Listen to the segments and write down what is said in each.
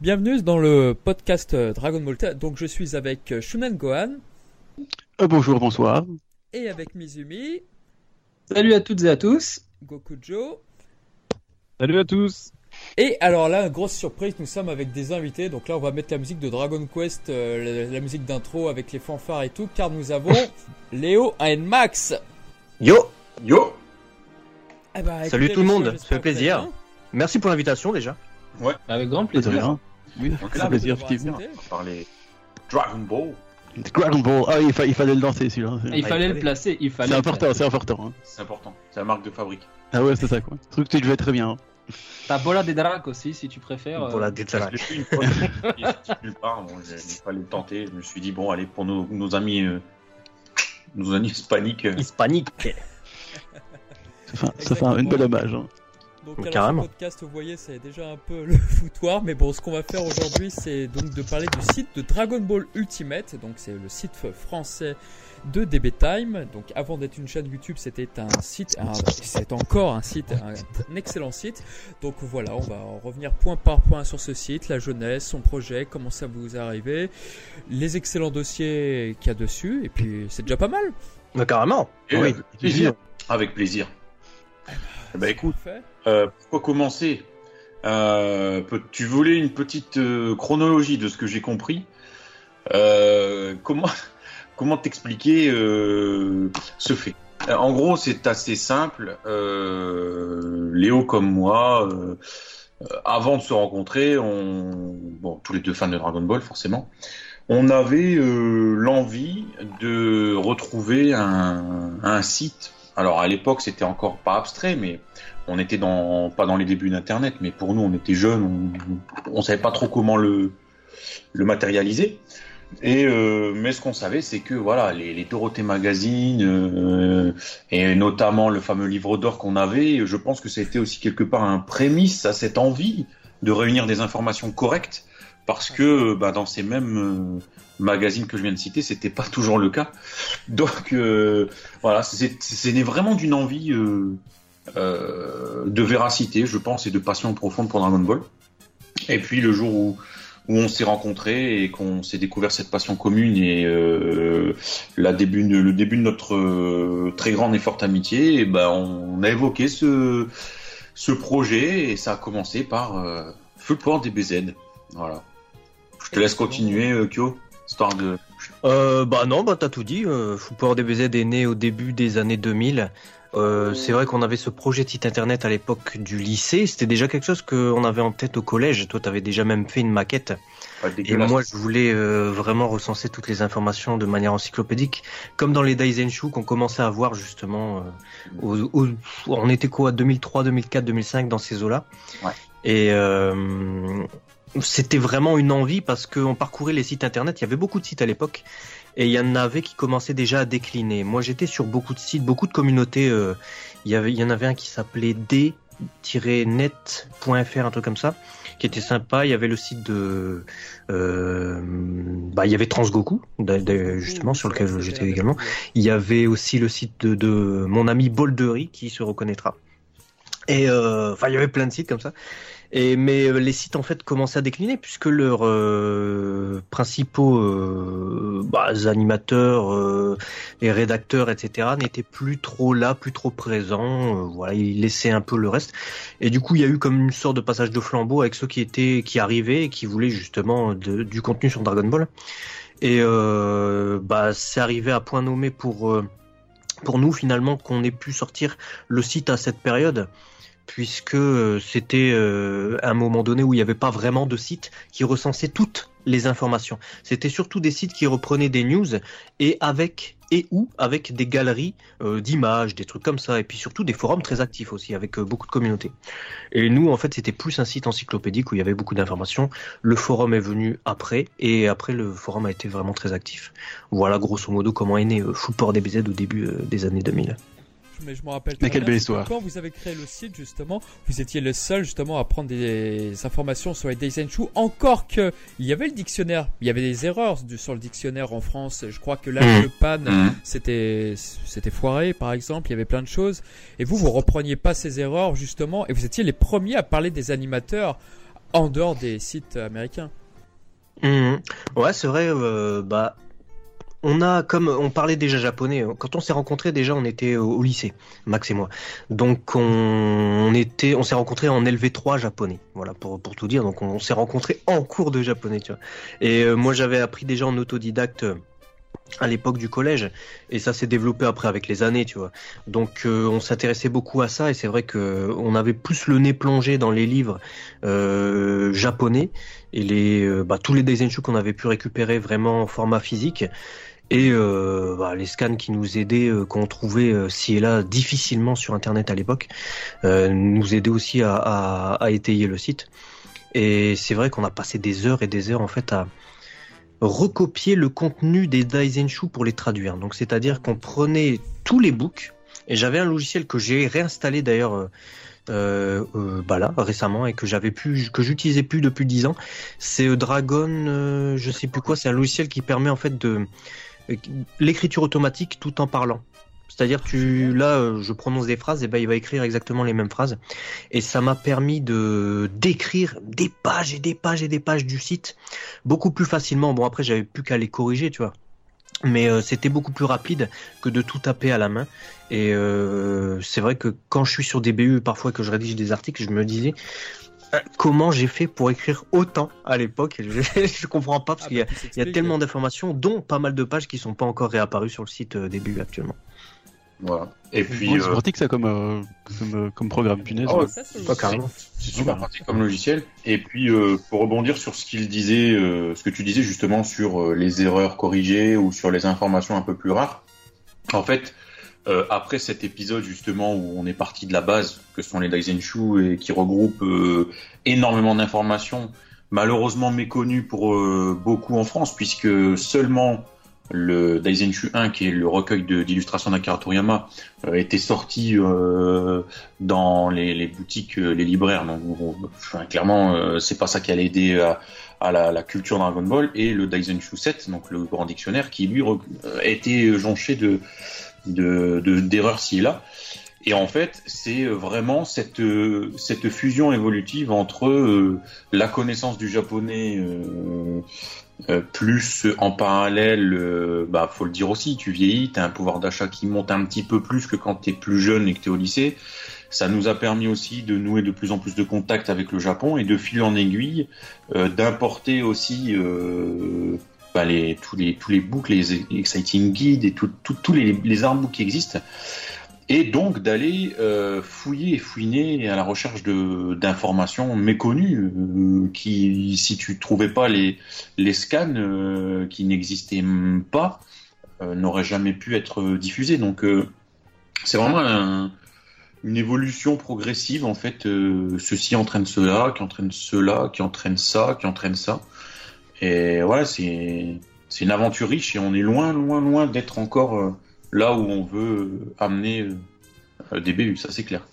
Bienvenue dans le podcast euh, Dragon Ball. Donc je suis avec euh, Shunan Gohan. Euh, bonjour, bonsoir. Et avec Mizumi. Salut à toutes et à tous. Gokujo. Salut à tous. Et alors là, grosse surprise, nous sommes avec des invités. Donc là, on va mettre la musique de Dragon Quest, la, la, musique d'intro avec les fanfares et tout, car nous avons Léo et Max. Yo Yo Eh ben, Salut tout le monde, ça fait plaisir. Merci pour l'invitation déjà. Avec grand plaisir. Oui, c'est Là, un plaisir. On va parler Dragon Ball. Dragon Ball, ah, il, fa- il fallait le lancer celui-là. Il fallait le placer, il fallait. C'est le important, placer. c'est important. hein. C'est important, c'est la marque de fabrique. Ah ouais, c'est ça quoi. Ce truc, tu le fais très bien. hein. T'as Bola des Dracs aussi, si tu préfères. Pour la euh, détail. Je l'ai fait une fois, il est sorti nulle part, bon, j'ai- fallait le tenter. Je me suis dit, bon, allez, pour nos, nos amis, euh, nos amis hispaniques, euh, Hispanique. Ça fait, un- ça fait un- une belle hommage. hein. Donc alors, ce podcast, vous voyez, c'est déjà un peu le foutoir, mais bon, ce qu'on va faire aujourd'hui, c'est donc de parler du site de Dragon Ball Ultimate, donc c'est le site français de DB Time. Donc avant d'être une chaîne YouTube, c'était un site, un- c'est encore un site, un, un excellent site. Donc voilà, on va en revenir point par point sur ce site, la jeunesse, son projet, comment ça vous est arrivé, les excellents dossiers qu'il y a dessus, et puis c'est déjà pas mal. Mais carrément. Oui, avec c'est plaisir. Avec plaisir. Eh ben, écoute, Parfait. Euh, pourquoi commencer Euh, Tu voulais une petite euh, chronologie de ce que j'ai compris. Comment comment t'expliquer ce fait? En gros, c'est assez simple. Léo comme moi, avant de se rencontrer, tous les deux fans de Dragon Ball forcément, on avait l'envie de retrouver un site. Alors à l'époque, c'était encore pas abstrait, mais on était dans pas dans les débuts d'internet mais pour nous on était jeunes on, on savait pas trop comment le matérialiser. Euh, mais ce qu'on savait c'est que voilà les, les Dorothée Magazine euh, et notamment le fameux livre d'or qu'on avait je pense que c'était aussi quelque part un prémisse à cette envie de réunir des informations correctes parce que bah, dans ces mêmes magazines que je viens de citer c'était pas toujours le cas donc euh, voilà c'est né vraiment d'une envie euh, euh, de véracité, je pense, et de passion profonde pour Dragon Ball. Et puis le jour où, où on s'est rencontrés et qu'on s'est découvert cette passion commune et la début, de- le début de notre très grande et forte amitié, et ben on a évoqué ce, ce projet et ça a commencé par Feu Port DBZ. Voilà. Je te laisse continuer, Kyo, histoire de. Euh, bah non, bah t'as tout dit. Euh, DBZ est né au début des années 2000. Euh, c'est vrai qu'on avait ce projet de site internet à l'époque du lycée. C'était déjà quelque chose qu'on avait en tête au collège. Toi, t'avais déjà même fait une maquette. Et moi, je voulais euh, vraiment recenser toutes les informations de manière encyclopédique, comme dans les Daisenshu qu'on commençait à voir justement. euh, au- au- on était quoi, 2003, 2004, 2005 dans ces eaux-là. Ouais. Et euh, c'était vraiment une envie parce qu'on parcourait les sites internet. Il y avait beaucoup de sites à l'époque. Et il y en avait qui commençaient déjà à décliner. Moi, j'étais sur beaucoup de sites, beaucoup de communautés. euh, il, y avait, il y en avait un qui s'appelait d-net.fr, un truc comme ça, qui était sympa. Il y avait le site de... euh, bah, il y avait Transgoku, justement, sur lequel j'étais également. Il y avait aussi le site de, de mon ami Boldery, qui se reconnaîtra. Et euh, enfin, il y avait plein de sites comme ça. Et mais euh, les sites en fait commençaient à décliner puisque leurs euh, principaux euh, bah, animateurs euh, et rédacteurs etc n'étaient plus trop là, plus trop présents. euh, voilà, ils laissaient un peu le reste. Et du coup, il y a eu comme une sorte de passage de flambeau avec ceux qui étaient qui arrivaient et qui voulaient justement du contenu sur Dragon Ball. Et euh, bah c'est arrivé à point nommé pour pour nous finalement qu'on ait pu sortir le site à cette période puisque euh, c'était euh, un moment donné où il n'y avait pas vraiment de site qui recensait toutes les informations. C'était surtout des sites qui reprenaient des news et avec et ou avec des galeries euh, d'images, des trucs comme ça, et puis surtout des forums très actifs aussi avec beaucoup de communautés. Et nous, en fait, c'était plus un site encyclopédique où il y avait beaucoup d'informations. Le forum est venu après, et après le forum a été vraiment très actif. Voilà, grosso modo, comment est né euh, Footport DBZ au début des années 2000. Mais je me rappelle. Mais quelle belle histoire. Quand vous avez créé le site, justement, vous étiez le seul, justement, à prendre des informations sur les Daisenshu. Encore que, il y avait le dictionnaire. Il y avait des erreurs du- sur le dictionnaire en France. Je crois que l'âge Mhm. de panne, Mhm. c'était, c'était foiré, par exemple. Il y avait plein de choses. Et vous, vous repreniez pas ces erreurs, justement. Et vous étiez les premiers à parler des animateurs en dehors des sites américains. Mhm. Ouais, c'est vrai. euh, bah, on a, comme on parlait déjà japonais, euh, quand on s'est rencontrés déjà, on était au, lycée, Max et moi. Donc on, était, on s'est rencontrés en LV3 japonais. Voilà, pour pour tout dire. Donc on, s'est rencontrés en cours de japonais, tu vois. Et euh, moi, j'avais appris déjà en autodidacte. euh, à l'époque du collège et ça s'est développé après avec les années tu vois donc euh, on s'intéressait beaucoup à ça et c'est vrai que on avait plus le nez plongé dans les livres euh, japonais et les euh, bah, tous les Daisenshu qu'on avait pu récupérer vraiment en format physique et euh, bah, les scans qui nous aidaient euh, qu'on trouvait euh, ci et là difficilement sur internet à l'époque euh, nous aidaient aussi à, à, à étayer le site et c'est vrai qu'on a passé des heures et des heures en fait à recopier le contenu des Daisenshu pour les traduire. Donc c'est-à-dire qu'on prenait tous les books et j'avais un logiciel que j'ai réinstallé d'ailleurs euh, euh, euh, bah là récemment et que j'avais pu que j'utilisais plus depuis 10 ans. C'est Dragon euh, je sais plus quoi, c'est un logiciel qui permet en fait de l'écriture automatique tout en parlant. C'est-à-dire tu là euh, je prononce des phrases et ben il va écrire exactement les mêmes phrases et ça m'a permis de d'écrire des pages et des pages et des pages du site beaucoup plus facilement. Bon après j'avais plus qu'à les corriger, tu vois. Mais euh, c'était beaucoup plus rapide que de tout taper à la main. Et euh, c'est vrai que quand je suis sur des BU, parfois que je rédige des articles, je me disais euh, comment j'ai fait pour écrire autant à l'époque. Je, je comprends pas parce Ah, qu'il y a, bah, tout il y a s'explique. tellement d'informations, dont pas mal de pages qui sont pas encore réapparues sur le site euh, début actuellement. Voilà. Et puis, Ouais, c'est euh, pratique ça comme, euh, comme, euh, comme programme, punaise. Oh, ouais. C'est Pas carrément. C'est super pratique comme logiciel. Et puis, euh, pour rebondir sur ce qu'il disait, euh, ce que tu disais justement sur euh, les erreurs corrigées ou sur les informations un peu plus rares. En fait, euh, après cet épisode justement où on est parti de la base, que sont les Daisenshu et qui regroupe euh, énormément d'informations, malheureusement méconnues pour euh, beaucoup en France, puisque seulement le Daisenshu 1, qui est le recueil d'illustrations d'Akira Toriyama, euh, était sorti euh, dans les, les boutiques, euh, les libraires. Donc, enfin, clairement, c'est pas ça qui allait aider à, la, la culture Dragon Ball. Et le Daisenshu 7, donc le grand dictionnaire, qui lui a été jonché de de- de- d'erreurs ci et en fait, c'est vraiment cette, cette fusion évolutive entre euh, la connaissance du japonais euh, euh, plus en parallèle, euh, bah faut le dire aussi, tu vieillis, tu as un pouvoir d'achat qui monte un petit peu plus que quand tu es plus jeune et que tu es au lycée. Ça nous a permis aussi de nouer de plus en plus de contacts avec le Japon et de fil en aiguille euh, d'importer aussi bah, tous les tous les books, les exciting guides et tous les, les qui existent. Et donc d'aller euh, fouiller et fouiner à la recherche d'informations méconnues euh, qui si tu trouvais pas les scans euh, qui n'existaient pas n'auraient jamais pu être diffusés. Donc c'est vraiment un- une évolution progressive en fait ceci entraîne cela qui entraîne cela qui entraîne ça qui entraîne ça et voilà c'est c'est une aventure riche et on est loin loin loin d'être encore euh, là où on veut euh, amener euh, des BU, ça c'est clair.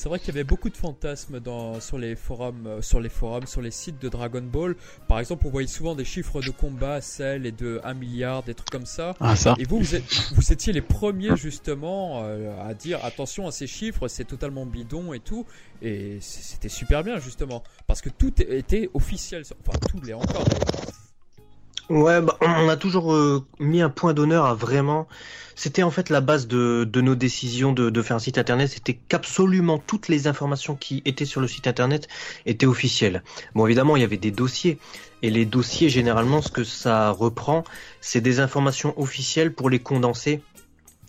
C'est vrai qu'il y avait beaucoup de fantasmes dans, sur les forums, euh, sur les forums, sur les sites de Dragon Ball. Par exemple, on voyait souvent des chiffres de combat, celles et de 1 milliard, des trucs comme ça. Ah, ça. Et vous, vous, êtes- vous étiez les premiers justement euh, à dire attention à ces chiffres, c'est totalement bidon et tout. Et c'était super bien justement parce que tout était officiel. Enfin, tout l'est encore. Ouais, bah, on a toujours euh, mis un point d'honneur à vraiment. C'était en fait la base de, de nos décisions de, de faire un site internet. C'était qu'absolument toutes les informations qui étaient sur le site internet étaient officielles. Bon, évidemment, il y avait des dossiers. Et les dossiers, généralement, ce que ça reprend, c'est des informations officielles pour les condenser,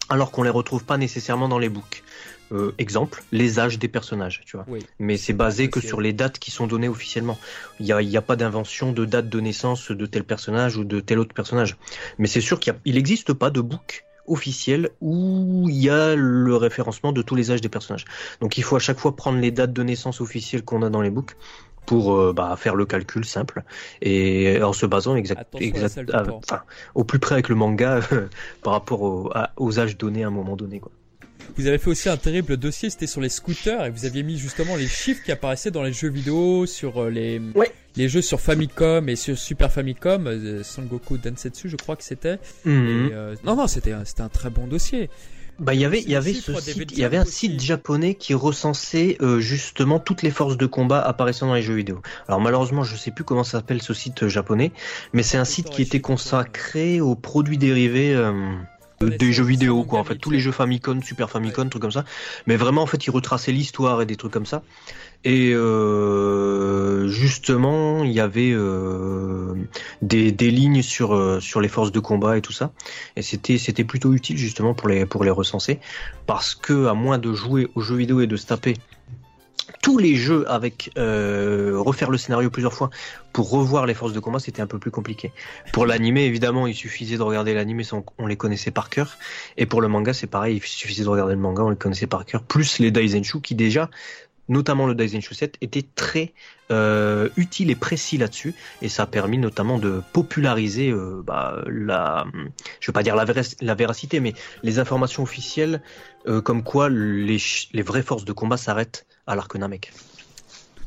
alors qu'on les retrouve pas nécessairement dans les books. Euh, exemple, les âges des personnages, tu vois. Oui. Mais c'est basé que sur les dates qui sont données officiellement. Il n'y a, y a pas d'invention de date de naissance de tel personnage ou de tel autre personnage. Mais c'est sûr qu'il n'existe pas de book officiel où il y a le référencement de tous les âges des personnages. Donc il faut à chaque fois prendre les dates de naissance officielles qu'on a dans les books pour euh, bah, faire le calcul simple et en se basant exact, à exact- au plus près avec le manga par rapport au- à- aux âges donnés à un moment donné. Quoi. Vous avez fait aussi un terrible dossier, c'était sur les scooters et vous aviez mis justement les chiffres qui apparaissaient dans les jeux vidéo, sur euh, les les jeux sur Famicom et sur Super Famicom, euh, Sangoku Densetsu, je crois que c'était. Mhm. Euh, non, non, c'était un, c'était un très bon dossier. Bah, il y avait, il y avait ce site, il y avait un site japonais qui recensait euh, justement toutes les forces de combat apparaissant dans les jeux vidéo. Alors malheureusement, je sais plus comment ça s'appelle ce site japonais, mais c'est un site qui était consacré aux produits dérivés euh, des jeux vidéo, quoi. En fait, tous les jeux Famicom, Super Famicom, trucs comme ça. Mais vraiment, en fait, il retraçait l'histoire et des trucs comme ça. Et euh, justement, il y avait euh, des, des lignes sur euh, sur les forces de combat et tout ça. Et c'était c'était plutôt utile justement pour les pour les recenser, parce que à moins de jouer aux jeux vidéo et de se taper tous les jeux avec euh, refaire le scénario plusieurs fois pour revoir les forces de combat, c'était un peu plus compliqué. Pour l'animé, évidemment, il suffisait de regarder l'animé, sans- on les connaissait par cœur. Et pour le manga, c'est pareil, il suffisait de regarder le manga, on les connaissait par cœur. Plus les Daizenshu qui déjà, notamment le Daizenshu 7, étaient très euh, utiles et précis là-dessus. Et ça a permis notamment de populariser euh, bah, la, je veux pas dire la, vérac- la véracité, mais les informations officielles, euh, comme quoi les vraies forces de combat s'arrêtent à l'arc Namek.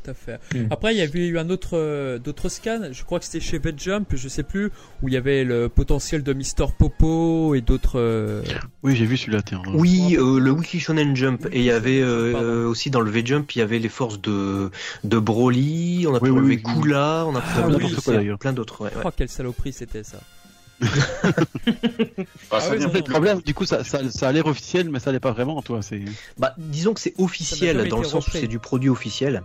Tout à fait. Hmm. Après, il y avait eu un autre, euh, d'autres scans. Je crois que c'était chez Jump, je sais plus, où il y avait le potentiel de Mister Popo et d'autres. euh, Oui, j'ai vu celui-là, tiens. Oui, euh, le Weekly Shonen Jump. Et il y avait euh, Pardon. euh, aussi dans le V-Jump, il y avait les forces de, de Broly, on a pu Oui, oui, relever oui. Kula, on a pu Ah relever oui, plein- c'est d'autres. ouais, ouais. Oh, quelle saloperie c'était ça. Bah, ça oui, vient non, Le non. problème, du coup, ça, ça, ça a l'air officiel, mais ça l'est pas vraiment, toi. C'est. Bah, disons que c'est officiel dans le sens où c'est du produit officiel,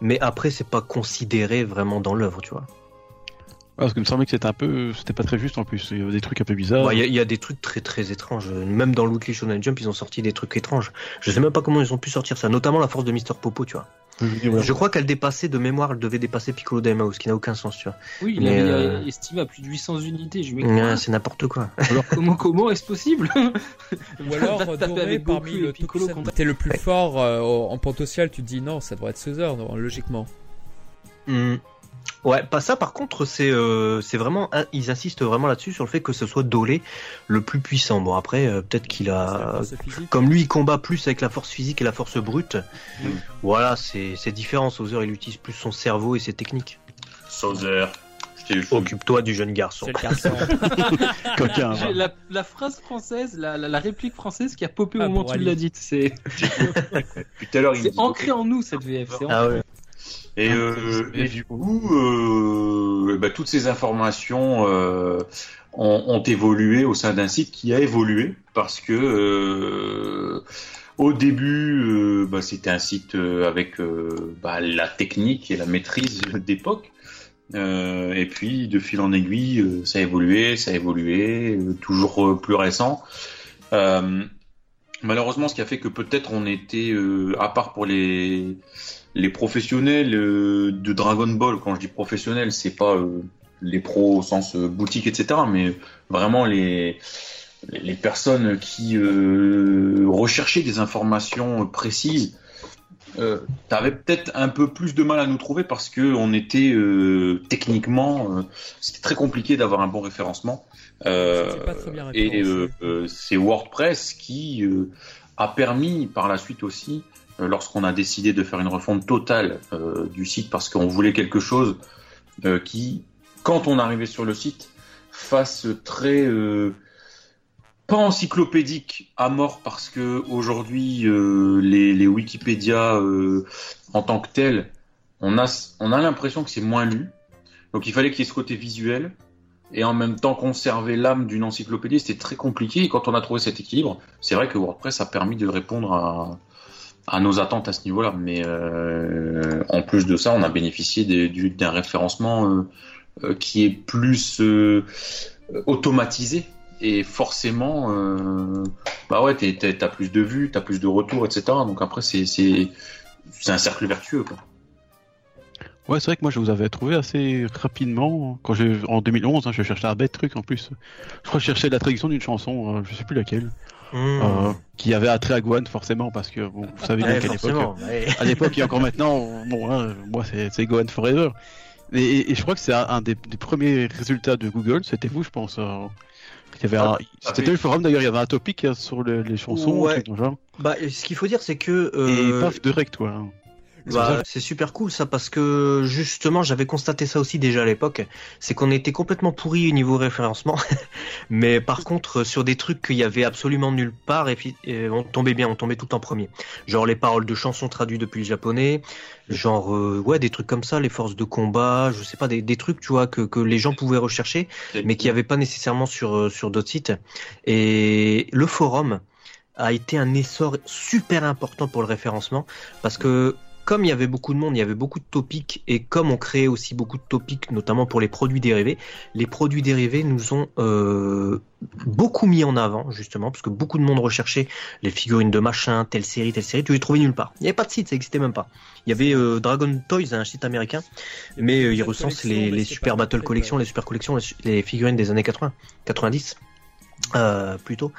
mais après c'est pas considéré vraiment dans l'œuvre, tu vois. Parce que il me semblait que c'était un peu, c'était pas très juste en plus. Il y avait des trucs un peu bizarres. Bah, Il y, a- il y a des trucs très très étranges. Même dans le Weekly Shonen Jump, ils ont sorti des trucs étranges. Je sais même pas comment ils ont pu sortir ça, notamment la force de Mister Popo, tu vois. Je crois qu'elle dépassait de mémoire, elle devait dépasser Piccolo Daimao, ce qui n'a aucun sens, tu vois. Oui, il Mais, avait euh, estimé à plus de 800 unités. Je Ouais, c'est n'importe quoi. comment, comment est-ce possible? Ou alors, Doré, avec parmi Goku le Piccolo contre- t'es le plus fort euh, en potentiel, tu te dis non, ça devrait être non, logiquement. Hmm. Ouais, pas ça. Par contre, c'est euh, c'est vraiment ils insistent vraiment là-dessus sur le fait que ce soit Dolé le plus puissant. Bon après, euh, peut-être qu'il a comme lui il combat plus avec la force physique et la force brute. Voilà, c'est c'est différent. Sauzer il utilise plus son cerveau et ses techniques. Sauzer. Je t'ai fou. Occupe-toi du jeune garçon. Le. Coquin. La, la phrase française, la, la, la réplique française qui a popé Ah, au moment où tu l'as dite. C'est Depuis tout à l'heure, c'est ancré en nous cette VF. c'est Ah ouais. Et, Ah, euh, et du coup, euh, bah, toutes ces informations euh, ont, ont évolué au sein d'un site qui a évolué parce que au début, bah, c'était un site avec bah, la technique et la maîtrise d'époque. Et puis, de fil en aiguille, ça a évolué, ça a évolué, toujours plus récent. Malheureusement, ce qui a fait que peut-être on était, à part pour les les professionnels euh, de Dragon Ball, quand je dis professionnels, c'est pas euh, les pros au sens euh, boutique, etc., mais vraiment les, les personnes qui recherchaient des informations précises. T'avais peut-être un peu plus de mal à nous trouver parce que on était techniquement, c'était très compliqué d'avoir un bon référencement. C'était pas très bien et c'est WordPress qui a permis par la suite aussi lorsqu'on a décidé de faire une refonte totale euh, du site parce qu'on voulait quelque chose euh, qui, quand on arrivait sur le site, fasse très euh, pas encyclopédique à mort parce que aujourd'hui euh, les, les euh, en tant que tels, on a on a l'impression que c'est moins lu. Donc il fallait qu'il y ait ce côté visuel et en même temps conserver l'âme d'une encyclopédie, c'était très compliqué. Et quand on a trouvé cet équilibre, c'est vrai que WordPress a permis de répondre à, à nos attentes à ce niveau-là. Mais euh, en plus de ça, on a bénéficié d'un référencement euh, euh, qui est plus automatisé. Et forcément, bah ouais, t'as plus de vues, t'as plus de retours, etc. Donc après, c'est un cercle vertueux. Quoi. Ouais, c'est vrai que moi je vous avais trouvé assez rapidement quand en 2011, hein, je cherchais un bête truc en plus. Je crois que je cherchais la traduction d'une chanson, euh, je sais plus laquelle, Hmm. euh, qui avait attrait à Gohan forcément parce que bon, vous savez bien Ouais, qu'à l'époque, à l'époque et encore maintenant, bon, hein, moi c'est Gohan Forever. Et, et- et je crois que c'est un, un des, des premiers résultats de Google, c'était vous, je pense. euh, ça c'était fait- le forum d'ailleurs, il y avait un topic euh, sur le- les chansons, Ouais. genre. Bah, ce qu'il faut dire, c'est que Et euh, paf, direct, toi. Bah, c'est super cool ça parce que justement j'avais constaté ça aussi déjà à l'époque, c'est qu'on était complètement pourri au niveau référencement, mais par contre sur des trucs qu'il y avait absolument nulle part, et, puis- et on tombait bien, on tombait tout en premier. Genre les paroles de chansons traduites depuis le japonais, genre euh, ouais des trucs comme ça, les forces de combat, je sais pas des, des trucs tu vois que, que les gens pouvaient rechercher, mais qui n'y avait pas nécessairement sur euh, sur d'autres sites. Et le forum a été un essor super important pour le référencement parce que comme il y avait beaucoup de monde, il y avait beaucoup de topics et comme on créait aussi beaucoup de topics, notamment pour les produits dérivés, les produits dérivés nous ont euh, beaucoup mis en avant justement parce que beaucoup de monde recherchait les figurines de machin, telle série, telle série, tu les trouvais nulle part. Il n'y avait pas de site, ça existait même pas. Il y avait euh, Dragon Toys, un site américain, mais euh, il recense les, super battle collections, les super collections, les, les figurines des années 80, 90. Euh, plutôt.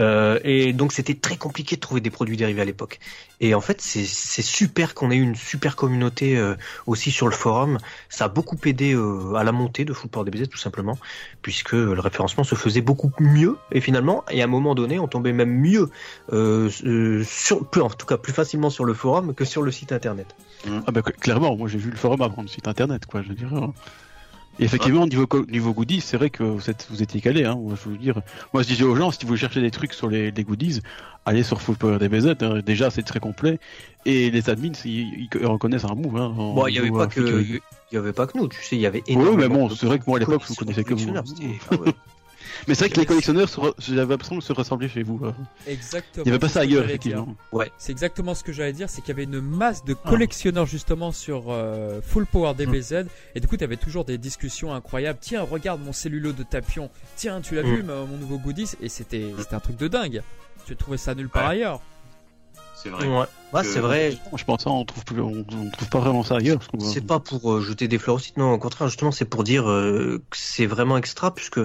Euh, et donc c'était très compliqué de trouver des produits dérivés à l'époque. Et en fait, c'est super qu'on ait eu une super communauté euh, aussi sur le forum. Ça a beaucoup aidé euh, à la montée de Power DBZ tout simplement, puisque le référencement se faisait beaucoup mieux. Et finalement, et à un moment donné, on tombait même mieux, euh, euh, sur, plus, en tout cas plus facilement sur le forum que sur le site internet. Ah bah, cl- clairement, moi j'ai vu le forum avant le site internet, quoi, je dire. hein. Et effectivement, niveau, niveau goodies, c'est vrai que vous, êtes, vous étiez calé, hein, moi, je veux dire. Moi je disais aux gens, si vous cherchez des trucs sur les, les goodies, allez sur Full Power DBZ, hein. déjà c'est très complet. Et les admins, ils, ils reconnaissent un move. Hein, Bon, il y avait pas euh, que il y avait pas que nous, tu sais, il y avait Oui, énormément. mais bon, c'est vrai que moi à l'époque, je vous connaissais que vous. ouais. Mais c'est vrai que les collectionneurs, se re- j'avais l'impression de se ressembler chez vous. hein. Exactement. Il n'y avait pas c'est ça ailleurs, effectivement. C'est exactement ce que j'allais dire, c'est qu'il y avait une masse de Ah. collectionneurs justement sur euh, Full Power Hmm. DBZ et du coup tu avais toujours des discussions incroyables. Tiens, regarde mon cellulo de Tapion. Tiens, tu l'as vu ma- mon nouveau goodies et c'était c'était un truc de dingue. Tu trouvais ça nulle part Ouais. ailleurs. C'est vrai. Ouais, Ouais, c'est vrai. Je pense ça, on trouve, plus- on, on trouve pas vraiment ça ailleurs. trouve. C'est pas pour euh, jeter des fleurs au site, non, au contraire, justement, c'est pour dire euh, que c'est vraiment extra, puisque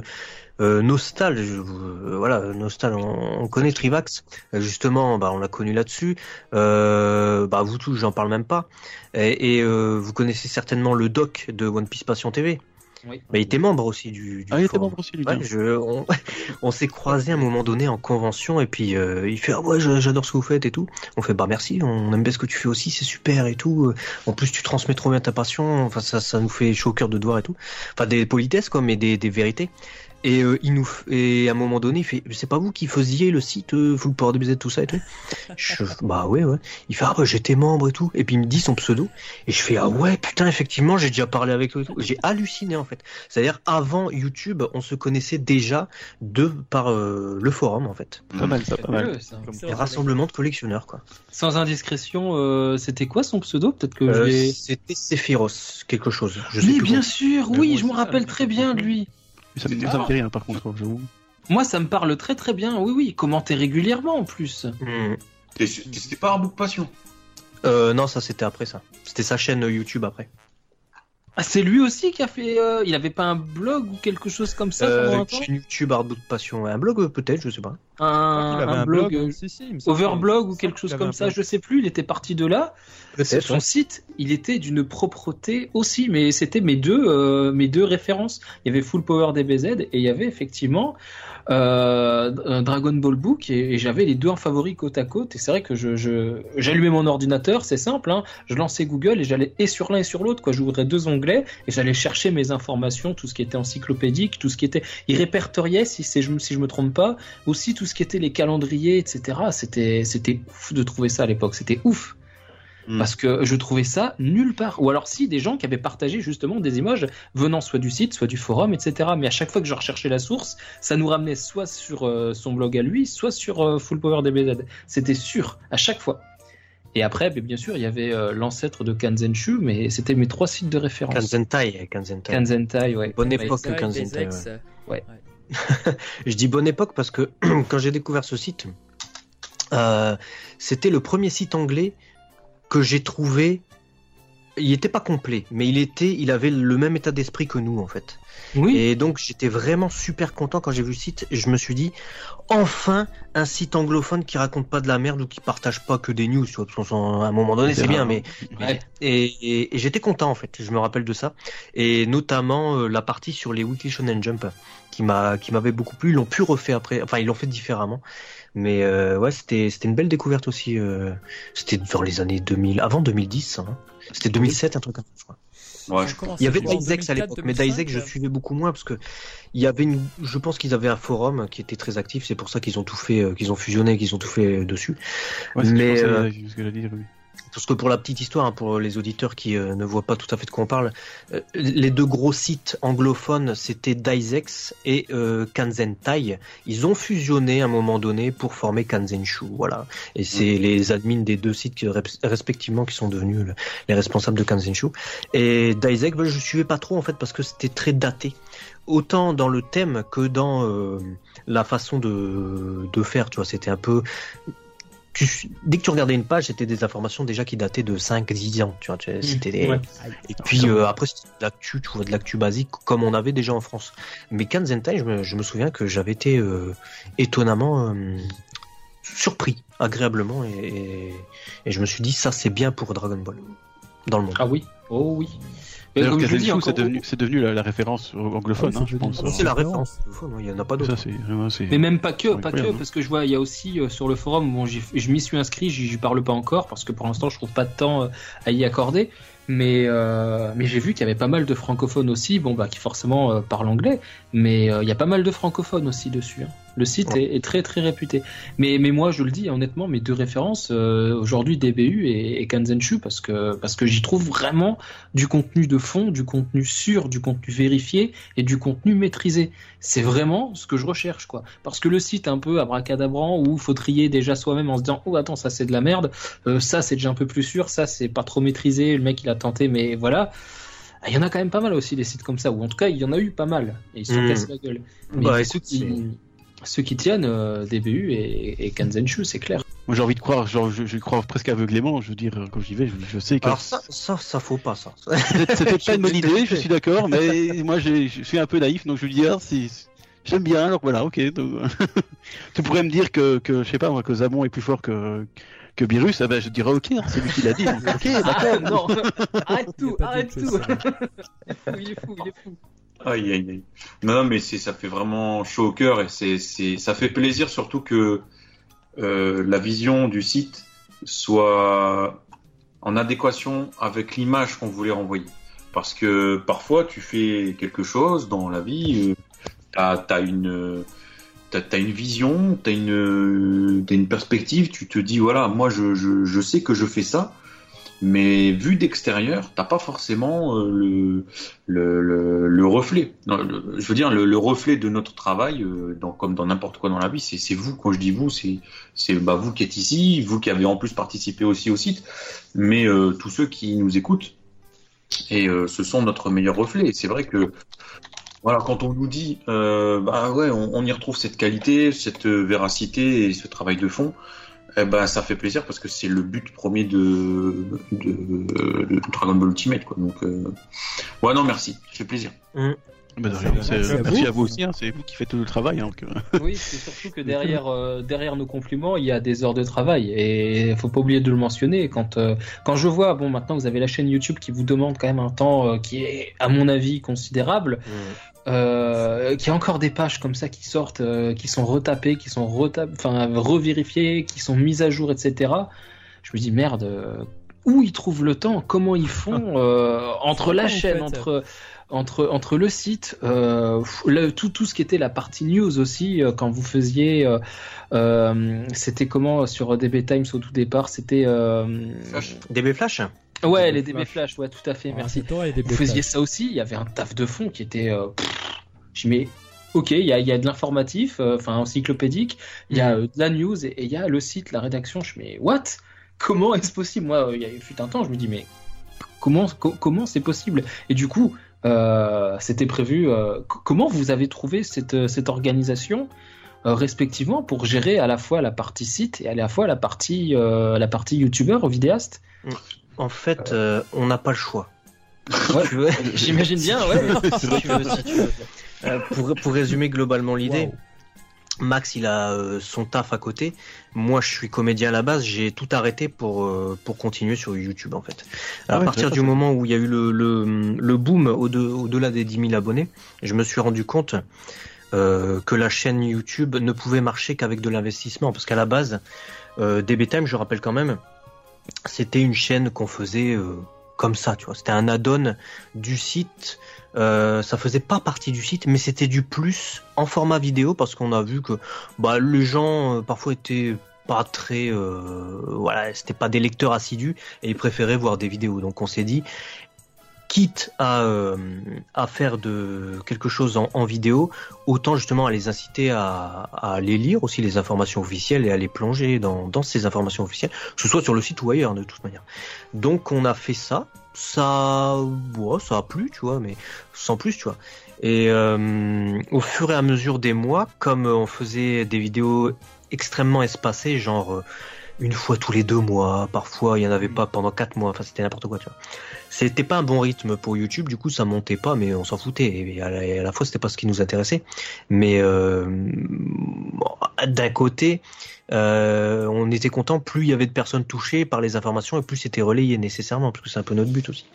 euh, Nostal, je- euh, voilà, Nostal, on, on connaît Trivax, justement, bah, on l'a connu là-dessus, euh, bah, vous tous, j'en parle même pas, et, et, euh, vous connaissez certainement le doc de One Piece Passion TV. Oui. Bah, il était membre aussi du, du Ah, il était forum. membre aussi, lui. Ouais, tiens. je, on, on s'est croisés à un moment donné en convention et puis euh, il fait ah ouais j'adore ce que vous faites et tout. On fait bah merci, on aime bien ce que tu fais aussi, c'est super et tout. Euh, En plus tu transmets trop bien ta passion, enfin ça ça nous fait chaud au cœur de te voir et tout. Enfin des politesses quoi, mais des, des vérités. Et euh, il nous f- et à un moment donné il fait c'est pas vous qui faisiez le site euh, Full Power DBZ tout ça et tout? Je, bah ouais ouais. Il fait ah bah j'étais membre et tout et puis il me dit son pseudo et je fais ah ouais putain effectivement j'ai déjà parlé avec tout. J'ai halluciné en fait. C'est-à-dire avant YouTube, on se connaissait déjà de par euh, le forum en fait. Pas mal, ça, pas mal. Vrai. rassemblement de collectionneurs quoi. Sans indiscrétion, euh, c'était quoi son pseudo? Peut-être que je Euh, l'ai. C'était Sephiroth quelque chose. Je sais plus bien sûr, Mais oui, je me rappelle très bien de lui. Ça, me- ça me dit rien, par contre, j'avoue. Moi, ça me parle très très bien, oui, oui, commenté régulièrement en plus. Hmm. C'était pas un book passion. Euh, non, ça c'était après ça. C'était sa chaîne YouTube après. Ah, c'est lui aussi qui a fait. euh, il avait pas un blog ou quelque chose comme ça pendant Euh, un temps chaîne YouTube Hardboot Passion. Un blog euh, peut-être, je sais pas. Un, blog, blog, euh, si, si, Overblog ou quelque chose comme ça, je sais plus. Il était parti de là. Peut-être. Son site, il était d'une propreté aussi, mais c'était mes deux, euh, mes deux références. Il y avait Full Power DBZ et il y avait effectivement euh, un Dragon Ball Book et, et j'avais les deux en favori côte à côte. Et c'est vrai que je, j'allumais mon ordinateur, c'est simple, hein, je lançais Google et j'allais et sur l'un et sur l'autre, quoi. J'ouvrais deux onglets et j'allais chercher mes informations, tout ce qui était encyclopédique, tout ce qui était, il répertoriait si c'est, je- si je me trompe pas, aussi tout ce qui était les calendriers, etc. C'était, c'était ouf de trouver ça à l'époque. C'était ouf. Mm. Parce que je trouvais ça nulle part. Ou alors si des gens qui avaient partagé justement des images venant soit du site, soit du forum, etc. Mais à chaque fois que je recherchais la source, ça nous ramenait soit sur euh, son blog à lui, soit sur euh, Full Power DBZ. C'était sûr, à chaque fois. Et après, bien sûr, il y avait euh, l'ancêtre de Kanzenshu, mais c'était mes trois sites de référence. Kanzentai, Kanzentai. Kanzentai, ouais. Bonne Ouais. époque, Kanzentai. des ouais. Je dis bonne époque parce que quand j'ai découvert ce site, euh, c'était le premier site anglais que j'ai trouvé. Il n'était pas complet, mais il était, il avait le même état d'esprit que nous en fait. Oui. Et donc j'étais vraiment super content quand j'ai vu le site. Et je me suis dit, enfin un site anglophone qui raconte pas de la merde ou qui partage pas que des news. Tu vois, parce à un moment donné c'est bien, mais Ouais. et, et- et j'étais content en fait, je me rappelle de ça. Et notamment euh, la partie sur les Weekly Shonen Jump qui m'a qui m'avait beaucoup plu. Ils l'ont pu refaire après, enfin ils l'ont fait différemment. Mais euh, ouais, c'était c'était une belle découverte aussi. euh, c'était vers les années 2000, avant 2010. hein. C'était 2007, un truc comme ça, je crois. Ouais, je- Il y avait Daisex à 2004, l'époque, mais 2005, Daisex je ouais. suivais beaucoup moins parce que il y avait une, je pense qu'ils avaient un forum qui était très actif, c'est pour ça qu'ils ont tout fait, euh, qu'ils ont fusionné, qu'ils ont tout fait euh, dessus. Ouais, que je Mais, pensais, euh, euh, ce que j'allais dire, oui. Parce que pour la petite histoire, hein, pour les auditeurs qui euh, ne voient pas tout à fait de quoi on parle, euh, les deux gros sites anglophones, c'était Daisex et euh, Kanzentai. Ils ont fusionné à un moment donné pour former Kanzenshu, voilà. Et c'est les admins des deux sites qui, respectivement qui sont devenus le- les responsables de Kanzenshu. Et Daisex, ben, je suivais pas trop en fait parce que c'était très daté. Autant dans le thème que dans euh, la façon de, de faire, tu vois, c'était un peu tu, dès que tu regardais une page, c'était des informations déjà qui dataient de 5-10 ans. Tu vois, tu- c'était des- Ouais. Et puis euh, après, c'était de l'actu, tu vois, de l'actu basique, comme on avait déjà en France. Mais Kanzentai, je me, je me souviens que j'avais été euh, étonnamment euh, surpris, agréablement, et, et, et je me suis dit, ça c'est bien pour Dragon Ball dans le monde. Ah oui, oh oui. D'ailleurs, c'est devenu, c'est devenu la, la référence anglophone, Ah oui, hein, je pense. Ah, c'est la référence. référence. Non, Il n'y en a pas Ça, d'autre. c'est vraiment, c'est. Mais même pas que, pas que, parce que je vois, il y a aussi euh, sur le forum, bon, je m'y suis inscrit, j'y parle pas encore, parce que pour l'instant, je trouve pas de temps euh, à y accorder. Mais, euh, mais j'ai vu qu'il y avait pas mal de francophones aussi, bon, bah, qui forcément euh, parlent anglais, mais euh, il y a pas mal de francophones aussi dessus. hein. Le site est, est très très réputé. Mais, mais moi, je le dis, honnêtement, mes deux références, euh, aujourd'hui, DBU et, et Kanzenshu, parce que, parce que j'y trouve vraiment du contenu de fond, du contenu sûr, du contenu vérifié et du contenu maîtrisé. C'est vraiment ce que je recherche, quoi. Parce que le site un peu abracadabrant où faut trier déjà soi-même en se disant oh attends ça c'est de la merde, euh, ça c'est déjà un peu plus sûr, ça c'est pas trop maîtrisé, le mec il a tenté mais voilà. Ah, Il y en a quand même pas mal aussi des sites comme ça, ou en tout cas il y en a eu pas mal et ils se sont Mm. cassés la gueule. Mais Bah, écoute, ceux qui tiennent euh, DBU et, et Kanzenshu, c'est clair. Moi, j'ai envie de croire, genre, je, je crois presque aveuglément. Je veux dire, quand j'y vais, je, je sais que Alors ça, ça, ça faut pas ça. C'était c'était pas une bonne idée, je suis d'accord, mais moi j'ai- je suis un peu naïf, donc je lui dis, ah, si, j'aime bien, alors voilà, ok. donc, tu pourrais me dire que, que, je sais pas, moi, que Zamon est plus fort que, que Virus, ah ben, je dirais, ok, c'est lui qui l'a dit, ok, Ah, d'accord. non, arrête tout, arrête tout. il est fou, il est fou. Aïe, aïe, aïe. Non, non, mais ça fait vraiment chaud au cœur et c'est, ça fait plaisir surtout que euh, la vision du site soit en adéquation avec l'image qu'on voulait renvoyer. Parce que parfois, tu fais quelque chose dans la vie, euh, t'as, t'as une, une vision, une, t'as une perspective, tu te dis, voilà, moi, je, je, je sais que je fais ça, mais vu d'extérieur, t'as pas forcément euh, le, le, le, le reflet. Je veux dire, le, le reflet de notre travail, euh, comme dans n'importe quoi dans la vie, c'est, vous. Quand je dis vous, c'est, bah, vous qui êtes ici, vous qui avez en plus participé aussi au site, mais euh, tous ceux qui nous écoutent. Et euh, ce sont notre meilleur reflet. Et c'est vrai que voilà, quand on nous dit, bah ouais, on, y retrouve cette qualité, cette véracité et ce travail de fond. Eh ben, ça fait plaisir parce que c'est le but premier de, de, de Dragon Ball Ultimate, quoi. Donc, euh... ouais, non, merci, ça fait plaisir. Bah, de rien, Merci c'est- à merci vous. à vous aussi, hein, c'est vous qui faites tout le travail. hein, Oui, c'est surtout que derrière, euh, derrière nos compliments, il y a des heures de travail. Et il faut pas oublier de le mentionner. Quand, euh, quand je vois, bon, maintenant vous avez la chaîne YouTube qui vous demande quand même un temps euh, qui est, à mon avis, considérable. Euh, qu'il y a encore des pages comme ça qui sortent, euh, qui sont retapées, qui sont retap enfin, revérifiées, qui sont mises à jour, etc. Je me dis merde, euh, où ils trouvent le temps, comment ils font euh, entre la en chaîne, fait? entre entre entre le site, euh, le- tout tout ce qui était la partie news aussi, euh, quand vous faisiez, euh, euh, c'était comment sur DB Times au tout départ, c'était euh, Flash. DB Flash ouais DB les DB Flash. Flash, ouais tout à fait, Ah, merci toi vous faisiez ça aussi, il y avait un taf de fond qui était. Euh, je me dis, ok, il y a, il y a de l'informatif, euh, enfin encyclopédique, il y a euh, de la news et il y a le site, la rédaction. Je me dis, what? Comment est-ce possible? Moi, euh, il y a eu fut un temps, je me dis, mais comment co- comment c'est possible? Et du coup, euh, c'était prévu. euh, comment vous avez trouvé cette, euh, cette organisation euh, respectivement pour gérer à la fois la partie site et à la fois la partie la partie youtubeur vidéaste? En fait, on n'a pas le choix. Ouais, J'imagine bien, ouais. si tu veux, si tu veux. Pour, pour résumer globalement l'idée. Max il a euh, son taf à côté. Moi je suis comédien à la base, j'ai tout arrêté pour, euh, pour continuer sur YouTube en fait. Ah à ouais, partir du ça. moment où il y a eu le, le, le boom au-de- au-delà des 10 000 abonnés, je me suis rendu compte euh, que la chaîne YouTube ne pouvait marcher qu'avec de l'investissement, parce qu'à la base, euh, DB Time, je rappelle quand même, c'était une chaîne qu'on faisait euh, comme ça, tu vois. C'était un add-on du site. Euh, ça faisait pas partie du site, mais c'était du plus en format vidéo parce qu'on a vu que bah, les gens euh, parfois étaient pas très, euh, voilà, c'était pas des lecteurs assidus et ils préféraient voir des vidéos. Donc on s'est dit, quitte à, euh, faire de quelque chose en, vidéo, autant justement à les inciter à, à aller lire aussi les informations officielles et à les plonger dans ces informations officielles, que ce soit sur le site ou ailleurs de toute manière. Donc on a fait ça, ça, ouais, ça a plu, tu vois, mais sans plus, tu vois. Et euh, au fur et à mesure des mois, comme on faisait des vidéos extrêmement espacées, genre euh, une fois tous les deux mois, parfois il y en avait pas pendant quatre mois, enfin c'était n'importe quoi, tu vois. C'était pas un bon rythme pour YouTube, du coup ça montait pas, mais on s'en foutait. Et à la, à la fois c'était pas ce qui nous intéressait, mais euh, d'un côté, euh, on était content plus il y avait de personnes touchées par les informations et plus c'était relayé nécessairement, parce que c'est un peu notre but aussi.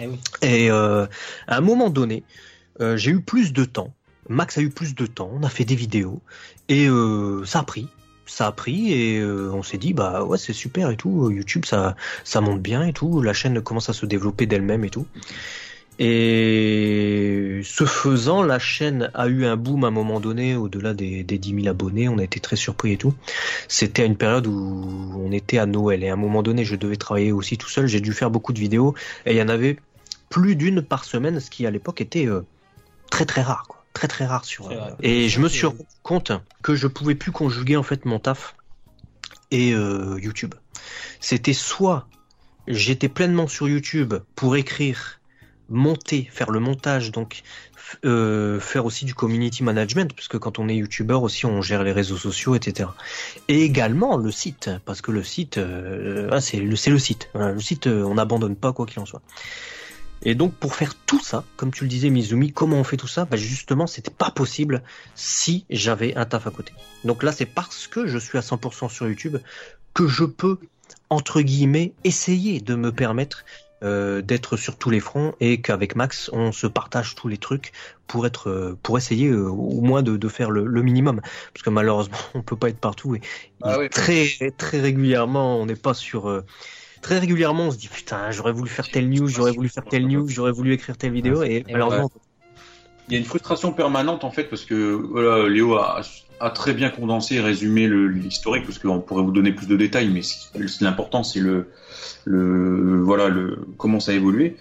Eh oui. Et euh, à un moment donné, euh, j'ai eu plus de temps. Max a eu plus de temps. On a fait des vidéos et euh, ça a pris. Ça a pris et euh, on s'est dit bah ouais c'est super et tout. YouTube ça ça monte bien et tout. La chaîne commence à se développer d'elle-même et tout. Et ce faisant, la chaîne a eu un boom à un moment donné, au-delà des, des 10 000 abonnés. On a été très surpris et tout. C'était à une période où on était à Noël et à un moment donné, je devais travailler aussi tout seul. J'ai dû faire beaucoup de vidéos et il y en avait plus d'une par semaine, ce qui à l'époque était euh, très très rare, quoi. Très très rare sur. Euh. Et je me suis rendu compte que je pouvais plus conjuguer en fait mon taf et euh, YouTube. C'était soit j'étais pleinement sur YouTube pour écrire, monter, faire le montage, donc euh, faire aussi du community management, puisque quand on est YouTuber aussi on gère les réseaux sociaux, etc. Et également le site, parce que le site, euh, ah, c'est le, site. Le site, euh, on n'abandonne pas quoi qu'il en soit. Et donc pour faire tout ça, comme tu le disais Mizumi, comment on fait tout ça? Bah Justement, c'était pas possible si j'avais un taf à côté. Donc là, c'est parce que je suis à 100% sur YouTube que je peux, entre guillemets, essayer de me permettre euh, d'être sur tous les fronts et qu'avec Max, on se partage tous les trucs pour être, euh, pour essayer euh, au moins de, de faire le, le minimum. Parce que malheureusement, on peut pas être partout et, Ah et oui. très, très régulièrement, on n'est pas sur. euh, Très régulièrement, on se dit putain, j'aurais voulu faire telle news, j'aurais voulu faire telle news, j'aurais voulu écrire telle vidéo, et malheureusement, Il y a une frustration permanente en fait parce que voilà, Léo a, très bien condensé et résumé l'historique parce qu'on pourrait vous donner plus de détails, mais l'important c'est le, le voilà comment ça a évolué.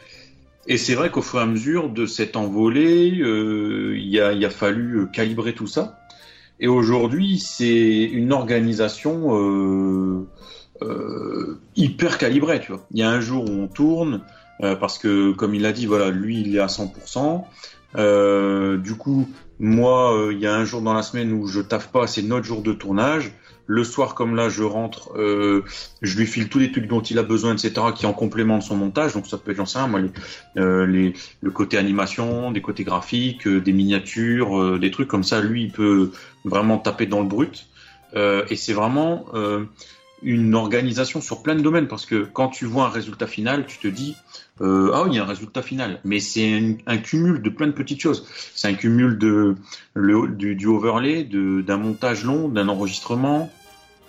Et c'est vrai qu'au fur et à mesure de cette envolée, euh, il, a, il a fallu euh, calibrer tout ça. Et aujourd'hui, c'est une organisation euh, hyper calibrée, tu vois. Il y a un jour où on tourne, parce que, comme il l'a dit, voilà, lui, il est à 100%. Euh, du coup, moi, euh, il y a un jour dans la semaine où je taffe pas, c'est notre jour de tournage. Le soir, comme là, je rentre, euh, je lui file tous les trucs dont il a besoin, etc., qui en complément de son montage. Donc ça peut être, j'en moi, les, euh, les, le côté animation, des côtés graphiques, euh, des miniatures, des trucs comme ça. Lui, il peut vraiment taper dans le brut. Et c'est vraiment une organisation sur plein de domaines parce que quand tu vois un résultat final, tu te dis euh, ah oui, il y a un résultat final, mais c'est un, cumul de plein de petites choses. C'est un cumul de le, du, du overlay, d'un montage long, d'un enregistrement,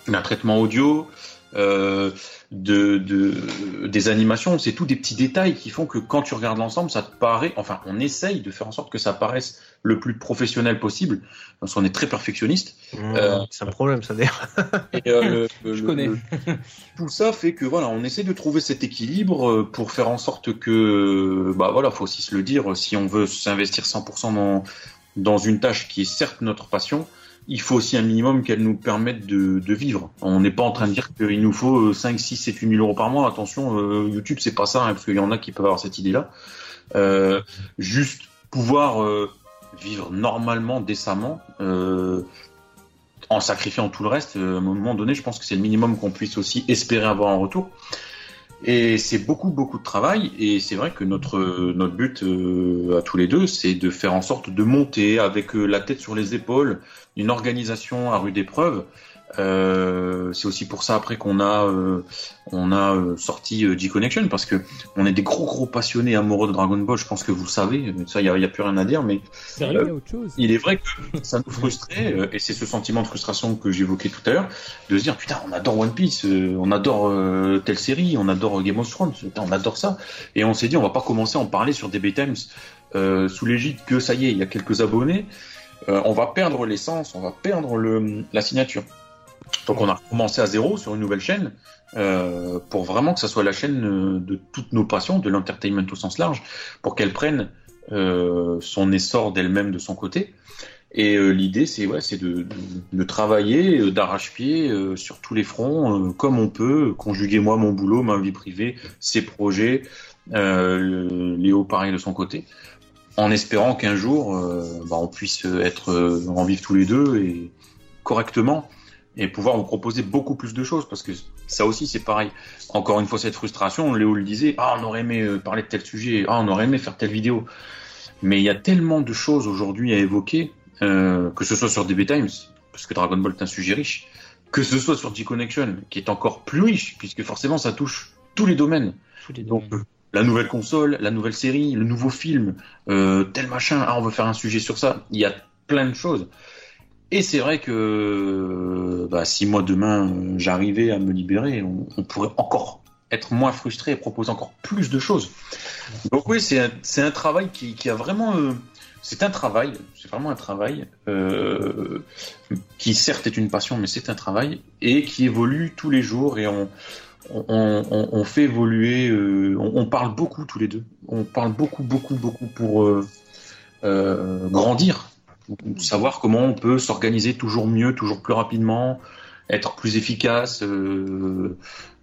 d'un traitement audio, euh, de, de des animations. C'est tout des petits détails qui font que quand tu regardes l'ensemble, ça te paraît. Enfin, on essaye de faire en sorte que ça paraisse le plus professionnel possible. Parce qu'on est très perfectionniste. Euh, c'est un problème, ça d'ailleurs. Euh, Je connais. le- tout ça fait que voilà, on essaie de trouver cet équilibre euh, pour faire en sorte que, bah voilà, faut aussi se le dire, si on veut s'investir 100% dans dans une tâche qui est certes notre passion, il faut aussi un minimum qu'elle nous permette de, vivre. On n'est pas en train de dire qu'il nous faut euh, 5, 6, 7, 8 000 euros par mois. Attention, euh, YouTube, c'est pas ça, hein, parce qu'il y en a qui peuvent avoir cette idée-là. Euh, juste pouvoir euh, vivre normalement, décemment, euh, en sacrifiant tout le reste, à un moment donné, je pense que c'est le minimum qu'on puisse aussi espérer avoir en retour. Et c'est beaucoup, beaucoup de travail. Et c'est vrai que notre, notre but euh, à tous les deux, c'est de faire en sorte de monter avec euh, la tête sur les épaules une organisation à rude épreuve Euh, c'est aussi pour ça après qu'on a euh, on a euh, sorti euh, G-Connection parce que on est des gros gros passionnés amoureux de Dragon Ball. Je pense que vous le savez. Ça, il y a, y a plus rien à dire. Mais Sérieux, a autre chose. il est vrai que ça nous frustrait euh, et c'est ce sentiment de frustration que j'évoquais tout à l'heure de se dire putain on adore One Piece, euh, on adore euh, telle série, on adore Game of Thrones, putain, on adore ça et on s'est dit on va pas commencer à en parler sur DB Times euh, sous l'égide que ça y est il y a quelques abonnés, Euh, on va perdre l'essence, on va perdre le la signature. Donc on a recommencé à zéro sur une nouvelle chaîne euh, pour vraiment que ça soit la chaîne euh, de toutes nos passions, de l'entertainment au sens large, pour qu'elle prenne euh, son essor d'elle-même de son côté. Et l'idée, c'est ouais, c'est de, travailler d'arrache-pied sur tous les fronts, comme on peut, conjuguer moi mon boulot, ma vie privée, ses projets, Léo pareil de son côté, en espérant qu'un jour, bah, on puisse être en vivre tous les deux et correctement et pouvoir vous proposer beaucoup plus de choses parce que ça aussi c'est pareil. Encore une fois cette frustration, Léo le disait, ah on aurait aimé euh, parler de tel sujet, ah on aurait aimé faire telle vidéo. Mais il y a tellement de choses aujourd'hui à évoquer, euh, que ce soit sur DB Times, parce que Dragon Ball est un sujet riche, que ce soit sur G-Connection, qui est encore plus riche, puisque forcément ça touche tous les domaines. Tous les deux. Donc la nouvelle console, la nouvelle série, le nouveau film, euh, tel machin, ah on veut faire un sujet sur ça. Il y a plein de choses. Et c'est vrai que bah, si moi demain j'arrivais à me libérer, on, pourrait encore être moins frustré et proposer encore plus de choses. Donc oui, c'est un, travail qui, a vraiment... euh, c'est un travail, c'est vraiment un travail euh, qui certes est une passion, mais c'est un travail et qui évolue tous les jours et on, fait évoluer, euh, on, parle beaucoup tous les deux, on parle beaucoup, beaucoup, beaucoup pour euh, grandir, savoir comment on peut s'organiser toujours mieux, toujours plus rapidement, être plus efficace. euh,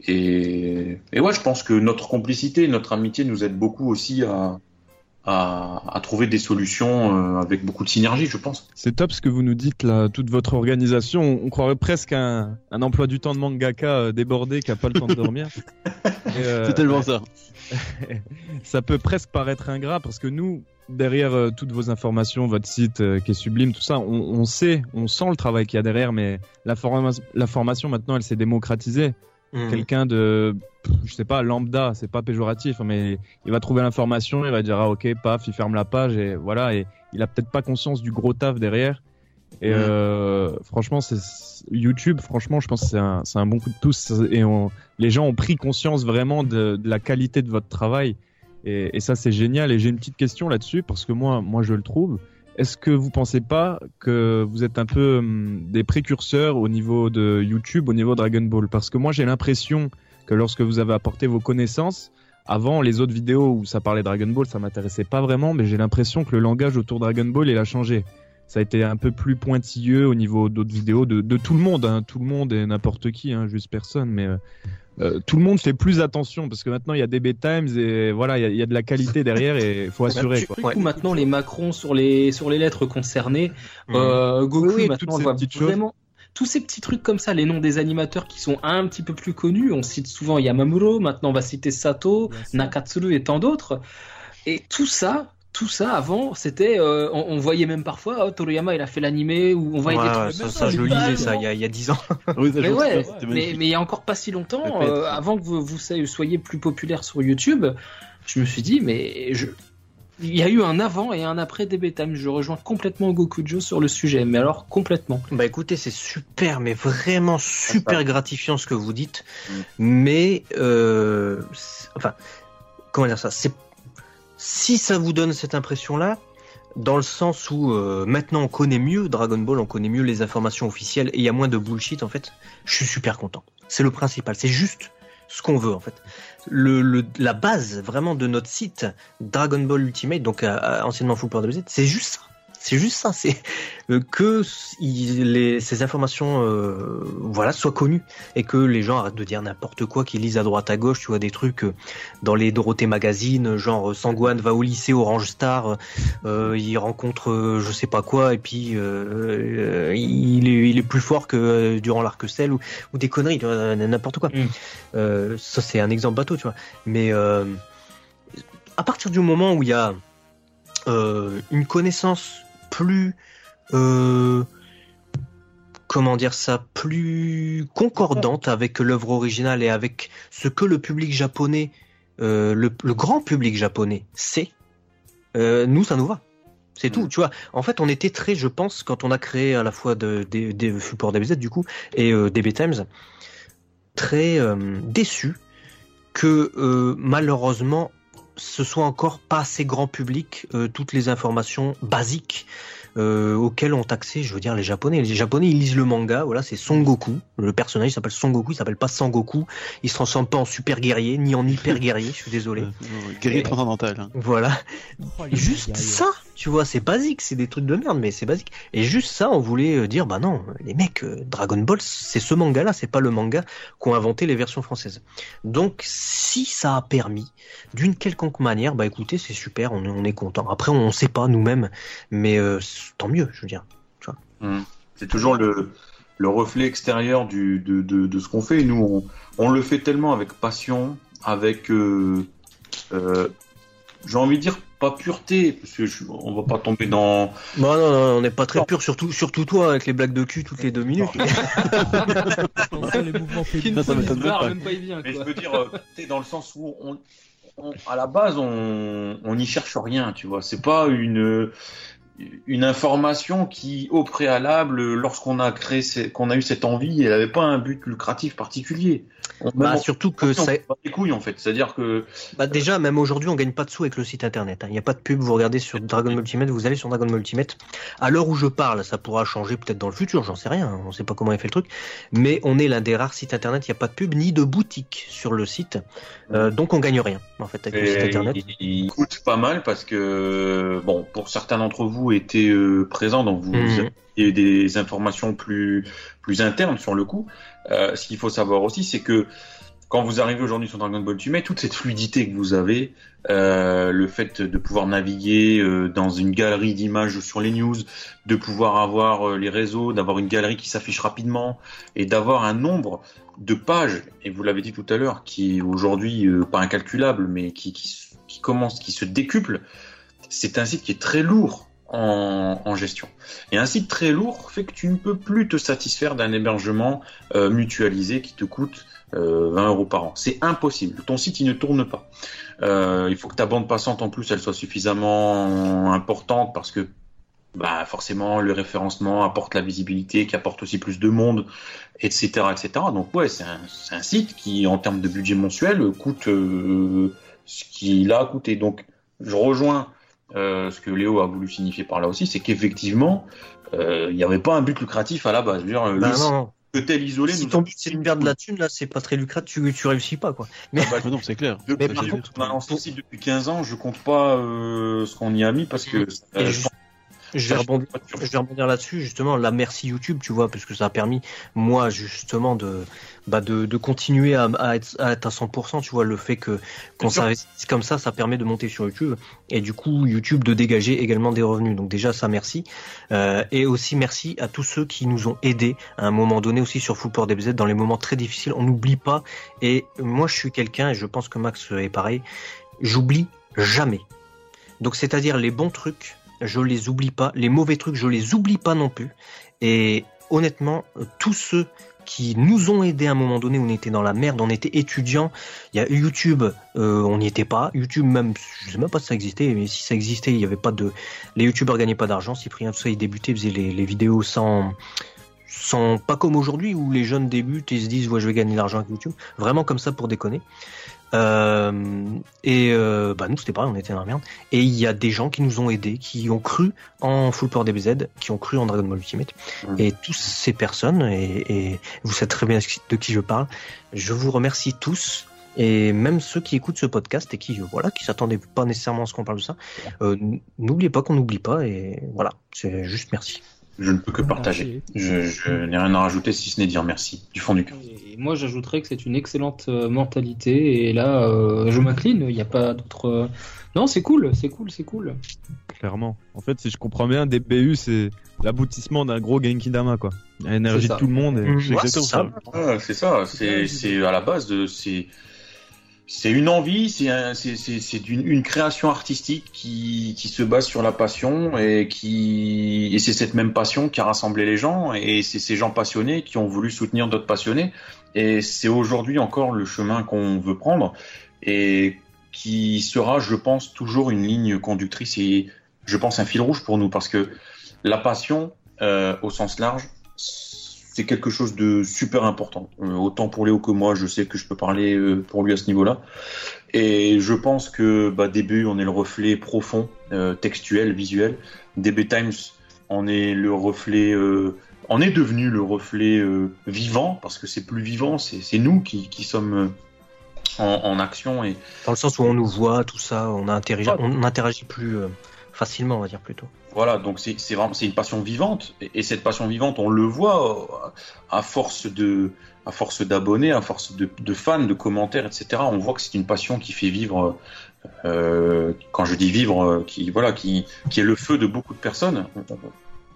et, et ouais, je pense que notre complicité, notre amitié nous aide beaucoup aussi à, à, à trouver des solutions euh, avec beaucoup de synergie, je pense. C'est top ce que vous nous dites là, toute votre organisation. On croirait presque un, un emploi du temps de mangaka euh, débordé qui a pas le temps de dormir. Euh, C'est tellement ça. ça peut presque paraître ingrat parce que nous, derrière euh, toutes vos informations, votre site euh, qui est sublime, tout ça, on, on sait, on sent le travail qu'il y a derrière, mais la, forma- la formation maintenant, elle s'est démocratisée. Mhm. Quelqu'un de, je sais pas, lambda, c'est pas péjoratif, mais il va trouver l'information, il va dire ah ok, paf, il ferme la page et voilà, et il a peut-être pas conscience du gros taf derrière. Et euh, franchement, c'est YouTube. Franchement, je pense que c'est un, bon coup de pouce. Et on, les gens ont pris conscience vraiment de, de la qualité de votre travail. Et, et ça, c'est génial. Et j'ai une petite question là-dessus parce que moi, moi, je le trouve. Est-ce que vous pensez pas que vous êtes un peu hum, des précurseurs au niveau de YouTube, au niveau Dragon Ball? Parce que moi, j'ai l'impression que lorsque vous avez apporté vos connaissances, avant les autres vidéos où ça parlait Dragon Ball, ça m'intéressait pas vraiment, mais j'ai l'impression que le langage autour Dragon Ball, il a changé. Ça a été un peu plus pointilleux au niveau d'autres vidéos de, de tout le monde, hein, tout le monde et n'importe qui, hein, juste personne, mais euh, euh, tout le monde fait plus attention parce que maintenant il y a des B-Times et voilà, il y a, il y a de la qualité derrière et il faut assurer. Du Quoi. coup, Ouais. maintenant, les Macrons sur les, sur les lettres concernées, Mhm. euh, Goku, Oui, oui, toutes maintenant, on voit choses. vraiment tous ces petits trucs comme ça, les noms des animateurs qui sont un petit peu plus connus. On cite souvent Yamamuro, maintenant on va citer Sato. Nakatsuru et tant d'autres. Et tout ça, tout ça avant, c'était, euh, on, on voyait même parfois, oh, Toriyama il a fait l'animé, ou on voyait Ouais, des ouais, trucs ça, comme ça, je lisais ça il y a, il y a 10 ans. Oui, ça, mais ouais, mais, mais il y a encore pas si longtemps, Ça euh, avant que vous, vous soyez plus populaire sur YouTube, je me suis dit, mais je... il y a eu un avant et un après DB Time. Je rejoins complètement Gokujo sur le sujet, mais alors complètement. Bah écoutez, c'est super, mais vraiment super gratifiant ce que vous dites. Mm. Mais, euh, enfin, comment dire ça C'est si ça vous donne cette impression-là, dans le sens où euh, maintenant on connaît mieux Dragon Ball, on connaît mieux les informations officielles et il y a moins de bullshit en fait, je suis super content. C'est le principal, c'est juste ce qu'on veut en fait. La base vraiment de notre site Dragon Ball Ultimate, donc euh, euh, anciennement Full Power DBZ, c'est juste ça. C'est juste ça, c'est euh, que il- les, ces informations euh, voilà soient connues et que les gens arrêtent de dire n'importe quoi, qu'ils lisent à droite à gauche, tu vois des trucs euh, dans les Dorothée Magazine, genre Sangwan va au lycée Orange Star, euh, il rencontre je sais pas quoi et puis euh, il, est, il est plus fort que durant l'arc-en-ciel ou, ou des conneries, n'importe quoi. Mm. Ça c'est un exemple bateau, tu vois. Mais à partir du moment où il y a euh, une connaissance plus euh, comment dire ça, plus concordante avec l'œuvre originale et avec ce que le public japonais, euh, le, le grand public japonais sait, euh, nous ça nous va. C'est tout, tu vois. En fait, on était très, je pense, quand on a créé à la fois de, des des supports DBZ du coup et euh, DB Times, très euh, déçus que euh, malheureusement ce soit encore pas assez grand public euh, toutes les informations basiques euh, auxquelles ont accès, je veux dire, les Japonais. Les Japonais, ils lisent le manga, voilà, c'est Son Goku. Le personnage il s'appelle Son Goku, il s'appelle pas Sangoku. Il se transforme pas en super guerrier, ni en hyper guerrier, je suis désolé. Euh, Guerrier transcendantal. hein. Voilà. Oh, Juste guerriers. ça, tu vois, c'est basique, c'est des trucs de merde, mais c'est basique. Et juste ça, on voulait euh, dire, bah non, les mecs, euh, Dragon Ball, c'est ce manga-là, c'est pas le manga qu'ont inventé les versions françaises. Donc, si ça a permis, d'une quelconque manière, bah écoutez, c'est super, on est, on est content. Après, on sait pas nous-mêmes, mais euh, tant mieux, je veux dire. Hum. C'est toujours le, le reflet extérieur du, de, de, de ce qu'on fait. Et nous, on, on le fait tellement avec passion, avec, euh, euh, j'ai envie de dire, pas pureté, parce que je, on va pas tomber dans. Bah non, non, on n'est pas très Non. pur, surtout, surtout toi, avec les blagues de cul toutes les deux minutes. Les mouvements. Ça, ça même pas. Mais je veux dire, euh, sais, dans le sens où on, on- à la base, on on n'y cherche rien, tu vois. C'est pas une une information qui, au préalable, lorsqu'on a créé, qu'on a eu cette envie, elle n'avait pas un but lucratif particulier. Bah, surtout que ça, les couilles en fait. C'est-à-dire que Bah déjà, même aujourd'hui, on gagne pas de sous avec le site internet. hein. Il n'y a pas de pub. Vous regardez sur Dragon Ball Ultimate, vous allez sur Dragon Ball Ultimate. À l'heure où je parle, ça pourra changer peut-être dans le futur, j'en sais rien. hein. On sait pas comment il fait le truc. Mais on est l'un des rares sites internet. Il n'y a pas de pub ni de boutique sur le site. Euh, donc on gagne rien en fait avec le site Et internet. il, il coûte pas mal parce que, bon, pour certains d'entre vous étaient euh, présents, donc vous Mhm. avez des informations plus, plus internes sur le coup. Euh, ce qu'il faut savoir aussi, c'est que quand vous arrivez aujourd'hui sur Dragon Ball Ultimate, toute cette fluidité que vous avez, euh, le fait de pouvoir naviguer euh, dans une galerie d'images sur les news, de pouvoir avoir euh, les réseaux, d'avoir une galerie qui s'affiche rapidement et d'avoir un nombre de pages, et vous l'avez dit tout à l'heure, qui est aujourd'hui euh, pas incalculable, mais qui, qui, qui commence, qui se décuple, c'est un site qui est très lourd en, en gestion. Et un site très lourd fait que tu ne peux plus te satisfaire d'un hébergement euh, mutualisé qui te coûte euh, 20 euros par an. C'est impossible. Ton site, il ne tourne pas. Euh, il faut que ta bande passante, en plus, elle soit suffisamment importante parce que bah, forcément, le référencement apporte la visibilité, qui apporte aussi plus de monde, etc. etc. Donc ouais, c'est un, un site qui, en termes de budget mensuel, coûte euh, ce qu'il a coûté. Donc je rejoins euh, ce que Léo a voulu signifier par là aussi, c'est qu'effectivement, euh, il n'y avait pas un but lucratif à la base. Je veux dire, le Bah non, non. que tel isolé Si ton but c'est de perdre de la thune, là, c'est pas très lucratif. Tu, tu réussis pas quoi. Ah bah, Mais non, c'est clair. depuis, Mais par j'ai contre, on a lancé depuis 15 ans, je compte pas euh, ce qu'on y a mis parce que Et euh, je- Je vais rebondir. Je vais rebondir là-dessus justement. La merci YouTube, tu vois, parce que ça a permis moi justement de bah de, de continuer à, à, être, à être à 100%. Tu vois, le fait que s'investisse comme ça, ça permet de monter sur YouTube et du coup YouTube de dégager également des revenus. Donc déjà ça merci Euh, et aussi merci à tous ceux qui nous ont aidés à un moment donné aussi sur Power DBZ dans les moments très difficiles. On n'oublie pas et moi je suis quelqu'un et je pense que Max est pareil. J'oublie jamais. Donc c'est-à-dire les bons trucs je les oublie pas. Les mauvais trucs, je les oublie pas non plus. Et honnêtement, tous ceux qui nous ont aidés à un moment donné, on était dans la merde, on était étudiants. Il y a YouTube, euh, on n'y était pas. YouTube même, je sais même pas si ça existait, mais si ça existait, il y avait pas de. Les YouTubeurs gagnaient pas d'argent. Cyprien, tout ça, ils débutaient, faisaient les, les vidéos sans, sans pas comme aujourd'hui où les jeunes débutent et se disent ouais je vais gagner de l'argent avec YouTube. Vraiment comme ça pour déconner. Euh, et euh, bah nous c'était pareil, on était dans la merde. Et il y a des gens qui nous ont aidés, qui ont cru en Full Power DBZ, qui ont cru en Dragon Ball Ultimate. Mhm. Et toutes ces personnes, et, et vous savez très bien de qui je parle, je vous remercie tous. Et même ceux qui écoutent ce podcast et qui euh, voilà qui s'attendaient pas nécessairement à ce qu'on parle de ça, euh, n'oubliez pas qu'on n'oublie pas et voilà c'est juste merci. Je ne peux que partager. Je, je n'ai rien à rajouter si ce n'est dire merci du fond du cœur. Et moi, j'ajouterais que c'est une excellente euh, mentalité. Et là, euh, je m'incline. Il n'y a pas d'autre. euh, Non, c'est cool, c'est cool, c'est cool. Clairement. En fait, si je comprends bien, DBU, c'est l'aboutissement d'un gros Genki Dama, quoi. L'énergie de tout le monde. Et... C'est Ouais, c'est ça. ça. Ouais, c'est ça, c'est c'est à la base de c'est c'est une envie, c'est un, une, une création artistique qui, qui se base sur la passion et qui et c'est cette même passion qui a rassemblé les gens et c'est ces gens passionnés qui ont voulu soutenir d'autres passionnés. Et c'est aujourd'hui encore le chemin qu'on veut prendre et qui sera, je pense, toujours une ligne conductrice et je pense un fil rouge pour nous parce que la passion euh, au sens large c'est quelque chose de super important. Euh, autant pour Léo que moi, je sais que je peux parler euh, pour lui à ce niveau-là. Et je pense que bah, DB, on est le reflet profond, euh, textuel, visuel. DB Times, on est le reflet, euh, on est devenu le reflet euh, vivant parce que c'est plus vivant, c'est c'est nous qui, qui sommes euh, en, en action et Dans le sens où on nous voit, tout ça, on, a interagi- on interagit plus facilement, on va dire plutôt. Voilà, donc c'est c'est vraiment c'est une passion vivante et, et cette passion vivante, on le voit euh, à force de à force d'abonnés, à force de, de fans, de commentaires, etc. On voit que c'est une passion qui fait vivre. euh, quand je dis vivre, euh, qui voilà, qui qui est le feu de beaucoup de personnes.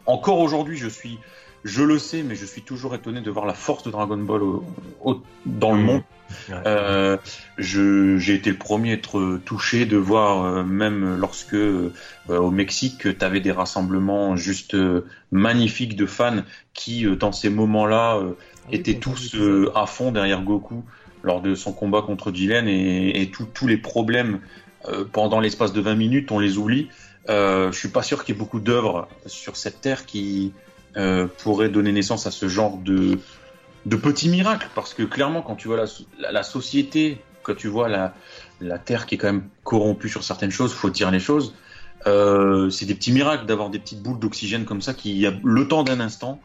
Encore aujourd'hui, je suis, je le sais, mais je suis toujours étonné de voir la force de Dragon Ball au- au- dans le monde. Ouais. Euh, je- j'ai été le premier à être touché de voir, euh, même lorsque euh, au Mexique, tu avais des rassemblements juste euh, magnifiques de fans qui, euh, dans ces moments-là, euh, Ah oui, étaient tous euh, à fond derrière Goku lors de son combat contre Jiren et, et tous- tous les problèmes euh, pendant l'espace de 20 minutes, on les oublie. Euh, je suis pas sûr qu'il y ait beaucoup d'œuvres sur cette terre qui euh, pourraient donner naissance à ce genre de, de petits miracles parce que clairement quand tu vois la, la, la société, quand tu vois la, la terre qui est quand même corrompue sur certaines choses, faut dire les choses. Euh, c'est des petits miracles d'avoir des petites boules d'oxygène comme ça qui, le temps d'un instant,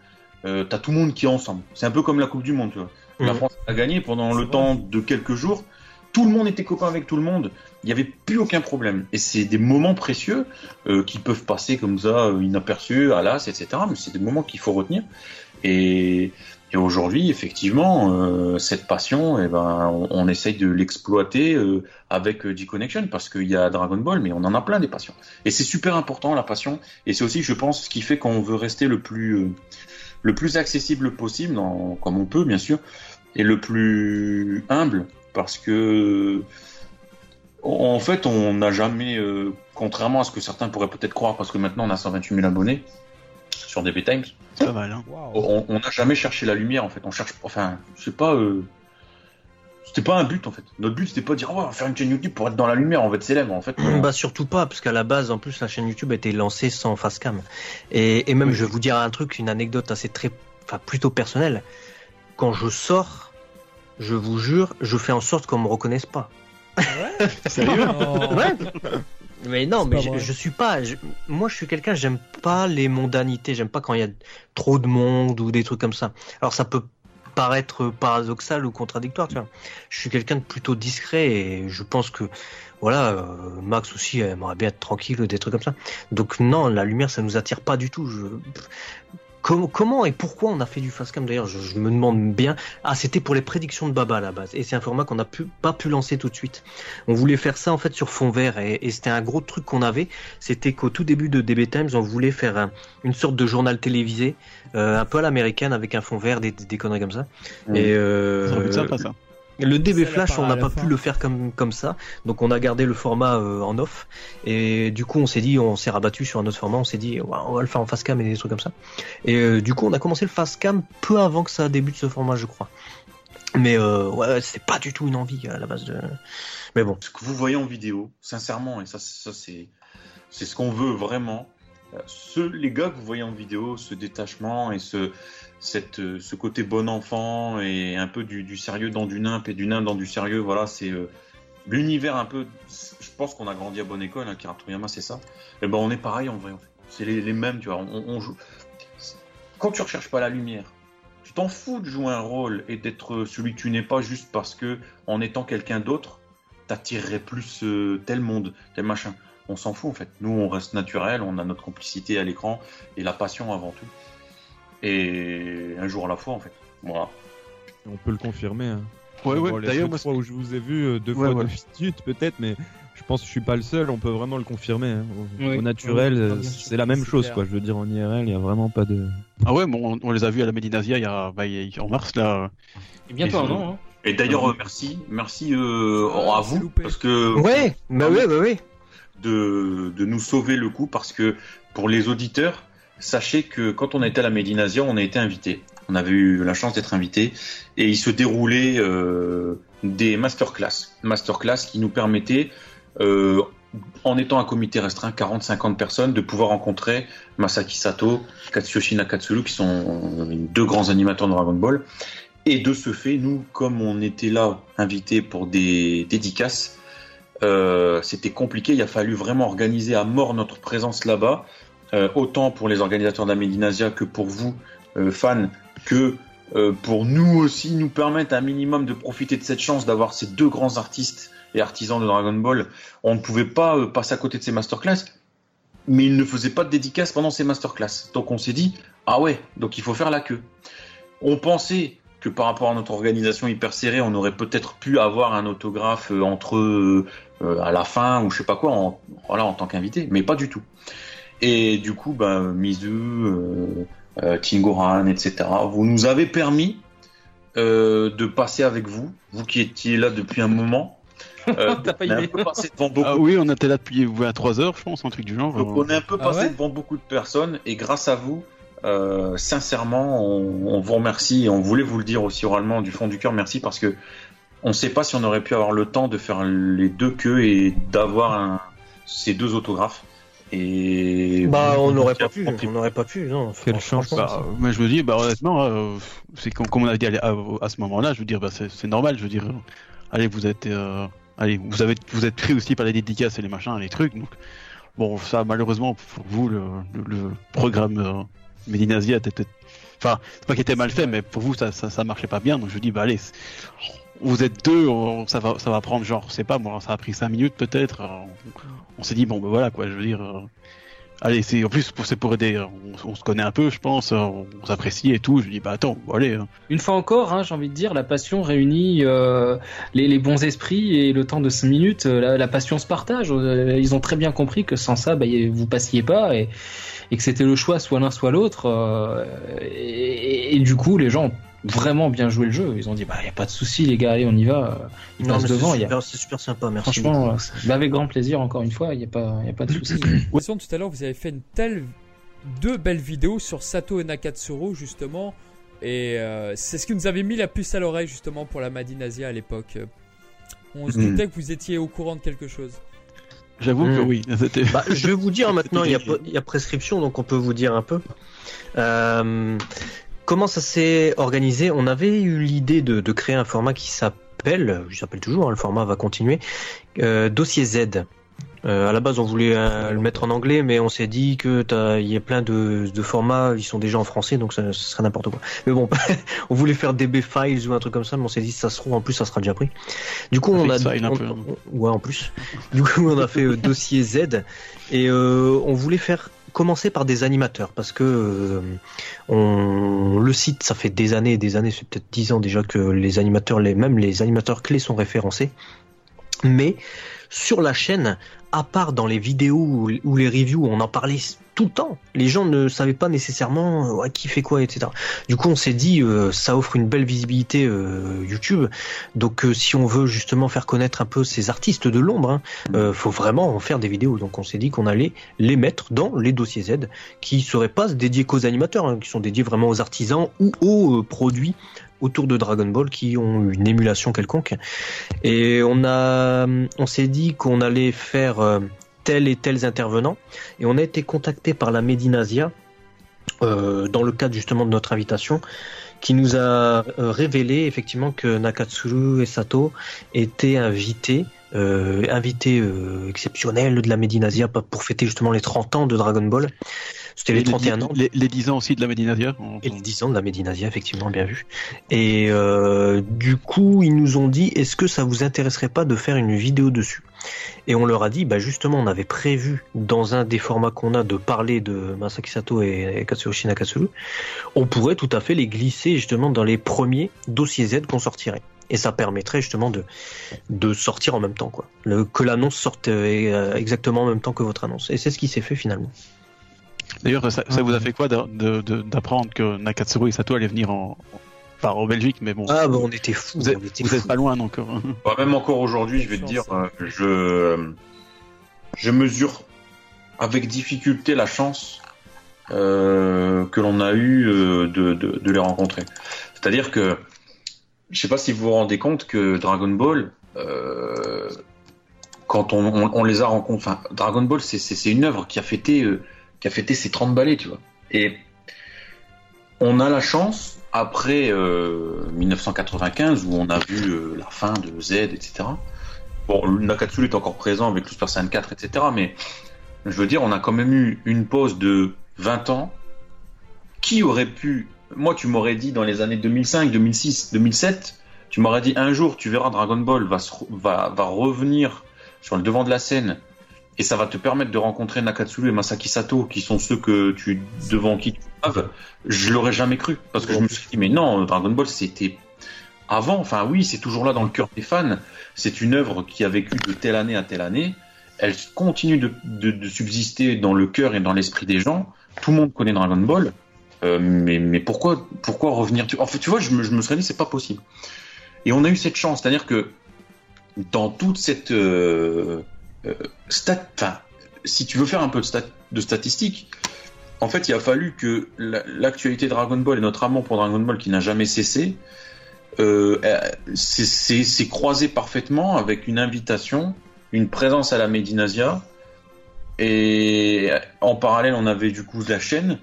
euh, t'as tout le monde qui est ensemble. C'est un peu comme la Coupe du Monde, tu vois. La. France a gagné pendant le vrai. temps de quelques jours. Tout le monde était copain avec tout le monde. Il n'y avait plus aucun problème. Et c'est des moments précieux euh, qui peuvent passer comme ça, euh, inaperçus, à l'as, etc. Mais c'est des moments qu'il faut retenir. Et, et aujourd'hui, effectivement, euh, cette passion, eh ben, on, essaye de l'exploiter euh, avec euh, G-Connection parce qu'il y a Dragon Ball, mais on en a plein des passions. Et c'est super important la passion. Et c'est aussi, je pense, ce qui fait qu'on veut rester le plus euh, le plus accessible possible, comme on peut bien sûr, et le plus humble parce que en fait, on n'a jamais, euh, contrairement à ce que certains pourraient peut-être croire, parce que maintenant on a 128 000 abonnés sur DB Times, C'est pas mal, hein. On n'a jamais cherché la lumière en fait. On cherche, enfin, sais pas, euh, c'était pas un but en fait. Notre but c'était pas de dire, oh, on va faire une chaîne YouTube pour être dans la lumière, on va être célèbre. En fait, on- Bah surtout pas, parce qu'à la base, en plus, la chaîne YouTube a été lancée sans facecam. Et, et même, Oui. je vais vous dire un truc, une anecdote assez très, enfin plutôt personnelle. Quand je sors, je vous jure, je fais en sorte qu'on me reconnaisse pas. Ouais? Sérieux? Ouais. Mais non, mais je, je suis pas. je- moi, je suis quelqu'un. J'aime pas les mondanités. J'aime pas quand il y a trop de monde ou des trucs comme ça. Alors, ça peut paraître paradoxal ou contradictoire. Tu vois. Je suis quelqu'un de plutôt discret et je pense que voilà, euh, Max aussi aimerait bien être tranquille ou des trucs comme ça. Donc non, la lumière, ça nous attire pas du tout. Je... Comment, comment et pourquoi on a fait du facecam? D'ailleurs je, je me demande bien. Ah, c'était pour les prédictions de Baba à la base. Et c'est un format qu'on n'a pu, pas pu lancer tout de suite. On voulait faire ça en fait sur fond vert et, et c'était un gros truc qu'on avait. C'était qu'au tout début de DB Times, on voulait faire un- une sorte de journal télévisé, euh, un peu à l'américaine avec un fond vert, des, des conneries comme ça. Et euh, ça. Le DB Flash, on n'a pas fin. pu le faire comme comme ça, donc on a gardé le format euh, en off. Et du coup, on s'est dit, on s'est rabattu sur un autre format. On s'est dit, ouais, on va le faire en face cam et des trucs comme ça. Et euh, du coup, on a commencé le face cam peu avant que ça débute ce format, je crois. Mais euh, ouais, c'était pas du tout une envie à la base de. Mais bon. ce que vous voyez en vidéo, sincèrement, et ça, ça c'est, c'est ce qu'on veut vraiment. Euh, Ceux, les gars que vous voyez en vidéo, ce détachement et ce, cette, euh, ce côté bon enfant et un peu du, du sérieux dans du nimp et du nimp dans du sérieux, voilà, c'est euh, l'univers un peu. Je pense qu'on a grandi à bonne école, hein, Kira Toriyama, c'est ça. Et ben, on est pareil en vrai. En. C'est les, mêmes, tu vois. On, joue. Quand tu recherches pas la lumière, tu t'en fous de jouer un rôle et d'être celui que tu n'es pas juste parce que en étant quelqu'un d'autre, t'attirerais plus euh, tel monde, tel machin. On s'en fout en fait. Nous, on reste naturel, on a notre complicité à l'écran et la passion avant tout. Et un jour à la fois en fait. Voilà. On peut le confirmer. Hein. Ouais, ouais. D'ailleurs, moi, fois où je vous ai vu euh, deux Ouais, fois voilà. de suite peut-être, mais je pense que je suis pas le seul. On peut vraiment le confirmer. hein. Au, Oui. au naturel, Oui, euh, c'est la même chose, clair. quoi. Je veux dire, en IRL, il y a vraiment pas de. Ah ouais, bon, on, on les a vus à la Medinasia il y a, bah, il y a- en mars là. Et bientôt un an. Hein. Et d'ailleurs, euh, merci, merci euh, Ah, à vous loupé. parce que Ouais, bah ouais, bah ouais. de, de nous sauver le coup parce que pour les auditeurs, sachez que quand on été à la Médinasia, on a été invité. On avait eu la chance d'être invité et il se déroulait euh, des masterclass, masterclass qui nous permettaient, euh, en étant un comité restreint, 40-50 personnes, de pouvoir rencontrer Masaki Sato, Katsuyoshi Nakatsuru, qui sont deux grands animateurs de Dragon Ball. Et de ce fait, nous, comme on était là invités pour des dédicaces, euh, c'était compliqué. Il a fallu vraiment organiser à mort notre présence là-bas, euh, autant pour les organisateurs de la Médinasia que pour vous, euh, fans, que euh, pour nous aussi nous permettre un minimum de profiter de cette chance d'avoir ces deux grands artistes et artisans de Dragon Ball. On ne pouvait pas euh, passer à côté de ces masterclass, mais ils ne faisaient pas de dédicace pendant ces masterclass. Donc on s'est dit, ah ouais, donc il faut faire la queue. On pensait que par rapport à notre organisation hyper serrée, on aurait peut-être pu avoir un autographe euh, entre eux euh, à la fin ou je sais pas quoi, en, voilà, en tant qu'invité, mais pas du tout. Et du coup, bah, Mizu, euh, euh, Tingoran, etc. Vous nous avez permis euh, de passer avec vous, vous qui étiez là depuis un moment. Euh, pas on est un peu passé devant beaucoup Ah oui, on était là depuis 23 heures, je pense, un truc du genre. donc on est un peu Ah passé ouais devant beaucoup de personnes et grâce à vous, euh, sincèrement, on, on vous remercie et on voulait vous le dire aussi oralement du fond du cœur, merci parce que on ne sait pas si on aurait pu avoir le temps de faire les deux queues et d'avoir ces deux autographes. Et Bah, on n'aurait pas pu, on n'aurait pas pu, non. Quelle chance. Bah, mais je me dis, bah honnêtement, euh, c'est comme, comme on a dit à, à ce moment-là, je veux dire, bah, c'est c'est normal, je veux dire, euh, allez, vous êtes, euh, allez, vous avez, vous êtes pris aussi par les dédicaces et les machins, les trucs, donc bon, ça malheureusement pour vous, le, le, le programme euh, Medinasia était, enfin, c'est pas qu'il était mal fait, mais pour vous ça, ça, ça marchait pas bien, donc je dis, bah allez, c'est- vous êtes deux, on- ça va, ça va prendre genre, je sais pas, moi, ça a pris cinq minutes peut-être, euh, on, on s'est dit bon, bah voilà quoi, je veux dire. euh, Allez, c'est en plus c'est pour aider. On, on se connaît un peu, je pense. On, on s'apprécie et tout. Je dis bah attends, allez. hein. Une fois encore, hein, j'ai envie de dire, la passion réunit euh, les, bons esprits et le temps de 5 minutes, euh, la, passion se partage. Ils ont très bien compris que sans ça, bah, vous passiez pas et, que c'était le choix soit l'un soit l'autre. et, et du coup, les gens ont vraiment bien joué le jeu. Ils ont dit bah y a pas de souci les gars, allez on y va. Ils Non, passent c'est devant. il y a- super, c'est super sympa, merci. Franchement, euh, bah, avec grand plaisir encore une fois. Il y a pas, y a pas de souci. Question tout à l'heure, vous avez fait une telle deux belles vidéos sur Sato et Nakatsuru justement, et euh, c'est ce qui nous avait mis la puce à l'oreille justement pour la Madinasia à l'époque. On se doutait que vous étiez au courant de quelque chose. J'avoue que Mm. oui. Bah, je vais vous dire maintenant, il y, a, il y a prescription, donc on peut vous dire un peu. Euh, comment ça s'est organisé? On avait eu l'idée de, de créer un format qui s'appelle, il s'appelle toujours, hein, le format va continuer, euh, Dossier Z. Euh, à la base, on voulait euh, le mettre en anglais, mais on s'est dit que il y a plein de, de formats, ils sont déjà en français, donc ça, ce serait n'importe quoi. Mais bon, on voulait faire DB Files ou un truc comme ça, mais on s'est dit ça se trouve en plus, ça sera déjà pris. Du coup, on a, Fix File un on- peu. on- ouais, en plus. Du coup, on a fait euh, dossier Z et on voulait faire commencer par des animateurs parce que euh, on, le site, ça fait des années et des années, c'est peut-être dix ans déjà que les animateurs, les même les animateurs clés sont référencés. Mais sur la chaîne, à part dans les vidéos ou- ou les reviews, on en parlait tout le temps. Les gens ne savaient pas nécessairement euh, qui fait quoi, etc. Du coup, on s'est dit, euh, ça offre une belle visibilité euh, YouTube. Donc, si on veut justement faire connaître un peu ces artistes de l'ombre, hein, faut vraiment en faire des vidéos. Donc, on s'est dit qu'on allait les mettre dans les dossiers Z, qui seraient pas dédiés qu'aux animateurs, hein, qui sont dédiés vraiment aux artisans ou aux produits autour de Dragon Ball qui ont une émulation quelconque. Et on a, on s'est dit qu'on allait faire tels et tels intervenants. Et on a été contacté par la Medinasia euh, dans le cadre justement de notre invitation, qui nous a euh, révélé effectivement que Nakatsuru et Sato étaient invités, euh, invités euh, exceptionnels de la Medinasia pour fêter justement les 30 ans de Dragon Ball. C'était les 31 ans. Les, les 10 ans aussi de la Médinasia. on- Et les 10 ans de la Médinasia, effectivement, bien vu. Et euh, du coup, ils nous ont dit, est-ce que ça vous intéresserait pas de faire une vidéo dessus? Et on leur a dit, bah justement, on avait prévu dans un des formats qu'on a de parler de Masaki Sato et Katsuyoshi Nakatsuru. On pourrait tout à fait les glisser justement dans les premiers dossiers Z qu'on sortirait. Et ça permettrait justement de, de sortir en même temps, quoi. Le, que l'annonce sorte euh, exactement en même temps que votre annonce. Et c'est ce qui s'est fait finalement. D'ailleurs, ça, ça vous a fait quoi d'apprendre que Nakatsuru et Sato allaient venir en, Enfin, en Belgique, mais bon. Ah, bah, on était fous. vous êtes, on était vous êtes pas loin encore. Bah, même encore aujourd'hui, je vais te dire, euh, je, je mesure avec difficulté la chance euh, que l'on a eu euh, de, de, de les rencontrer. C'est-à-dire que, je sais pas si vous vous rendez compte que Dragon Ball, euh, quand on, on, on les a rencontrés, enfin, Dragon Ball, c'est- une œuvre qui a fêté, euh, qui a fêté ses 30 balais, tu vois. Et on a la chance, après euh, 1995, où on a vu euh, la fin de Z, etc. Bon, le Nakatsuru est encore présent avec le Super Saiyan 4, etc. Mais je veux dire, on a quand même eu une pause de 20 ans. Qui aurait pu... Moi, tu m'aurais dit dans les années 2005, 2006, 2007, tu m'aurais dit un jour, tu verras Dragon Ball va revenir sur le devant de la scène et ça va te permettre de rencontrer Nakatsuru et Masaki Sato, qui sont ceux que tu devant qui tu baves. Je l'aurais jamais cru parce que je me suis dit mais non, Dragon Ball c'était avant. Enfin oui, c'est toujours là dans le cœur des fans. C'est une œuvre qui a vécu de telle année à telle année. Elle continue de, subsister dans le cœur et dans l'esprit des gens. Tout le monde connaît Dragon Ball. Euh, mais, mais pourquoi, pourquoi revenir. En fait, tu vois, je me, serais dit, c'est pas possible. Et on a eu cette chance, c'est-à-dire que dans toute cette euh, stat, enfin, si tu veux faire un peu de, stat, de statistiques, en fait, il a fallu que la- l'actualité Dragon Ball et notre amour pour Dragon Ball qui n'a jamais cessé, euh, euh, c'est croisé parfaitement avec une invitation, une présence à la Médinasia, et en parallèle, on avait du coup la chaîne,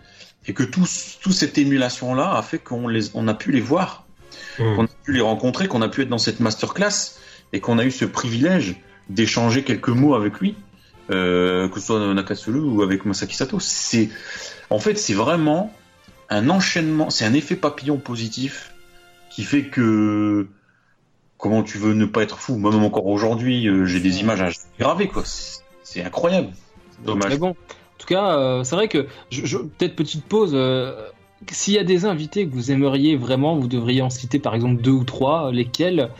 et que tout, tout cette émulation-là a fait qu'on on a pu les voir, Mm. qu'on a pu les rencontrer, qu'on a pu être dans cette masterclass, et qu'on a eu ce privilège d'échanger quelques mots avec lui, euh, que ce soit Nakatsuru ou avec Masaki Sato. C'est, en fait, c'est vraiment un enchaînement, c'est un effet papillon positif qui fait que comment tu veux ne pas être fou? Moi, même encore aujourd'hui, euh, j'ai des images à graver, quoi. C'est- C'est incroyable. Dommage. Mais bon, en tout cas, euh, c'est vrai que je, je- peut-être petite pause. euh, S'il y a des invités que vous aimeriez vraiment, vous devriez en citer par exemple deux ou trois. Lesquels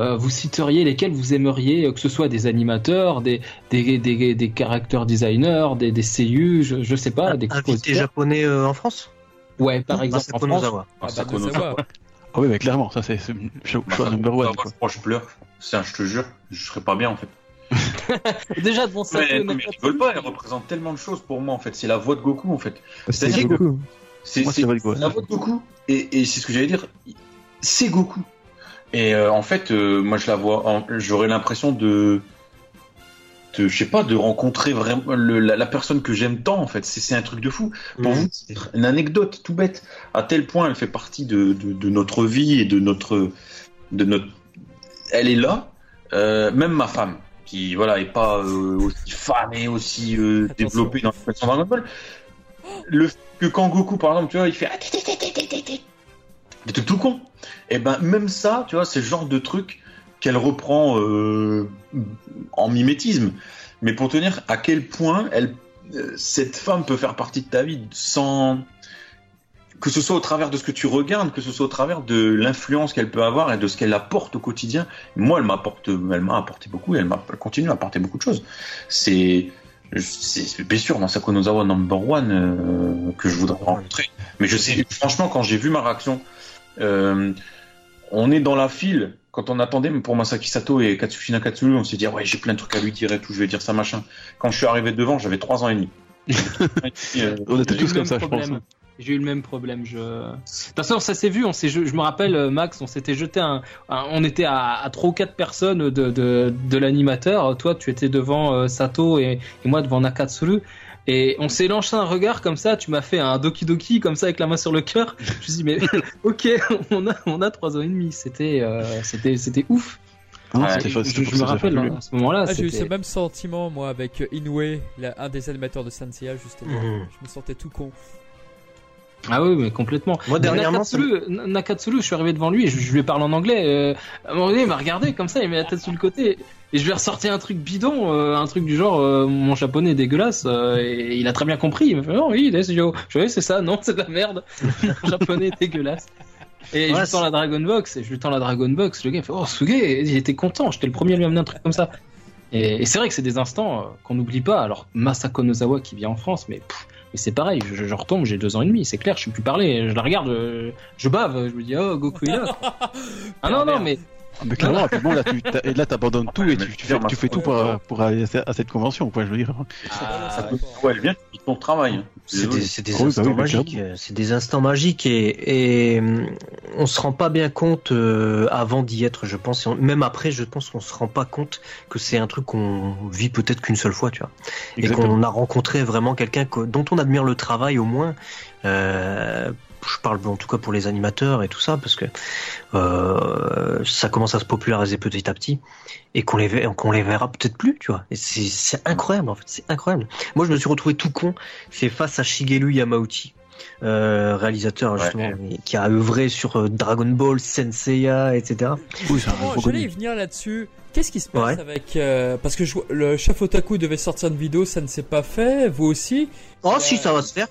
euh, vous citeriez lesquels vous aimeriez, euh, que ce soit des animateurs, des des des, des character designers, des des seiyuu, je, je sais pas, des Invité compositeurs. japonais euh, en France? Ouais, par exemple en Masako France. Nozawa. Ah, bah, Masako de Nozawa. savoir. Ah oui, mais clairement, ça c'est c'est choix number one. Quoi. Je crois que je pleure. C'est un, je te jure, je serais pas bien en fait. Déjà devant ça. Mais, mais rigole pas, elle représente tellement de choses pour moi en fait. C'est la voix de Goku en fait. C'est C'est-à-dire que- Goku. C'est Moi, c'est- c'est la voix de Goku. la voix de Goku. Et, et c'est ce que j'allais dire. C'est Goku. Et euh, en fait, euh, moi je la vois. J'aurais l'impression de, de, je sais pas, de rencontrer vraiment le- la, la personne que j'aime tant en fait. C'est un truc de fou. Pour Mm. vous une anecdote tout bête, à tel point elle fait partie de, de, de notre vie et de notre, de notre, elle est là. Euh, même ma femme, qui voilà est pas aussi fan et aussi développée dans le fait que quand Goku par exemple, tu vois, il fait des trucs tout con. Et ben même ça, tu vois, c'est le genre de truc qu'elle reprend euh, en mimétisme. Mais pour te dire à quel point euh, cette femme peut faire partie de ta vie sans que ce soit au travers de ce que tu regardes, que ce soit au travers de l'influence qu'elle peut avoir et de ce qu'elle apporte au quotidien. Moi, elle m'apporte, elle m'a apporté beaucoup et elle, elle continue à apporter beaucoup de choses. C'est bien sûr dans Sakonozawa Number One euh, que je voudrais rencontrer. Mais je sais, franchement, quand j'ai vu ma réaction, euh, on est dans la file. Quand on attendait pour Masaki Sato et Katsushi Nakatsuru, on s'est dit ah ouais j'ai plein de trucs à lui dire et tout, je vais dire ça machin. Quand je suis arrivé devant, j'avais trois ans et demi. Euh, On était J'ai eu tous le comme ça, même je pense. problème. J'ai eu le même problème. Je... De toute façon, ça s'est vu. On s'est, je, je me rappelle, euh, Max, on s'était jeté un, un- on était à, à trois ou quatre personnes de, de, de l'animateur. Toi, tu étais devant euh, Sato et, et moi devant Nakatsuru. Et on s'est lancé un regard comme ça. Tu m'as fait un doki doki comme ça avec la main sur le cœur. Je me suis dit, mais ok, on a, on a trois ans et demi. C'était, euh, c'était, c'était ouf. Non, c'était Je, me rappelle hein, à ce moment-là. Ah, j'ai eu ce même sentiment, moi, avec Inoue, la- un des animateurs de Sanseiya, justement. Mhm. Je me sentais tout con. Ah oui, mais complètement. Moi, dernièrement, ça Nakatsuru, N- Nakatsuru, je suis arrivé devant lui et je, je lui parle en anglais. euh, à un moment donné, il m'a regardé comme ça, il met la tête sur le côté. Et je lui ai ressorti un truc bidon, euh, un truc du genre, euh, mon japonais est dégueulasse. euh, et il a très bien compris. Il m'a fait, oh oui. Je oui, c'est ça, non, c'est de la merde. mon japonais est dégueulasse. Et je lui tends la Dragon Box, et je lui tends la Dragon Box. Le gars, il fait, oh, Suge, il était content. J'étais le premier à lui amener un truc comme ça. Et, et c'est vrai que c'est des instants qu'on n'oublie pas. Alors, Masako Nozawa qui vient en France, mais pff, Et c'est pareil, je, je retombe, j'ai deux ans et demi, c'est clair, je suis plus parlé. Je la regarde, euh, je bave, je me dis oh Goku est là. ah non non mais mais clairement, bon, là, tu et là, t'abandonnes tout Ouais, et tu, tu je veux fais, dire, tu fais tout pour, euh, pour aller à ce- à cette convention, quoi, je veux dire. Ah, Ça peut- Ouais, elle vient de ton travail. hein. C'est des, des Ah bah instants oui, magiques. C'est des instants magiques et, et on se rend pas bien compte euh, avant d'y être, je pense. On- même après, je pense qu'on se rend pas compte que c'est un truc qu'on vit peut-être qu'une seule fois, tu vois. Et qu'on a rencontré vraiment quelqu'un que- dont on admire le travail au moins. Euh, je parle en tout cas pour les animateurs et tout ça parce que euh, ça commence à se populariser petit à petit et qu'on les verra, qu'on les verra peut-être plus, tu vois. Et c'est incroyable en fait, c'est incroyable. Moi, je me suis retrouvé tout con. C'est face à Shigeru Yamauchi. Euh, réalisateur Ouais. justement qui a œuvré sur euh, Dragon Ball, Senseiya, etc. Oui, gros J'allais y venir là-dessus. Qu'est-ce qui se passe Ouais. avec euh, parce que je le chef otaku devait sortir une vidéo, ça ne s'est pas fait. Vous aussi Oh si, ça va se faire.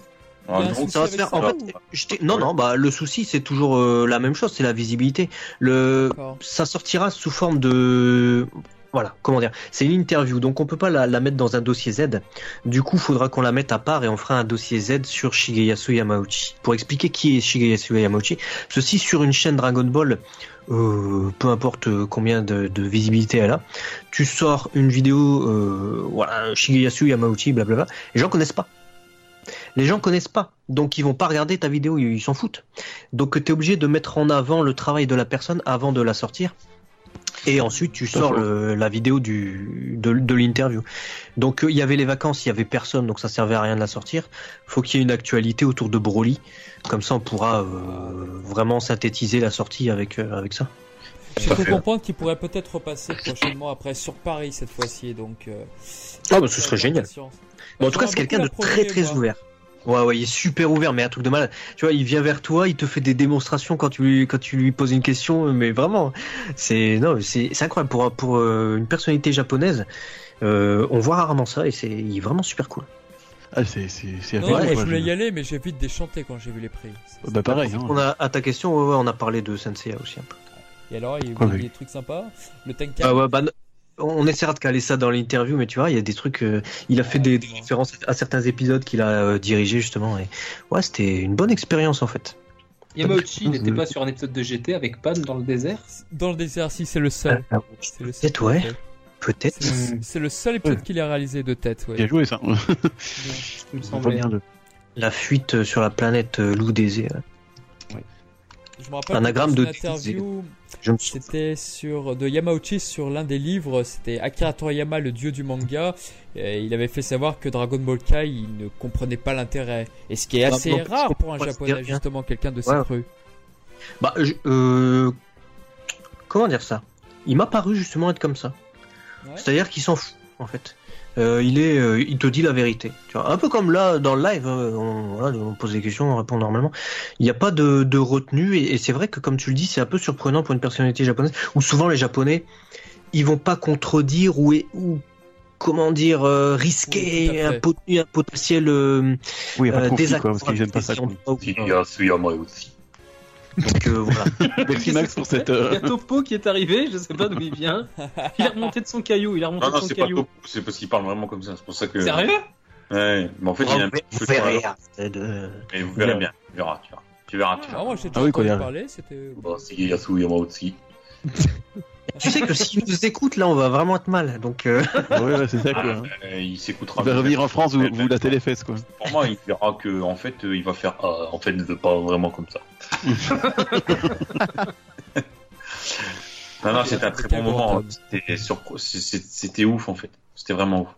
Ah, souci Ça va se avec faire. ça, En fait, je non, non, bah le souci c'est toujours euh, la même chose, c'est la visibilité. Le, ça sortira sous forme de voilà comment dire c'est une interview donc on peut pas la, la mettre dans un dossier Z. Du coup faudra qu'on la mette à part et on fera un dossier Z sur Shigeyasu Yamauchi. Pour expliquer qui est Shigeyasu Yamauchi ceci sur une chaîne Dragon Ball euh, peu importe euh, combien de, de visibilité elle a tu sors une vidéo euh, voilà Shigeyasu Yamauchi blablabla les gens connaissent pas les gens connaissent pas, donc ils vont pas regarder ta vidéo, ils s'en foutent. Donc tu es obligé de mettre en avant le travail de la personne avant de la sortir. Et ensuite tu sors le- la vidéo du, de, de l'interview. Donc euh, il y avait les vacances, il y avait personne, donc ça servait à rien de la sortir. Faut qu'il y ait une actualité autour de Broly, comme ça on pourra euh, vraiment synthétiser la sortie avec euh, avec ça. J'ai cru comprendre qu'il pourrait peut-être repasser prochainement après sur Paris cette fois-ci. Donc. euh, Ah bah ce serait génial. Bon, en tout cas, c'est quelqu'un de très très moi. ouvert. Ouais, ouais, il est super ouvert, mais un truc de malade. Tu vois, il vient vers toi, il te fait des démonstrations quand tu lui, quand tu lui poses une question, mais vraiment, c'est non, c'est incroyable pour pour euh, une personnalité japonaise. Euh, on voit rarement ça et c'est il est vraiment super cool. Ah, c'est, Non, quoi, je voulais y aller, mais j'ai vite déchanté quand j'ai vu les prix. Bah, pareil, hein. On a à ta question, ouais, ouais, on a parlé de Senseiya aussi un peu. Et alors, il y a oui. des trucs sympas. Le Tenkan. Ah ouais, bah, on essaiera de caler ça dans l'interview, mais tu vois, il y a des trucs. euh, il a fait des, références à certains épisodes qu'il a euh, dirigés justement, et ouais, c'était une bonne expérience en fait. Yamauchi Mhm. n'était pas sur un épisode de GT avec Pan dans le désert Dans le désert, si c'est le seul. C'est le seul. Peut-être, ouais. C'est Peut-être. le- C'est le seul épisode qu'il a réalisé de tête. Ouais. Bien joué, ça. Il me semblait. La fuite euh, sur la planète euh, Loup des Airs. Je me rappelle Anagramme de interview, c'était sur de Yamauchi sur l'un des livres. C'était Akira Toriyama, le dieu du manga. Et il avait fait savoir que Dragon Ball Kai, il ne comprenait pas l'intérêt. Et ce qui est assez non, rare pour un japonais, justement, quelqu'un de si Ouais. cru. Bah, je- euh, comment dire ça? Il m'a paru justement être comme ça. Ouais. C'est-à-dire qu'il s'en fout, en fait. Euh, il est, euh, il te dit la vérité. Tu vois, un peu comme là dans le live, euh, on, voilà, on pose des questions, on répond normalement. Il n'y a pas de, de retenue et, et c'est vrai que comme tu le dis, c'est un peu surprenant pour une personnalité japonaise. Où souvent les Japonais, ils vont pas contredire ou, ou comment dire euh, risquer un, fait. pot- un potentiel euh, Oui, il a pas de euh, conflit, quoi, parce qu'ils pas ça. y a Suyama aussi. Donc euh, voilà. Merci Max pour cette. Il y euh, a Topo qui est arrivé, je sais pas d'où il vient. Il est remonté de son caillou, il est remonté Non, de non, son c'est pas caillou. Topo, c'est parce qu'il parle vraiment comme ça. C'est pour ça que. Sérieux? Ouais, mais en fait, il a un petit peu de- Mais vous verrez bien. Tu verras, tu verras. Tu verras, tu Ah, verras. moi, j'ai déjà Ah entendu a- parler. C'était. Bon, c'est Yasuyama aussi. Tu sais que s'il nous écoute, là, on va vraiment être mal. Donc, euh, Ouais, ouais, c'est ça, quoi. Euh, il s'écoutera. Il va revenir en France, vous latez les fesses, quoi. Pour moi, il verra que, en fait, euh, il va faire. Ah, en fait, ne veut pas vraiment comme ça. non, non, c'était un très bon moment. C'était ouf, en fait. C'était vraiment ouf.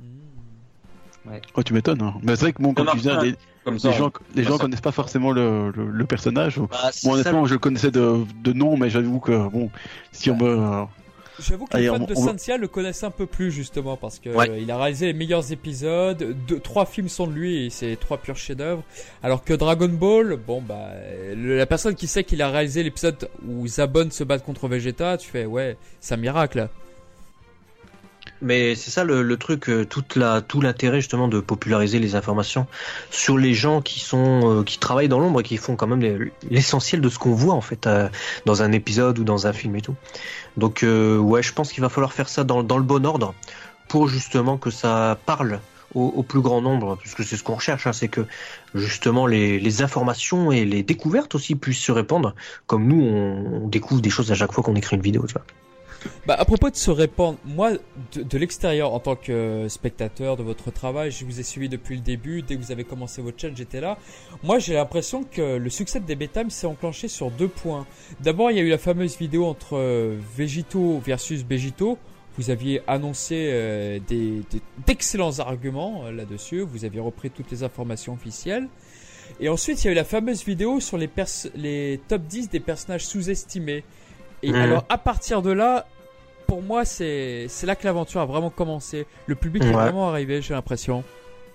Hmm. Oh, tu m'étonnes. Hein. Mais c'est vrai que, bon, comme Non, tu non, les, Comme ça. les gens, les gens ça- connaissent pas forcément le, le, le personnage. bah, Moi, ça, honnêtement, je le connaissais de, de nom, mais j'avoue que, bon, si on me. J'avoue que Allez, les fans on- de on- le connaissent un peu plus justement parce que Ouais. il a réalisé les meilleurs épisodes, deux, trois films sont de lui et c'est trois purs chefs-d'œuvre. Alors que Dragon Ball, bon bah le- la personne qui sait qu'il a réalisé l'épisode où Zabon se bat contre Vegeta, tu fais ouais, c'est un miracle. Mais c'est ça le, le truc, euh, toute la, tout l'intérêt justement de populariser les informations sur les gens qui sont, euh, qui travaillent dans l'ombre et qui font quand même les- l'essentiel de ce qu'on voit en fait euh, dans un épisode ou dans un film et tout. Donc euh, ouais, je pense qu'il va falloir faire ça dans, le bon ordre pour justement que ça parle au, plus grand nombre, parce que c'est ce qu'on recherche, hein, c'est que justement les, informations et les découvertes aussi puissent se répandre, comme nous on découvre des choses à chaque fois qu'on écrit une vidéo, tu vois. Bah, à propos de se répandre, moi, de, de l'extérieur, en tant que spectateur de votre travail, je vous ai suivi depuis le début. Dès que vous avez commencé votre chaîne, j'étais là. Moi, j'ai l'impression que le succès de DB Time s'est enclenché sur deux points. D'abord, il y a eu la fameuse vidéo entre euh, Végito versus Begito. Vous aviez annoncé euh, des, des- d'excellents arguments euh, là-dessus. Vous aviez repris toutes les informations officielles. Et ensuite, il y a eu la fameuse vidéo sur les, les top 10 des personnages sous-estimés. Et Mhm. alors, à partir de là, pour moi, c'est c'est là que l'aventure a vraiment commencé. Le public est vraiment arrivé, j'ai l'impression.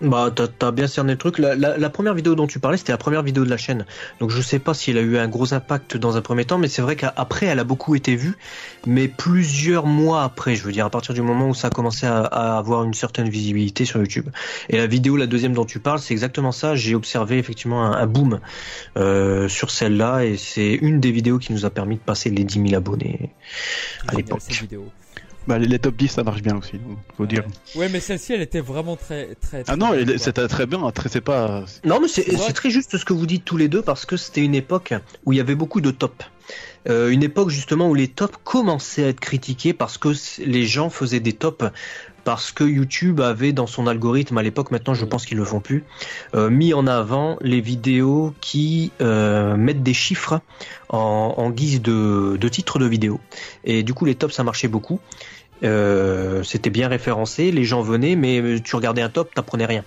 Bah, t'as bien cerné le truc. La, la, la première vidéo dont tu parlais, c'était la première vidéo de la chaîne. Donc, je sais pas si elle a eu un gros impact dans un premier temps, mais c'est vrai qu'après, elle a beaucoup été vue. Mais plusieurs mois après, je veux dire, à partir du moment où ça a commencé à, à avoir une certaine visibilité sur YouTube. Et la vidéo, la deuxième dont tu parles, c'est exactement ça. J'ai observé effectivement un, un boom euh, sur celle-là, et c'est une des vidéos qui nous a permis de passer les 10 000 abonnés à l'époque. Bah, les, top 10, ça marche bien aussi, donc, faut dire. Ouais, mais celle-ci, elle était vraiment très, très. très Ah non, c'était très bien, très, c'est pas. Non, mais c'est très juste ce que vous dites tous les deux parce que c'était une époque où il y avait beaucoup de tops. Euh, une époque justement où les tops commençaient à être critiqués parce que les gens faisaient des tops parce que YouTube avait dans son algorithme à l'époque, maintenant je pense qu'ils le font plus, euh, mis en avant les vidéos qui euh, mettent des chiffres en, en guise de, de titre de vidéo. Et du coup les tops ça marchait beaucoup. Euh, C'était bien référencé, les gens venaient, mais tu regardais un top, t'apprenais rien.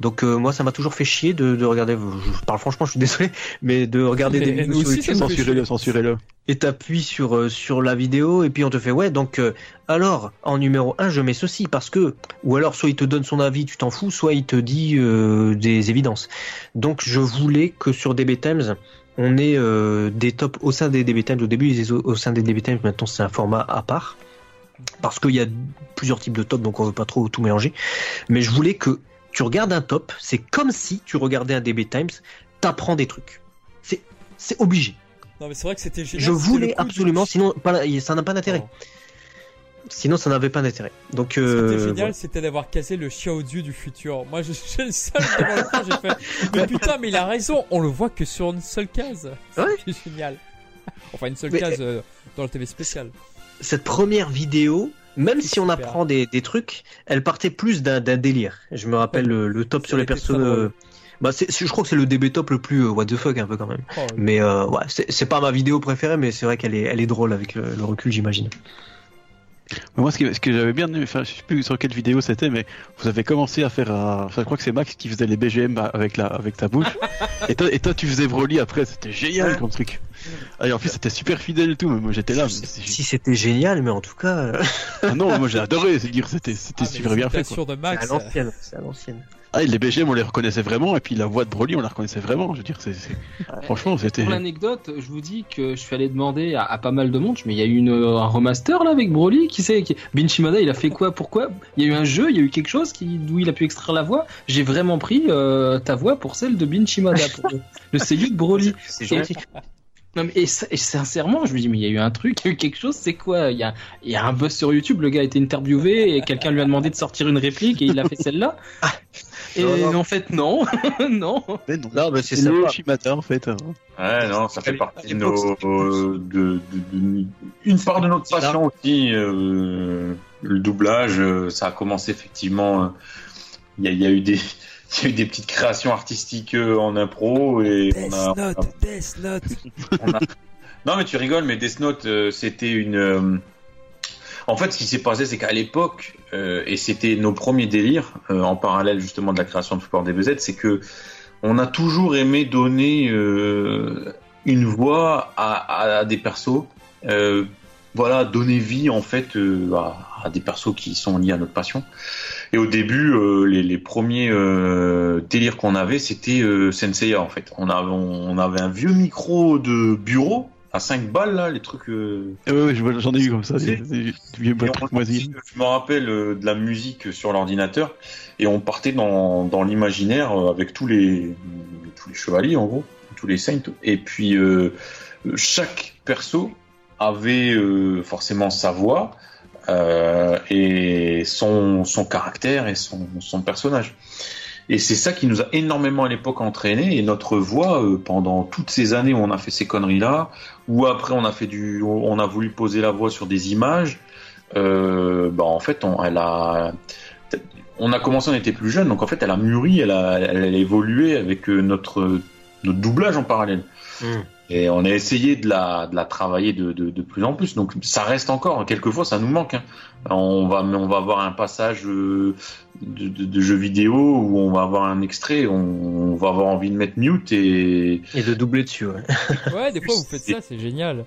Donc euh, moi ça m'a toujours fait chier de, de regarder, je parle franchement, je suis désolé, mais de regarder Mais des vidéos sur YouTube Censurez-le, censurez-le. et t'appuies sur euh, sur la vidéo et puis on te fait ouais donc euh, alors en numéro 1 je mets ceci parce que ou alors soit il te donne son avis tu t'en fous soit il te dit euh, des évidences donc je voulais que sur DB Times on ait euh, des tops au sein des DB Times au début ils disaient au, au sein des DB Times maintenant c'est un format à part parce qu'il y a plusieurs types de tops donc on veut pas trop tout mélanger mais je voulais que tu regardes un top c'est comme si tu regardais un DB Times t'apprends des trucs c'est c'est obligé Non, mais c'est vrai que c'était génial. je voulais absolument, sinon pas, ça n'a pas d'intérêt. Sinon, ça n'avait pas d'intérêt. Donc, Ce qui était euh, génial, c'était d'avoir casé le Xiaodu du futur. Moi, je suis le seul devant j'ai fait. Mais putain, mais il a raison, on le voit que sur une seule case. Ouais. C'est génial. Enfin, une seule Mais- case euh, dans le TV spécial. Cette première vidéo, même si on apprend des, des trucs, elle partait plus d'un délire. Je me rappelle le, le top sur les persos. euh, bah, je crois que c'est le DB top le plus euh, what the fuck un peu quand même. Oh, Mais euh, ouais, c'est c'est pas ma vidéo préférée, mais c'est vrai qu'elle est, elle est drôle avec le, le recul, j'imagine. Mais Moi, ce que, ce que j'avais bien aimé, enfin, je sais plus sur quelle vidéo c'était, mais vous avez commencé à faire, euh, je crois que c'est Max qui faisait les BGM avec la, avec ta bouche, et toi, et toi, tu faisais Broly après, c'était génial Ouais. comme truc. Ah, et en plus, c'était super fidèle et tout, mais moi j'étais là. mais Si c'était génial, mais en tout cas, euh, Ah non, moi j'ai adoré, c'est dire, c'était, c'était Ah, super bien fait. C'est Max. à l'ancienne. C'est à l'ancienne. Ah, et les BGM, on les reconnaissait vraiment, et puis la voix de Broly, on la reconnaissait vraiment. Je veux dire, c'est, c'est- franchement, c'était. Pour l'anecdote, je vous dis que je suis allé demander à, à pas mal de monde, mais il y a eu une, un remaster là avec Broly, qui sait qui... Shimada, il a fait quoi Pourquoi? Il y a eu un jeu, il y a eu quelque chose qui, d'où il a pu extraire la voix. J'ai vraiment pris euh, ta voix pour celle de Shimada, pour le, le seiyuu de Broly. C'est gentil. non, mais, et, ça- et sincèrement, je me dis, mais il y a eu un truc, il y a eu quelque chose, c'est quoi? Il y, a, il y a un buzz sur YouTube, le gars a été interviewé et quelqu'un lui a demandé de sortir une réplique et il a fait celle-là. Et Non, non. en fait, non, non. Mais non, Non, mais c'est c'est le. Shimada en fait. hein. Ouais, non, ça fait partie de nos, c'était de, de- de- une part de notre passion aussi. euh, le doublage, euh, ça a commencé effectivement. euh, Il y, a, il y a eu des, il y a eu des petites créations artistiques en impro et on a, Death Note, Death Note. on a- Non, mais tu rigoles, mais Death Note, euh, c'était une. En fait, ce qui s'est passé, c'est qu'à l'époque, euh, et c'était nos premiers délires, euh, en parallèle justement de la création de Super DBZ, c'est que on a toujours aimé donner euh, une voix à, des persos, voilà, donner vie en fait à, des persos qui sont liés à notre passion. Et au début, les, premiers délires qu'on avait, c'était Senseiya en fait. On avait un vieux micro de bureau à 5 balles là, les trucs. euh, ouais, ouais, je- j'en ai eu comme ça, des, C'est- des, des vieux et on- trucs moisis. je me rappelle euh, de la musique sur l'ordinateur et on partait dans, dans l'imaginaire euh, avec tous les tous les chevaliers en gros, tous les saints. Et puis euh, chaque perso avait forcément sa voix et son, son caractère et son, son personnage. Et c'est ça qui nous a énormément à l'époque entraîné et notre voix euh, pendant toutes ces années où on a fait ces conneries là, ou après on a fait du, on a voulu poser la voix sur des images. Euh, bah en fait on, elle a, on a commencé on était plus jeune donc en fait elle a mûri, elle a, elle a évolué avec euh, notre notre doublage en parallèle. Mm. Et on a essayé de la, de la travailler de, de, de plus en plus. Donc ça reste encore. Quelquefois, ça nous manque. hein. On va, on va avoir un passage euh, de, de, de jeu vidéo où on va avoir un extrait, on, on va avoir envie de mettre mute et, Et de doubler dessus. Ouais. Ouais, des fois vous faites ça, c'est génial.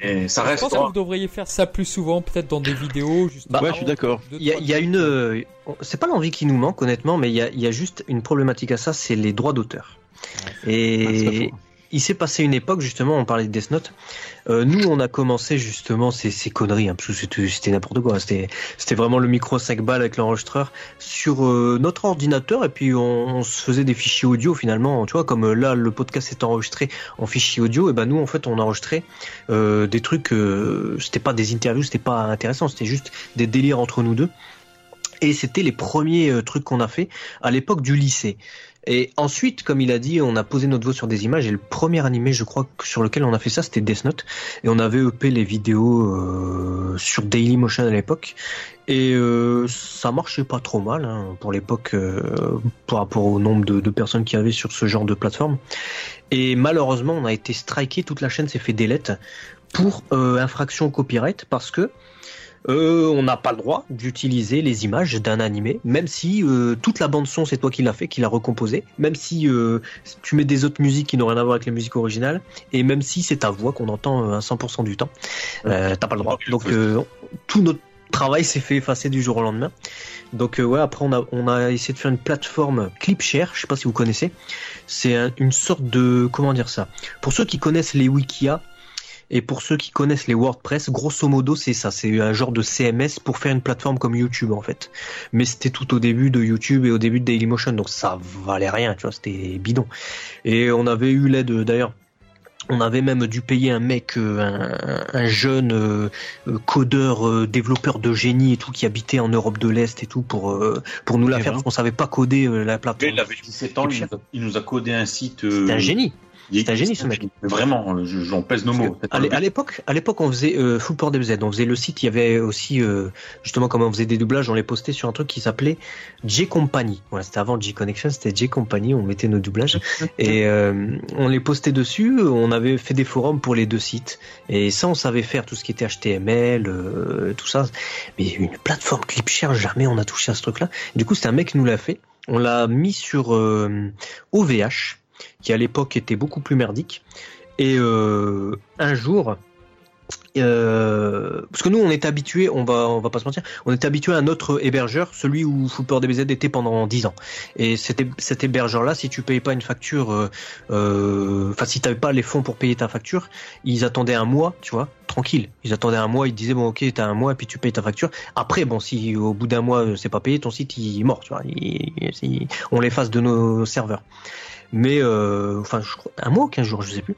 et ça Je reste. pense que vous devriez faire ça plus souvent, peut-être dans des vidéos. Justement, Bah, ouais, je suis d'accord. Il y a, y une, euh, c'est pas l'envie qui nous manque honnêtement, mais il y a, il y a juste une problématique à ça, c'est les droits d'auteur. C'est pas Et. Il s'est passé une époque justement, on parlait de Death Note. Euh, nous, on a commencé justement ces, ces conneries, hein, parce que c'était n'importe quoi. C'était vraiment le micro 5 balles avec l'enregistreur sur euh, notre ordinateur, et puis on, on se faisait des fichiers audio finalement. Tu vois, comme euh, là, le podcast est enregistré en fichier audio, et ben nous, en fait, on enregistrait euh, des trucs. Euh, c'était pas des interviews, c'était pas intéressant, c'était juste des délires entre nous deux. Et c'était les premiers trucs qu'on a fait à l'époque du lycée. Et ensuite, comme il a dit, on a posé notre voix sur des images. Et le premier animé, je crois, sur lequel on a fait ça, c'était Death Note. Et on avait EP les vidéos euh, sur Dailymotion à l'époque. Et euh, ça marchait pas trop mal hein, pour l'époque, euh, par rapport au nombre de, personnes qu'il y avait sur ce genre de plateforme. Et malheureusement, on a été striké. Toute la chaîne s'est fait delete pour euh, infraction au copyright parce que euh, on n'a pas le droit d'utiliser les images d'un animé, même si euh, toute la bande son c'est toi qui l'as fait, qui l'a recomposé, même si euh, tu mets des autres musiques qui n'ont rien à voir avec les musiques originales, et même si c'est ta voix qu'on entend euh, à 100% du temps, euh, t'as pas le droit. Donc euh, tout notre travail s'est fait effacer du jour au lendemain. Donc euh, ouais, après on a on a essayé de faire une plateforme Clipshare, je sais pas si vous connaissez. C'est un- une sorte de comment dire ça? Pour ceux qui connaissent les Wikia, et pour ceux qui connaissent les WordPress, grosso modo, c'est ça. C'est un genre de CMS pour faire une plateforme comme YouTube, en fait. Mais c'était tout au début de YouTube et au début de Dailymotion, donc ça valait rien, tu vois, c'était bidon. Et on avait eu l'aide, d'ailleurs, on avait même dû payer un mec, euh, un, un jeune euh, codeur, euh, développeur de génie et tout, qui habitait en Europe de l'Est et tout, pour, euh, pour nous la Et faire, parce qu'on savait pas coder la Il plateforme. avait 17 ans, il nous a, il nous a codé un site. C'était un génie. C'était un génie, ce mec. Vraiment, euh, je- j'en pèse nos mots. À l'é- à l'époque, à l'époque, on faisait euh, Full Port DBZ, on faisait le site. Il y avait aussi euh, justement comme on faisait des doublages, on les postait sur un truc qui s'appelait J Company. Voilà, c'était avant J Connection, c'était J Company. On mettait nos doublages et euh, on les postait dessus. On avait fait des forums pour les deux sites et ça, on savait faire tout ce qui était HTML, euh, tout ça. Mais une plateforme Clipshare, jamais on a touché à ce truc-là. Du coup, c'était un mec qui nous l'a fait. On l'a mis sur euh, OVH, qui à l'époque était beaucoup plus merdique. Et euh, un jour, euh, parce que nous on est habitué, on va on va pas se mentir, on est habitué à un autre hébergeur, celui où DBZ était pendant 10 ans. Et cet, hé- cet hébergeur là, si tu payais pas une facture, euh, euh, enfin si t'avais pas les fonds pour payer ta facture, ils attendaient un mois, tu vois, tranquille. Ils attendaient un mois, ils disaient bon ok t'as un mois et puis tu payes ta facture. Après bon si au bout d'un mois c'est pas payé, ton site il est mort, tu vois, on l'efface de nos serveurs mais euh, enfin je crois un mois ou 15 jours je sais plus.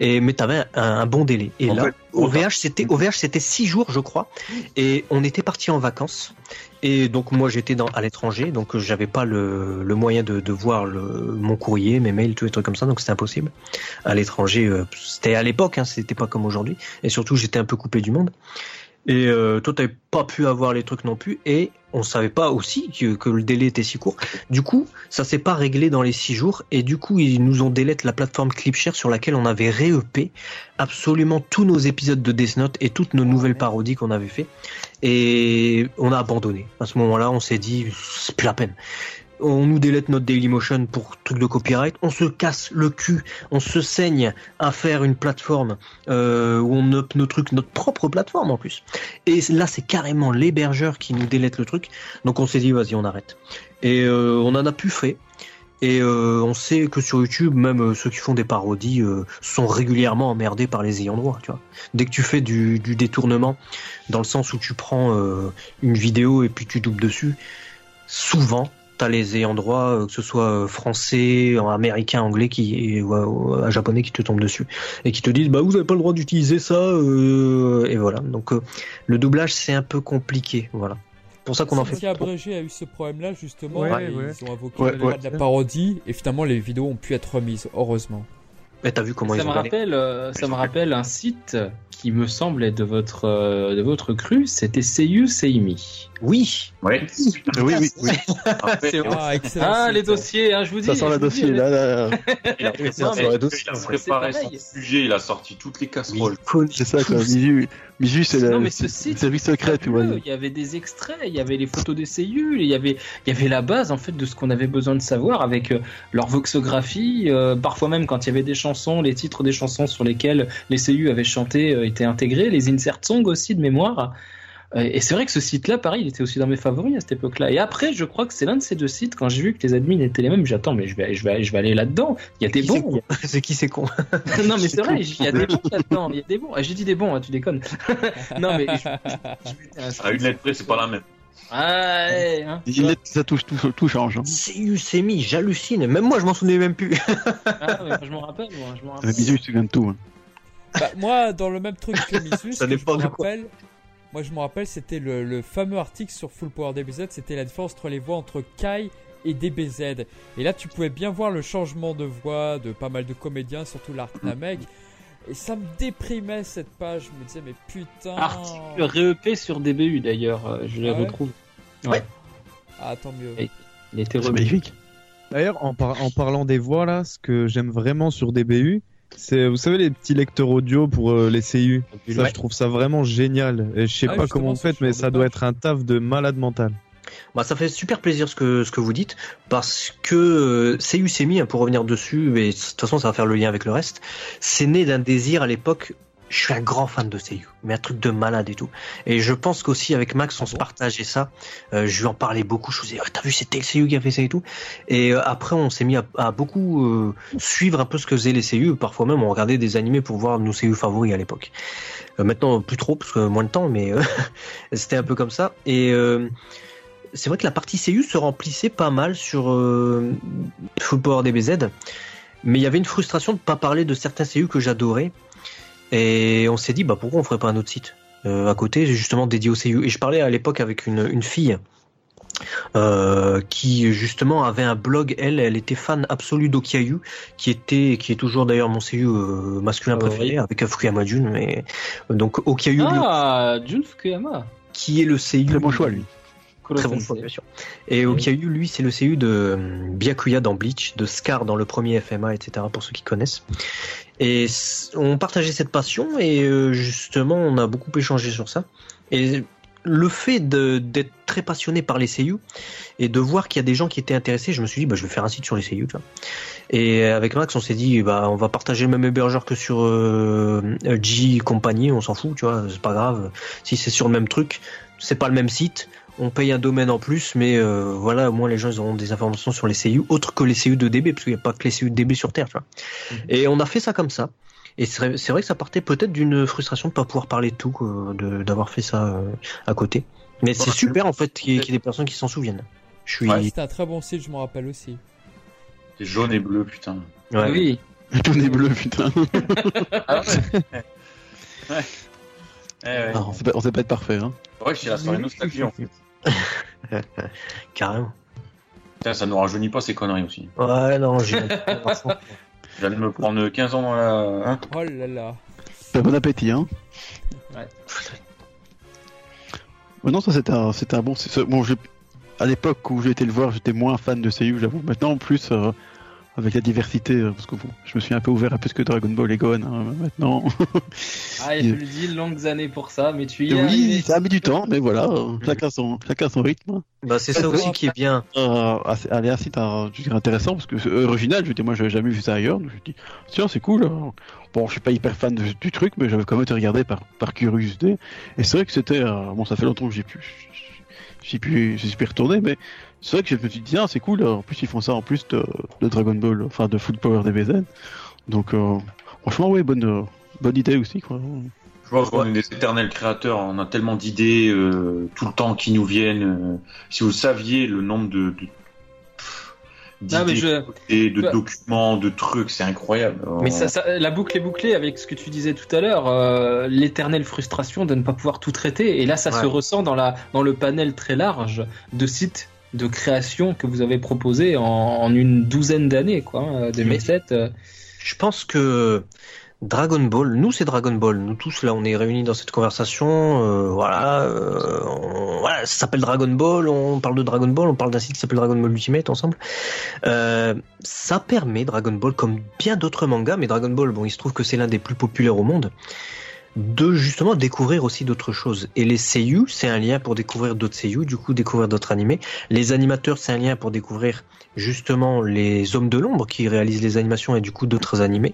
Et mais t'avais un, un bon délai. Et En là fait, OVH c'était OVH c'était six jours je crois. Et on était parti en vacances. Et donc moi j'étais dans à l'étranger. Donc euh, j'avais pas le, le moyen de, de voir le, mon courrier mes mails tous les trucs comme ça. Donc c'était impossible. À l'étranger euh, c'était à l'époque hein, c'était pas comme aujourd'hui. Et surtout j'étais un peu coupé du monde et euh, toi t'avais pas pu avoir les trucs non plus et on savait pas aussi que, le délai était si court du coup ça s'est pas réglé dans les six jours et du coup ils nous ont délette la plateforme Clipshare sur laquelle on avait ré-EP absolument tous nos épisodes de Death Note et toutes nos nouvelles parodies qu'on avait fait et on a abandonné. À ce moment-là, on s'est dit c'est plus la peine. On nous délète notre Dailymotion pour truc de copyright, on se casse le cul, on se saigne à faire une plateforme euh, où on up nos trucs, notre propre plateforme en plus. Et là, c'est carrément l'hébergeur qui nous délète le truc. Donc on s'est dit vas-y, on arrête. Et euh, on en a plus fait. Et euh, on sait que sur YouTube, même ceux qui font des parodies sont régulièrement emmerdés par les ayants droit. Tu vois, dès que tu fais du, du détournement, dans le sens où tu prends une vidéo et puis tu doubles dessus, souvent t'as les ayants droit, euh, que ce soit euh, français, américain, anglais, qui ou, ou, euh, japonais qui te tombent dessus et qui te disent bah vous avez pas le droit d'utiliser ça euh, et voilà. Donc euh, le doublage c'est un peu compliqué, voilà. Pour ça qu'on en fait. Abrégé a eu ce problème-là justement. Ouais, ouais. Ils ont invoqué Ouais, le droit de la parodie et finalement les vidéos ont pu être remises, heureusement. Mais t'as vu comment ça ils me ont rappelle, euh, ça me rappelle un site qui me semble être de votre euh, de votre cru. C'était Seiyu Seimi. Oui. Ouais. Oui, oui, oui. C'est vrai. Ah, excellent. Ah site. les dossiers, hein, je vous dis. Ça sent dis, dossier, là, là. il a, Oui, il a préparé son sujet, il a sorti toutes les casseroles. C'est ça, quoi. Misu, Misu, c'est le mais ce site, fabuleux. Il y avait des extraits, il y avait les photos des cellules, il y avait, il y avait la base en fait de ce qu'on avait besoin de savoir avec euh, leur voxographie. euh, parfois même quand il y avait des chansons, les titres des chansons sur lesquelles les CU avaient chanté euh, étaient intégrés, les insert songs aussi de mémoire. Euh, Et c'est vrai que ce site-là, pareil, il était aussi dans mes favoris à cette époque-là. Et après, je crois que c'est l'un de ces deux sites. Quand j'ai vu que les admins étaient les mêmes, j'attends, mais je vais, je vais, je vais aller là-dedans. Il y a des bons. C'est qui c'est con non, mais c'est vrai, il y a des bons là-dedans. Il y a des bons. Ah, J'ai dit des bons, hein, tu déconnes. non, mais je, À une lettre près, c'est pas la même. Ah, ouais, hein. Ça touche, tout, tout change. Hein. C'est Usemi, j'hallucine. Même moi, je m'en souvenais même plus. Ah, ouais, je m'en rappelle, moi. Je m'en rappelle. Mais Misu, il se souvient de tout. hein. Bah, moi, dans le même truc que Misu, ce Ça que je dépend me de quoi. Moi je me rappelle, c'était le, le fameux article sur Full Power DBZ, c'était la différence entre les voix entre Kai et DBZ. Et là, tu pouvais bien voir le changement de voix de pas mal de comédiens, surtout l'Arc Namek. Et ça me déprimait cette page. Je me disais, mais putain. Article REP sur DBU d'ailleurs, euh, je les Ah ouais retrouve. Ah, tant mieux. Et- Il était magnifique. D'ailleurs, en, par- en parlant des voix là, ce que j'aime vraiment sur DBU, c'est vous savez les petits lecteurs audio pour euh, les CU. Ça, Ouais. je trouve ça vraiment génial. Et je sais Ah, pas comment vous faites, mais ça doit être un taf de malade mental. Bah, ça fait super plaisir ce que, ce que vous dites, parce que euh, CU Semi, hein, pour revenir dessus, et de toute façon ça va faire le lien avec le reste, c'est né d'un désir à l'époque. Je suis un grand fan de CU, mais un truc de malade et tout. Et je pense qu'aussi avec Max, on Ah se bon partageait ça. Euh, je lui en parlais beaucoup. Je faisais, oh, t'as vu, c'était le CU qui a fait ça et tout. Et euh, après, on s'est mis à, à beaucoup euh, suivre un peu ce que faisaient les CU. Parfois même, on regardait des animés pour voir nos CU favoris à l'époque. Maintenant, plus trop, parce que moins de temps, mais c'était un peu comme ça. Et c'est vrai que la partie CU se remplissait pas mal sur Full Power DBZ, mais il y avait une frustration de pas parler de certains CU que j'adorais. Et on s'est dit, bah pourquoi on ferait pas un autre site euh, à côté, justement dédié au CU. Et je parlais à l'époque avec une, une fille euh, qui justement avait un blog. Elle, elle était fan absolue d'Okiayu, qui était, qui est toujours d'ailleurs mon CU euh, masculin Favori. préféré avec Fukuyama Jun. Mais donc Okiayu, lui, Ah, Jun Fukuyama. qui est le CU Très bon choix, lui. Très bon choix, bien sûr. Et Okiayu, lui, c'est le CU de euh, Byakuya dans Bleach, de Scar dans le premier FMA, etc. pour ceux qui connaissent. Et on partageait cette passion et euh, justement, on a beaucoup échangé sur ça. Et le fait d'être très passionné par les CU et de voir qu'il y a des gens qui étaient intéressés, je me suis dit, bah, je vais faire un site sur les CU. Tu vois. Et avec Max, on s'est dit, bah, on va partager le même hébergeur que sur euh, G compagnie, on s'en fout, tu vois, c'est pas grave. Si c'est sur le même truc, c'est pas le même site on paye un domaine en plus, mais euh, voilà, au moins les gens ils auront des informations sur les CU, autres que les CU de DB, parce qu'il n'y a pas que les CU de DB sur Terre, tu vois. Mhm. Et on a fait ça comme ça. Et c'est vrai que ça partait peut-être d'une frustration de pas pouvoir parler de tout, d'avoir fait ça euh, à côté. Mais c'est super en fait qu'il y, ait- qu'il y ait des personnes qui s'en souviennent. Je suis. Ouais. C'était un très bon site, je m'en rappelle aussi. C'est jaune et bleu, putain. Ouais. Oui. Tout est bleu, putain. Ah ouais Ouais. Ouais. Ah, on sait pas, on sait pas être parfait. Hein. Ouais, c'est la soirée nostalgie en fait. Carrément. Putain, ça nous rajeunit pas ces conneries aussi. Ouais, non, j'ai. Je viens de me prendre 15 ans dans la. Hein Oh là là. Bah, bon appétit, hein. Ouais. Non, ça c'était un, un bon. c'est- Bon, j'ai- à l'époque où j'ai été le voir, j'étais moins fan de CU, j'avoue. Maintenant, en plus, euh, avec la diversité, euh, parce que bon, je me suis un peu ouvert à plus que Dragon Ball et Gohan hein, maintenant. Ah, il a fallu dix longues années pour ça, mais tu y es oui, arrivé. ça a mis du temps, mais voilà, euh, chacun son, chacun son rythme. bah, c'est ça aussi qui est bien. Euh, assez- aller un site euh, je dirais intéressant parce que c'est original. Je dis moi j'avais jamais vu ça ailleurs. Donc, je dis tiens c'est cool. hein. Bon je suis pas hyper fan de- du truc mais j'avais quand même été regardé par par curiosité. Et c'est vrai que c'était euh, bon ça fait longtemps que j'ai pu j'ai pu j'y suis plus retourné mais c'est vrai que je me suis dit c'est cool. En plus ils font ça en plus de, de Dragon Ball enfin de Foot Power DBZ. Donc euh, franchement ouais bonne euh, bonne idée aussi quoi. Je pense qu'on est des éternels créateurs, on a tellement d'idées euh, tout le temps qui nous viennent. euh, si vous saviez le nombre de, de, d'idées, je- et de Bah- documents, de trucs, c'est incroyable. Mais ça, ça- la boucle est bouclée avec ce que tu disais tout à l'heure, euh, l'éternelle frustration de ne pas pouvoir tout traiter. Et là, ça Ouais. se ressent dans, la, dans le panel très large de sites de création que vous avez proposé en, en une douzaine d'années, quoi. hein, 2007. euh. Je pense que Dragon Ball, nous c'est Dragon Ball, nous tous là on est réunis dans cette conversation, euh, voilà, euh, on- voilà, ça s'appelle Dragon Ball, on parle de Dragon Ball, on parle d'un site qui s'appelle Dragon Ball Ultimate ensemble. Euh, ça permet Dragon Ball, comme bien d'autres mangas, mais Dragon Ball, bon, il se trouve que c'est l'un des plus populaires au monde, de justement découvrir aussi d'autres choses. Et les seiyuu, c'est un lien pour découvrir d'autres seiyuu, du coup découvrir d'autres animés. Les animateurs, c'est un lien pour découvrir justement les hommes de l'ombre qui réalisent les animations et du coup d'autres animés.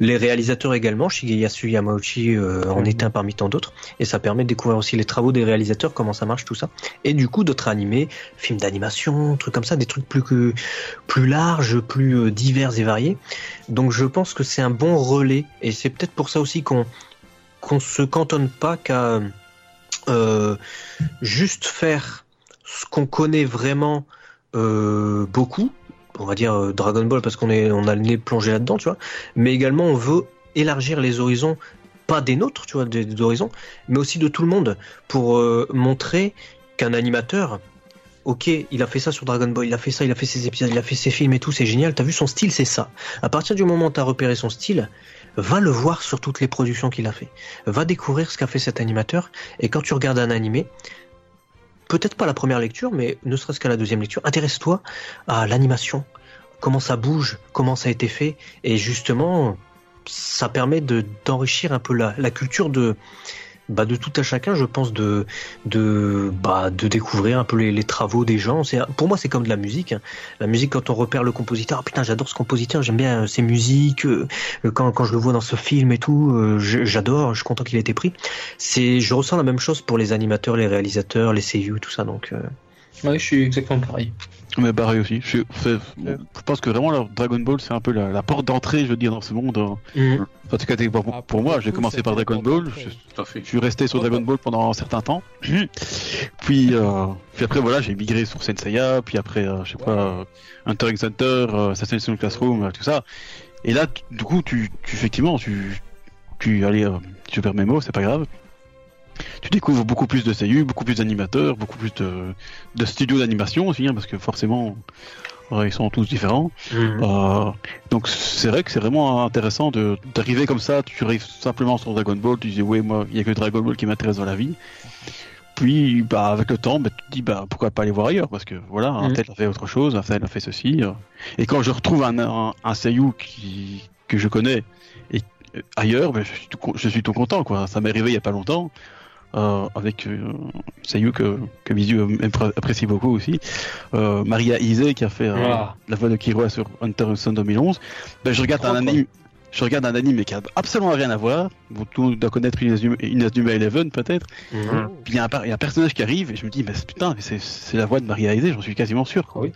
Les réalisateurs également, Shigeyasu Yamauchi euh, en est un parmi tant d'autres, et ça permet de découvrir aussi les travaux des réalisateurs, comment ça marche tout ça, et du coup d'autres animés, films d'animation, trucs comme ça, des trucs plus que plus larges, plus euh, divers et variés. Donc je pense que c'est un bon relais, et c'est peut-être pour ça aussi qu'on qu'on se cantonne pas qu'à euh, juste faire ce qu'on connaît vraiment euh, beaucoup, on va dire euh, Dragon Ball parce qu'on est on a le nez plongé là-dedans, tu vois, mais également on veut élargir les horizons pas des nôtres, tu vois, des, des horizons, mais aussi de tout le monde pour montrer qu'un animateur Ok, il a fait ça sur Dragon Ball, il a fait ça, il a fait ses épisodes, il a fait ses films et tout, c'est génial. T'as vu son style, c'est ça. À partir du moment où t'as repéré son style, va le voir sur toutes les productions qu'il a fait. Va découvrir ce qu'a fait cet animateur. Et quand tu regardes un animé, peut-être pas la première lecture, mais ne serait-ce qu'à la deuxième lecture, intéresse-toi à l'animation, comment ça bouge, comment ça a été fait, et justement, ça permet de d'enrichir un peu la, la culture de bah, de tout à chacun, je pense, de de bah, de découvrir un peu les, travaux des gens. Pour moi, c'est comme de la musique. hein. La musique, quand on repère le compositeur, ah putain, j'adore ce compositeur, j'aime bien euh, ses musiques. euh, quand quand je le vois dans ce film et tout, euh, j'adore, je suis content qu'il ait été pris. C'est, je ressens la même chose pour les animateurs, les réalisateurs, les seiyuu, tout ça. Donc, euh, je suis exactement pareil. Mais pareil aussi. Je, pense que vraiment, Dragon Ball, c'est un peu la, la porte d'entrée, je veux dire, dans ce monde. hein. Mhm. En tout cas, pour, Ah, pour moi, j'ai commencé par Dragon Ball. Je, suis resté sur Dragon. Ball pendant un certain temps. puis, euh, puis après, voilà, j'ai migré sur Senseiya. Puis après, euh, je sais pas, euh, Hunter x Hunter, euh, Assassin's Classroom, tout ça. Et là, du coup, tu, tu effectivement, tu, tu, allez, euh, je perds mes mots, c'est pas grave. Tu découvres beaucoup plus de seiyuu, beaucoup plus d'animateurs, beaucoup plus de, de studios d'animation aussi, hein, parce que forcément, ils sont tous différents. Mhm. Euh, donc c'est vrai que c'est vraiment intéressant d'arriver comme ça, tu arrives simplement sur Dragon Ball, tu dis ouais moi il y a que Dragon Ball qui m'intéresse dans la vie. Puis bah avec le temps, bah, tu te dis bah pourquoi pas aller voir ailleurs? Parce que voilà, un Mhm. tel a fait autre chose, un tel a fait ceci. euh. Et quand je retrouve un un, un seiyuu qui que je connais et euh, ailleurs, bah, je, suis tout, con- je suis tout content quoi. Ça m'est arrivé il y a pas longtemps. Euh, avec euh, Seiyuu que, que Mizu appré- apprécie beaucoup aussi, euh, Maria Ise qui a fait euh, Ah. la voix de Killua sur Hunter x Hunter 2011, ben, je regarde un anime. Je regarde un anime qui a absolument rien à voir. Bon, tout le monde doit connaître Inazuma Inazuma Eleven peut-être. Mhm. Puis il y, a un par- il y a un personnage qui arrive et je me dis, mais c'est- putain, c'est c'est la voix de Maria Ise, j'en suis quasiment sûr. Quoi. Oui.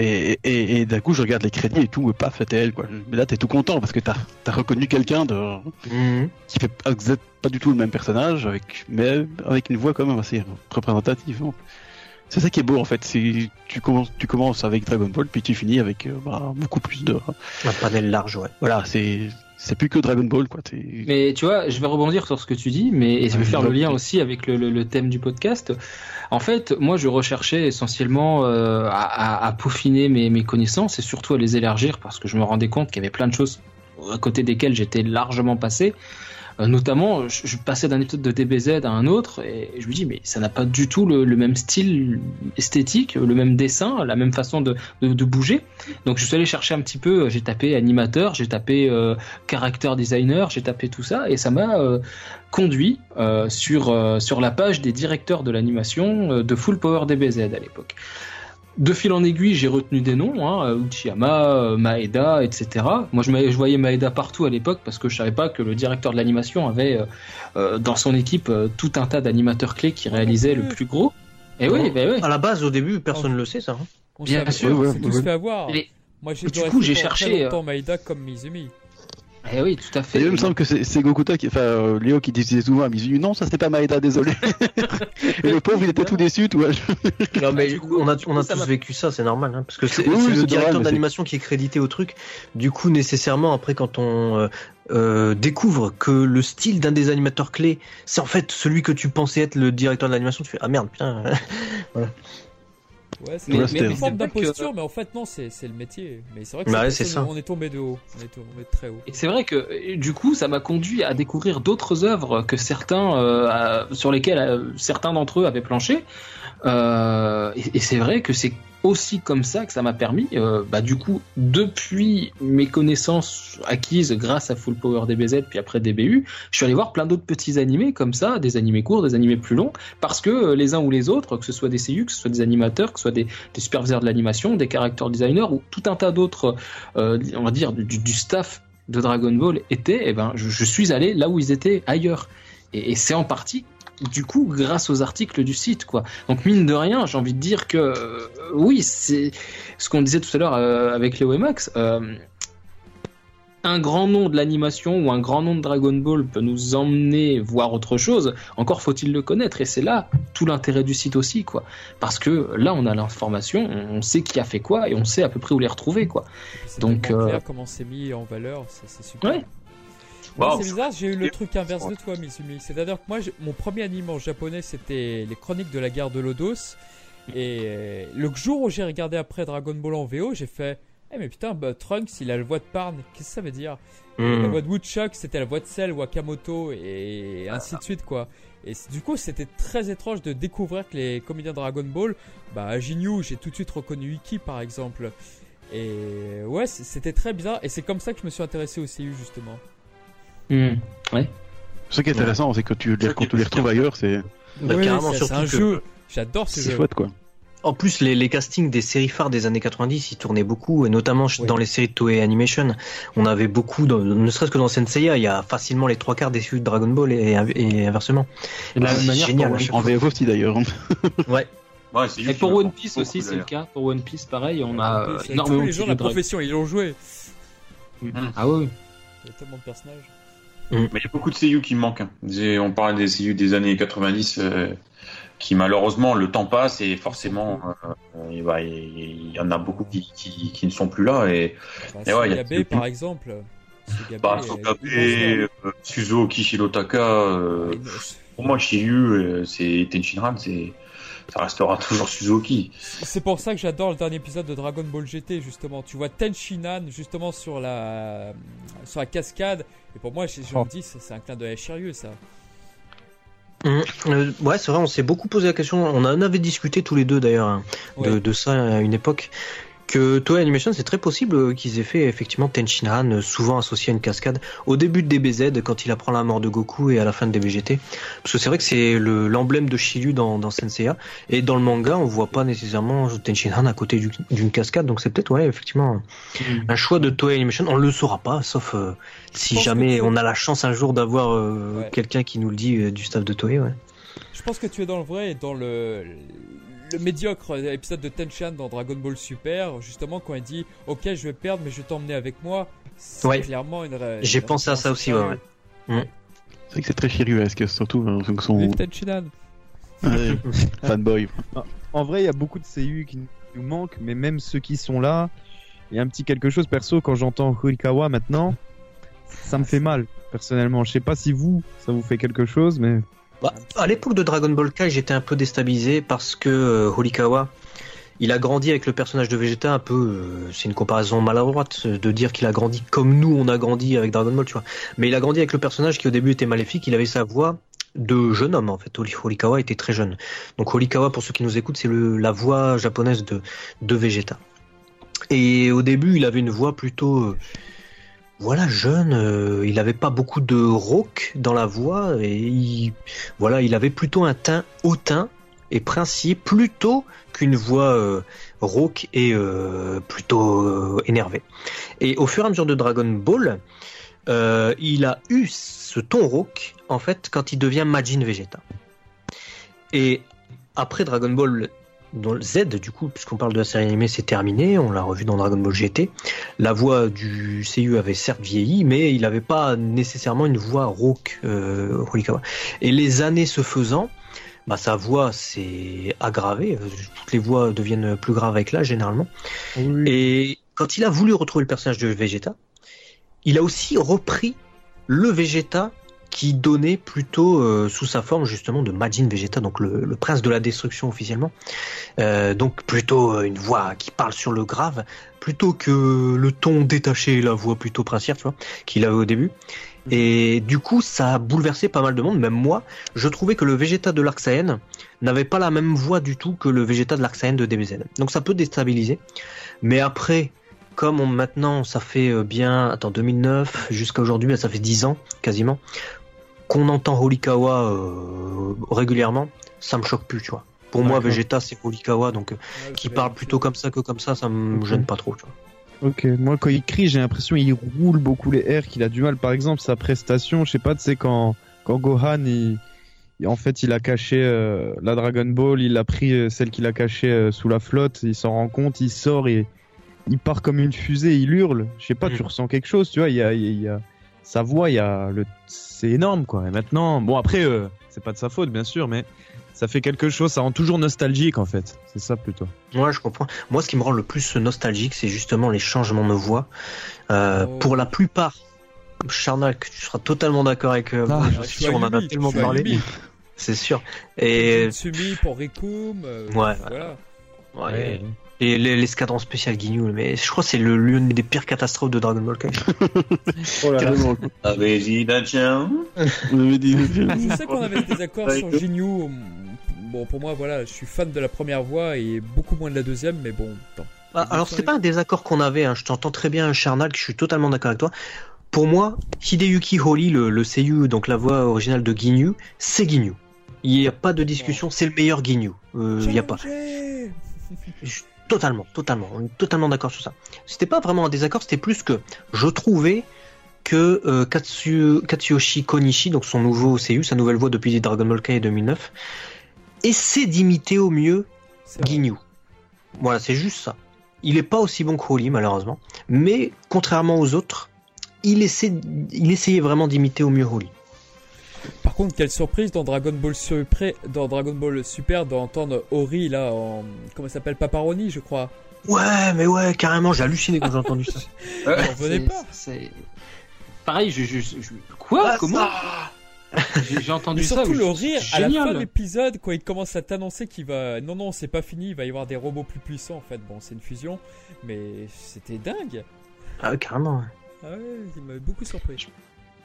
Et, et, et d'un coup, je regarde les crédits et tout, et paf, c'était elle. Quoi. Mais là, t'es tout content parce que t'as as reconnu quelqu'un de Mhm. qui fait pas, du tout le même personnage, avec, mais avec une voix quand même assez représentative. C'est ça qui est beau en fait. c'est- Tu commences, tu commences avec Dragon Ball, puis tu finis avec euh, bah, beaucoup plus de. Un panel large, ouais. Voilà, c'est c'est plus que Dragon Ball quoi. Mais tu vois, je vais rebondir sur ce que tu dis, mais et je vais faire le lien aussi avec le, le- le thème du podcast. En fait, moi, je recherchais essentiellement euh, à, à- peaufiner mes, mes connaissances et surtout à les élargir parce que je me rendais compte qu'il y avait plein de choses à côté desquelles j'étais largement passé. Euh, notamment, je, je passais d'un épisode de DBZ à un autre et je me dis, mais ça n'a pas du tout le, le même style esthétique, le même dessin, la même façon de, de, de bouger. Donc, je suis allé chercher un petit peu, j'ai tapé animateur, j'ai tapé euh, character designer, j'ai tapé tout ça et ça m'a euh, conduit euh, sur, euh, sur la page des directeurs de l'animation euh, de Full Power DBZ à l'époque. De fil en aiguille, j'ai retenu des noms, hein, Uchiyama, euh, Maeda, etc. Moi, je, voyais Maeda partout à l'époque parce que je savais pas que le directeur de l'animation avait euh, euh, dans son équipe euh, tout un tas d'animateurs clés qui réalisaient le plus gros. Et oui, ben oui. À la base, au début, personne ne le sait, ça. hein. Bien sûr, on ouais, ouais, ouais. fait avoir. Et- Moi, j'ai du coup, j'ai cherché, euh, longtemps Maïda comme Mizumi. Eh oui, tout à fait. Et il me semble que c'est c'est Gokuta qui, enfin, euh, Léo qui disait souvent à Mizuyu, non, ça c'était pas Maeda, désolé. et le pauvre, il était tout déçu, tu vois. Non, mais du coup, on a, on tous vécu ça, c'est normal, hein, parce que c'est Oui, oui, c'est c'est le directeur d'animation qui est crédité au truc. Du coup, nécessairement, après, quand on euh, euh, découvre que le style d'un des animateurs clés, c'est en fait celui que tu pensais être le directeur de l'animation, tu fais ah merde, putain. Ouais, c'est Mais- une forme d'imposture, mais en fait, non, c'est c'est le métier. Mais c'est vrai que Bah ouais, personne, on est tombé de haut. On est tombé de très haut. Et c'est vrai que du coup, ça m'a conduit à découvrir d'autres œuvres que certains, euh, sur lesquelles euh, certains d'entre eux avaient planché. Euh, et et c'est vrai que c'est aussi comme ça que ça m'a permis, euh, bah, du coup, depuis mes connaissances acquises grâce à Full Power DBZ puis après DBU, je suis allé voir plein d'autres petits animés comme ça, des animés courts, des animés plus longs, parce que euh, les uns ou les autres, que ce soit des CU, que ce soit des animateurs, que ce soit des, superviseurs de l'animation, des character designers ou tout un tas d'autres, euh, on va dire, du, staff de Dragon Ball étaient, eh ben, je, suis allé là où ils étaient ailleurs. Et c'est en partie, du coup, grâce aux articles du site, quoi. Donc, mine de rien, j'ai envie de dire que, euh, oui, c'est ce qu'on disait tout à l'heure euh, avec Léo et Max. euh, un grand nom de l'animation ou un grand nom de Dragon Ball peut nous emmener voir autre chose. Encore faut-il le connaître. Et c'est là tout l'intérêt du site aussi, quoi. Parce que là, on a l'information, on sait qui a fait quoi et on sait à peu près où les retrouver, quoi. C'est Donc, clair comment c'est mis en valeur, c'est c'est super. Ouais. Wow. c'est bizarre, j'ai eu le truc inverse de toi, Mizumi. C'est-à-dire que moi, mon premier anime en japonais, c'était les chroniques de la guerre de Lodos. Et euh, le jour où j'ai regardé après Dragon Ball en VO, j'ai fait Eh, mais putain, bah, Trunks, il a la voix de Parn. Qu'est-ce que ça veut dire? La Hmm. voix de Woodchuck, c'était la voix de Cell, Wakamoto, et ainsi de suite, quoi. Et du coup, c'était très étrange de découvrir que les comédiens Dragon Ball, bah, Jinyu, j'ai tout de suite reconnu Iki, par exemple. Et ouais, c'était très bizarre, et c'est comme ça que je me suis intéressé au CU, justement. Ce qui est intéressant, c'est que tu les, quand tu les retrouves ailleurs, c'est Bah, Ouais, carrément, c'est- surtout c'est un que- jeu. J'adore ce c'est jeu. chouette, quoi. En plus, les, les castings des séries phares des années 90, ils tournaient beaucoup, et notamment Ouais. dans les séries de Toei Animation. On avait beaucoup, dans- ne serait-ce que dans Senseiya, il y a facilement les trois quarts des suites de Dragon Ball et, et inversement. Et de la C'est même manière génial, pour chaque En VF aussi, d'ailleurs. Ouais. Ouais, c'est Et pour One Piece aussi, c'est le cas. Pour One Piece, pareil, on Ouais, a énormément tous les de gens de la profession, ils l'ont joué. Ah oui, oui. Il y a tellement de personnages. Mais il y a beaucoup de CU qui me manquent. hein. J'ai- On parle des CU des années 90 euh, qui malheureusement le temps passe et forcément euh, bah, il y en a beaucoup qui, qui, qui ne sont plus là et Enfin, Et ouais, y a- par exemple. Sugabe, bah, est euh, immense. pour moi Shiryu euh, c'est Tenshinhan c'est ça restera toujours Suzuki. C'est pour ça que j'adore le dernier épisode de Dragon Ball GT justement. Tu vois Tenshinhan justement sur la sur la cascade et pour moi je, je Oh. me dis c'est un clin d'œil Shiryu ça. Hum, euh, ouais, c'est vrai, on s'est beaucoup posé la question. On en avait discuté tous les deux d'ailleurs hein, de ça à une époque. Que Toei Animation, c'est très possible euh, qu'ils aient fait effectivement Tenshinhan, euh, souvent associé à une cascade, au début de DBZ, quand il apprend la mort de Goku et à la fin de DBGT. Parce que c'est vrai que c'est le- l'emblème de Shiryu dans, dans Senseiya. Et dans le manga, on voit pas nécessairement Tenshinhan à côté du- d'une cascade. Donc c'est peut-être, ouais, effectivement, un choix de Toei Animation. On le saura pas, sauf euh, si jamais tu- on a la chance un jour d'avoir euh, Ouais. quelqu'un qui nous le dit euh, du staff de Toei, ouais. Je pense que tu es dans le vrai et dans le le médiocre épisode de Tenshinhan dans Dragon Ball Super justement quand il dit OK je vais perdre mais je vais t'emmener avec moi. C'est Ouais. clairement une. J'ai pensé à ça aussi, ouais, Shiryu. C'est vrai que c'est très chiruesque, surtout hein, Vive Tenshinhan. Ouais, fanboy. En vrai, il y a beaucoup de CU qui nous manquent, mais même ceux qui sont là, il y a un petit quelque chose perso quand j'entends Horikawa maintenant, ça me fait mal personnellement. Je sais pas si vous, ça vous fait quelque chose, mais Bah, à l'époque de Dragon Ball Kai, j'étais un peu déstabilisé parce que euh, Horikawa, il a grandi avec le personnage de Vegeta un peu. euh, c'est une comparaison maladroite euh, de dire qu'il a grandi comme nous on a grandi avec Dragon Ball, tu vois. Mais il a grandi avec le personnage qui au début était maléfique. Il avait sa voix de jeune homme en fait. Hori- Horikawa était très jeune. Donc Horikawa, pour ceux qui nous écoutent, c'est la voix japonaise de de Vegeta. Et au début, il avait une voix plutôt euh, voilà jeune. euh, il avait pas beaucoup de rauque dans la voix et il, voilà, il avait plutôt un teint hautain et princier plutôt qu'une voix euh, rauque et euh, plutôt euh, énervée. Et au fur et à mesure de Dragon Ball, euh, il a eu ce ton rauque en fait quand il devient Majin Vegeta. Et après Dragon Ball dans le Z, du coup, puisqu'on parle de la série animée, c'est terminé, on l'a revu dans Dragon Ball GT. La voix du CU avait certes vieilli, mais il n'avait pas nécessairement une voix rauque, euh. Et les années se faisant, bah, sa voix s'est aggravée. Toutes les voix deviennent plus graves avec l'âge, généralement. Et quand il a voulu retrouver le personnage de Vegeta, il a aussi repris le Vegeta qui donnait plutôt euh, sous sa forme justement de Majin Vegeta, donc le, le prince de la destruction officiellement. Euh, donc plutôt euh, une voix qui parle sur le grave, plutôt que le ton détaché et la voix plutôt princière, tu vois, qu'il avait au début. Et du coup, ça a bouleversé pas mal de monde, même moi. Je trouvais que le Vegeta de l'Arc n'avait pas la même voix du tout que le Vegeta de l'Arc de DBZ. Donc ça peut déstabiliser. Mais après, comme on, maintenant ça fait bien, attends, 2009 jusqu'à aujourd'hui, ça fait 10 ans quasiment, qu'on entend Horikawa euh, régulièrement, ça me choque plus, tu vois. Pour moi. Vegeta c'est Horikawa, donc euh, Ouais, qui parle plutôt comme ça que comme ça, ça me gêne pas trop, tu vois. Ok, moi quand il crie, j'ai l'impression qu'il roule beaucoup les airs, qu'il a du mal. Par exemple, sa prestation, je sais pas, tu sais, quand, quand Gohan, il, il- en fait, il a caché euh, la Dragon Ball, il a pris euh, celle qu'il a cachée euh, sous la flotte, il s'en rend compte, il sort et il part comme une fusée, il hurle. Je sais pas, tu Mm. ressens quelque chose, tu vois, il y a, il y a- il y a sa voix, il y a le, c'est énorme, quoi. Et maintenant, bon, après, euh, c'est pas de sa faute, bien sûr, mais ça fait quelque chose, ça rend toujours nostalgique, en fait. C'est ça plutôt. Ouais, je comprends. Moi, ce qui me rend le plus nostalgique, c'est justement les changements de voix. Euh, Oh. Pour la plupart, Charnak, tu seras totalement d'accord avec euh, moi, Ah, je suis sûr, on en a tellement parlé. C'est sûr. Et Sumi pour Rikum. euh, Ouais. Voilà. ouais, et les- l'escadron spécial Guignou, mais je crois que c'est le- l'une des pires catastrophes de Dragon Ball Kai. Oh là avez dit- Je sais qu'on avait des accords sur que- Ginyu. Bon, pour moi, voilà, je suis fan de la première voix et beaucoup moins de la deuxième, mais bon. Ah, alors, c'était pas un désaccord qu'on avait, hein. je t'entends très bien, Charnak, je suis totalement d'accord avec toi. Pour moi, Hideyuki Hori, le, le seiyuu, donc la voix originale de Ginyu, c'est Ginyu. Il n'y a pas de discussion, c'est le meilleur Ginyu. Euh, il y a pas. Je Totalement, totalement, on est totalement d'accord sur ça. C'était pas vraiment un désaccord, c'était plus que je trouvais que euh, Katsu- Katsuyoshi Konishi, donc son nouveau seiyuu, sa nouvelle voix depuis Dragon Ball Kai 2009, essaie d'imiter au mieux. Ginyu. Voilà, c'est juste ça. Il est pas aussi bon que Holy, malheureusement, mais contrairement aux autres, il, essaie, il essayait vraiment d'imiter au mieux Holy. Par contre, quelle surprise dans Dragon Ball Super, dans Dragon Ball Super d'entendre Ori là en comment ça s'appelle Paparoni, je crois. Ouais, mais ouais, carrément, j'ai halluciné quand j'ai entendu ça. J'en revenais pas. c'est- Pareil, je, je, je- quoi Comment J'ai entendu Mais ça. surtout le rire à la fin de l'épisode quand il commence à t'annoncer qu'il va. Non, non, c'est pas fini, il va y avoir des robots plus puissants en fait. Bon, c'est une fusion, mais c'était dingue. Ah, ouais, carrément. ouais. Ah ouais, il m'avait beaucoup surpris.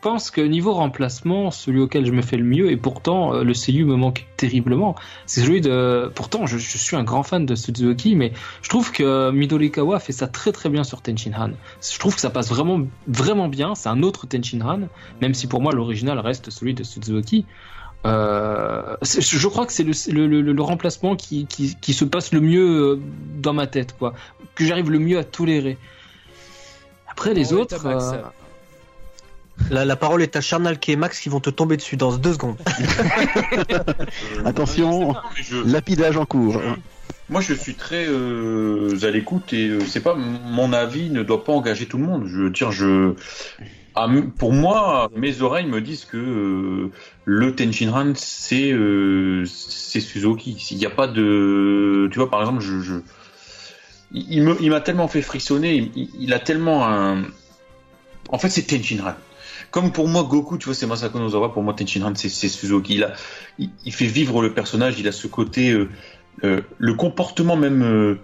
Je pense que niveau remplacement, celui auquel je me fais le mieux, et pourtant euh, le CU me manque terriblement, c'est celui de. Pourtant, je, je suis un grand fan de Suzuki, mais je trouve que Midorikawa fait ça très très bien sur Tenshin Han. Je trouve que ça passe vraiment vraiment bien. C'est un autre Tenshin Han, même si pour moi l'original reste celui de Suzuki. Euh, je crois que c'est le, le, le, le remplacement qui, qui, qui se passe le mieux euh, dans ma tête, quoi. Que j'arrive le mieux à tolérer. Après les autres. La, la parole est à Charnalk et Max qui vont te tomber dessus dans deux secondes. Attention, Je- lapidage en cours. Moi, je suis très euh, à l'écoute et euh, c'est pas mon avis ne doit pas engager tout le monde. Je veux dire, je pour moi, mes oreilles me disent que euh, le Tenshinhan c'est euh, c'est Suzuki. S'il n'y a pas de, tu vois, par exemple, je, je il il me il m'a tellement fait frissonner. Il, il a tellement un, en fait, c'est Tenshinhan. Comme pour moi, Goku, tu vois, c'est Masako Nozawa. Pour moi, Tenshinhan, c'est c'est Suzuki. Il, a, il, il fait vivre le personnage. Il a ce côté, euh, euh, le comportement même euh,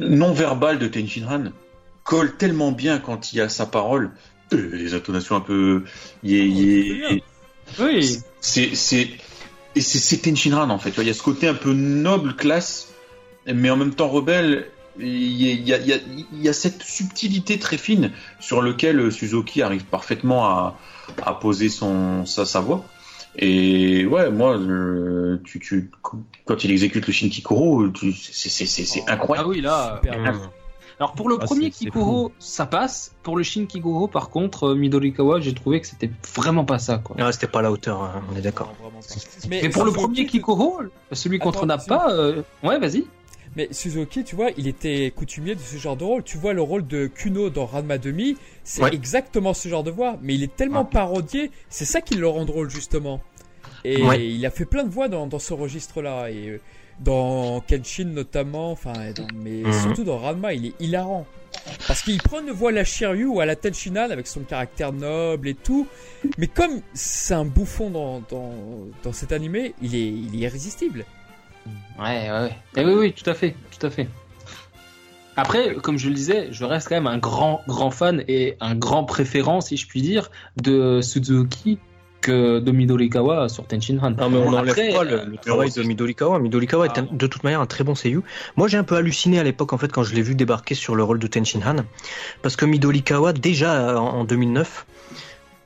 non verbal de Tenshinhan colle tellement bien quand il y a sa parole. Les intonations un peu, il est- Oui. c'est c'est et c'est en fait. Tu vois, Il y a ce côté un peu noble, classe, mais en même temps rebelle. Il y a, il y a- il y a- il y a cette subtilité très fine sur lequel Suzuki arrive parfaitement à, à poser son sa, sa voix. Et ouais, moi, euh, tu, tu, quand il exécute le Shinkikoro, tu- c'est incroyable. Ah oui, là. Euh, Alors pour le Ah, premier Kikoro, ça passe. Pour le Shin Kigoro, par contre, euh, Midorikawa, j'ai trouvé que c'était vraiment pas ça, quoi. Ah, c'était pas à la hauteur, hein, on est d'accord. Pas. Mais pour le premier Kikoro, celui contre Attends, Nappa, euh... ouais, vas-y. Mais Suzuki, tu vois, il était coutumier de ce genre de rôle. Tu vois le rôle de Kuno dans Ranma Demi, c'est Ouais. exactement ce genre de voix, mais il est tellement Ouais. parodié, c'est ça qui le rend drôle justement. Et Ouais. il a fait plein de voix dans, dans ce registre-là, et euh, dans Kenshin notamment, enfin, mais Mhm. surtout dans Ranma, il est hilarant. Parce qu'il prend une voix à la Shiryu ou à la Tenshinhan avec son caractère noble et tout, mais comme c'est un bouffon dans, dans, dans cet animé, il est, il est irrésistible. Ouais, ouais, ouais. Eh oui, oui, tout à fait, tout à fait. Après, comme je le disais, je reste quand même un grand, grand fan et un grand préférent, si je puis dire, de Suzuki que de Midorikawa sur Tenshin Han. Non, mais on n'enlève pas euh, le, le travail de Midorikawa. Midorikawa est un- de toute manière un très bon seiyuu. Moi, j'ai un peu halluciné à l'époque, en fait, quand je l'ai vu débarquer sur le rôle de Tenshin Han. Parce que Midorikawa, déjà euh, en 2009,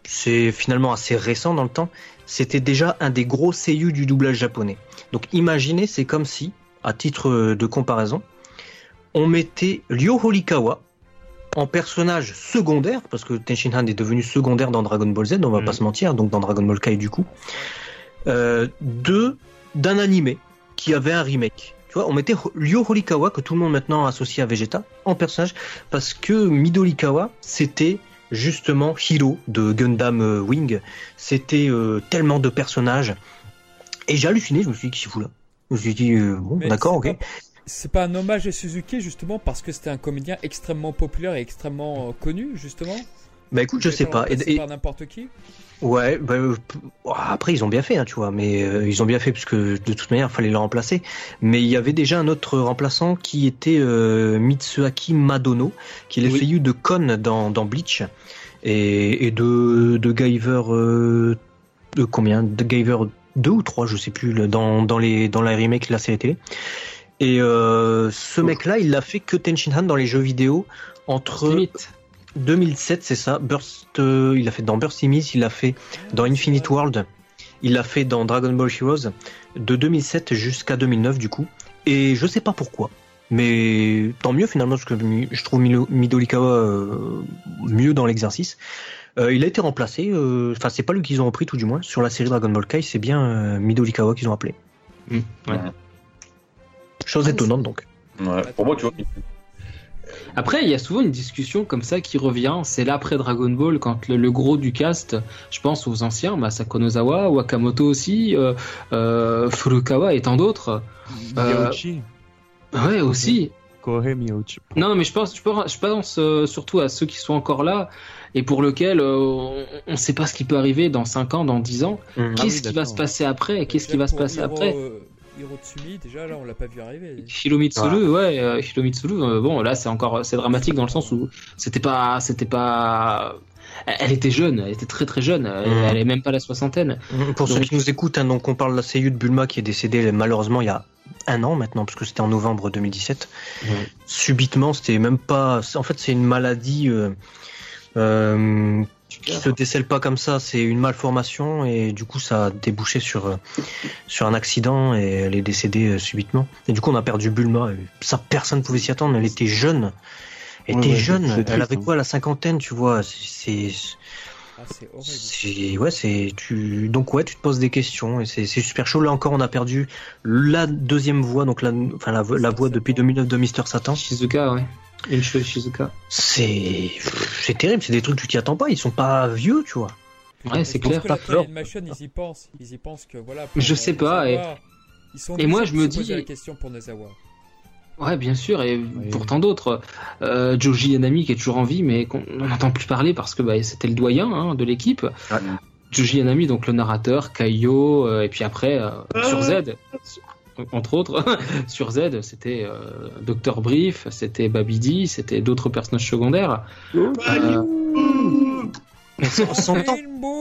c'est finalement assez récent dans le temps, c'était déjà un des gros seiyuu du doublage japonais. Donc imaginez, c'est comme si, à titre de comparaison, on mettait Ryo Horikawa en personnage secondaire, parce que Tenshin Han est devenu secondaire dans Dragon Ball Z, on va Mhm. pas se mentir, donc dans Dragon Ball Kai du coup, euh, de d'un animé qui avait un remake. Tu vois, on mettait Ryo Horikawa, que tout le monde maintenant associe à Vegeta, en personnage, parce que Midorikawa, c'était justement Hiro de Gundam euh, Wing. C'était euh, tellement de personnages. Et j'ai halluciné, je me suis dit, qui c'est fou là? Je me suis dit, euh, bon, d'accord, ok. pas- C'est pas un hommage à Suzuki justement parce que c'était un comédien extrêmement populaire et extrêmement euh, connu justement? Bah écoute, je sais pas. Et- et- n'importe qui? Ouais, bah, euh, p- après ils ont bien fait, hein, tu vois, mais euh, ils ont bien fait puisque de toute manière il fallait le remplacer. Mais il y avait déjà un autre remplaçant qui était euh, Mitsuaki Madono, qui est le Oui. de Kon dans, dans Bleach et, et de, de Guyver, euh, de combien, de Guyver 2 ou 3, je sais plus, dans, dans les dans la remake de la série télé. Et euh, ce mec-là, il l'a fait que Tenshin Han dans les jeux vidéo entre Limite. 2007, c'est ça. Burst, euh, il a fait dans Burst Image, il a fait dans Infinite World, il l'a fait dans Dragon Ball Heroes, de 2007 jusqu'à 2009 du coup. Et je sais pas pourquoi. Mais tant mieux finalement parce que je trouve Midorikawa euh, mieux dans l'exercice. Euh, il a été remplacé, euh, enfin c'est pas lui qu'ils ont repris tout du moins, sur la série Dragon Ball Kai, c'est bien euh, Midorikawa qu'ils ont appelé. Mm, ouais. Chose Ah, étonnante donc. Ouais, pour moi, tu vois. Après, il y a souvent une discussion comme ça qui revient. C'est l'après Dragon Ball, quand le, le gros du cast, je pense aux anciens, Masako Nozawa, Wakamoto aussi, euh, euh, Furukawa et tant d'autres. Euh, Miyauchi. Ouais, aussi. Kohei Miyauchi. Non, mais je pense, je pense, je pense euh, surtout à ceux qui sont encore là et pour lesquels euh, on ne sait pas ce qui peut arriver dans 5 ans, dans 10 ans. Mhm. Qu'est-ce oui, qui va se passer après? Qu'est-ce qui va se passer Hiro, après? euh, Hiro Tsumi, déjà là on l'a pas vu arriver. Hiromitsuru, ouais, euh, Hiromitsuru, euh, bon là c'est encore c'est dramatique dans le sens où c'était pas c'était pas elle était jeune, elle était très très jeune, elle, elle est même pas la soixantaine. Pour ceux qui nous écoutent, hein, donc on parle de la seiyuu de Bulma qui est décédée malheureusement il y a un an maintenant, parce que c'était en novembre 2017. Subitement, c'était même pas. En fait, c'est une maladie euh, euh, qui se décèle pas comme ça. C'est une malformation et du coup, ça a débouché sur euh, sur un accident et elle est décédée euh, subitement. Et du coup, on a perdu Bulma. Et ça, personne pouvait s'y attendre. Elle était jeune. Elle était ouais, jeune. Elle triste, avait hein. quoi, la cinquantaine, tu vois? C'est Ah, c'est ouais, c'est tu donc ouais, tu te poses des questions et c'est c'est super chaud. Là encore, on a perdu la deuxième voix, donc la enfin la, la voix depuis 2009 de Mister Satan. Shizuka, ouais. Une chose Shizuka. C'est c'est terrible, c'est des trucs tu t'y attends pas. Ils sont pas vieux, tu vois. Ouais, c'est clair. que la peur. Machine, ils y pensent. Ils y pensent que voilà. Je sais pas, et- Nezawa, Ils sont et moi, je me dis- la question pour Nezawa. Ouais, bien sûr, et pour tant d'autres. Euh, Joji Yanami qui est toujours en vie, mais qu'on n'entend plus parler parce que bah, c'était le doyen hein, de l'équipe. Joji Yanami, donc le narrateur, Kaio, euh, et puis après euh, sur Z, entre autres, sur Z, c'était euh, Dr Brief, c'était Babidi, c'était d'autres personnages secondaires. Euh,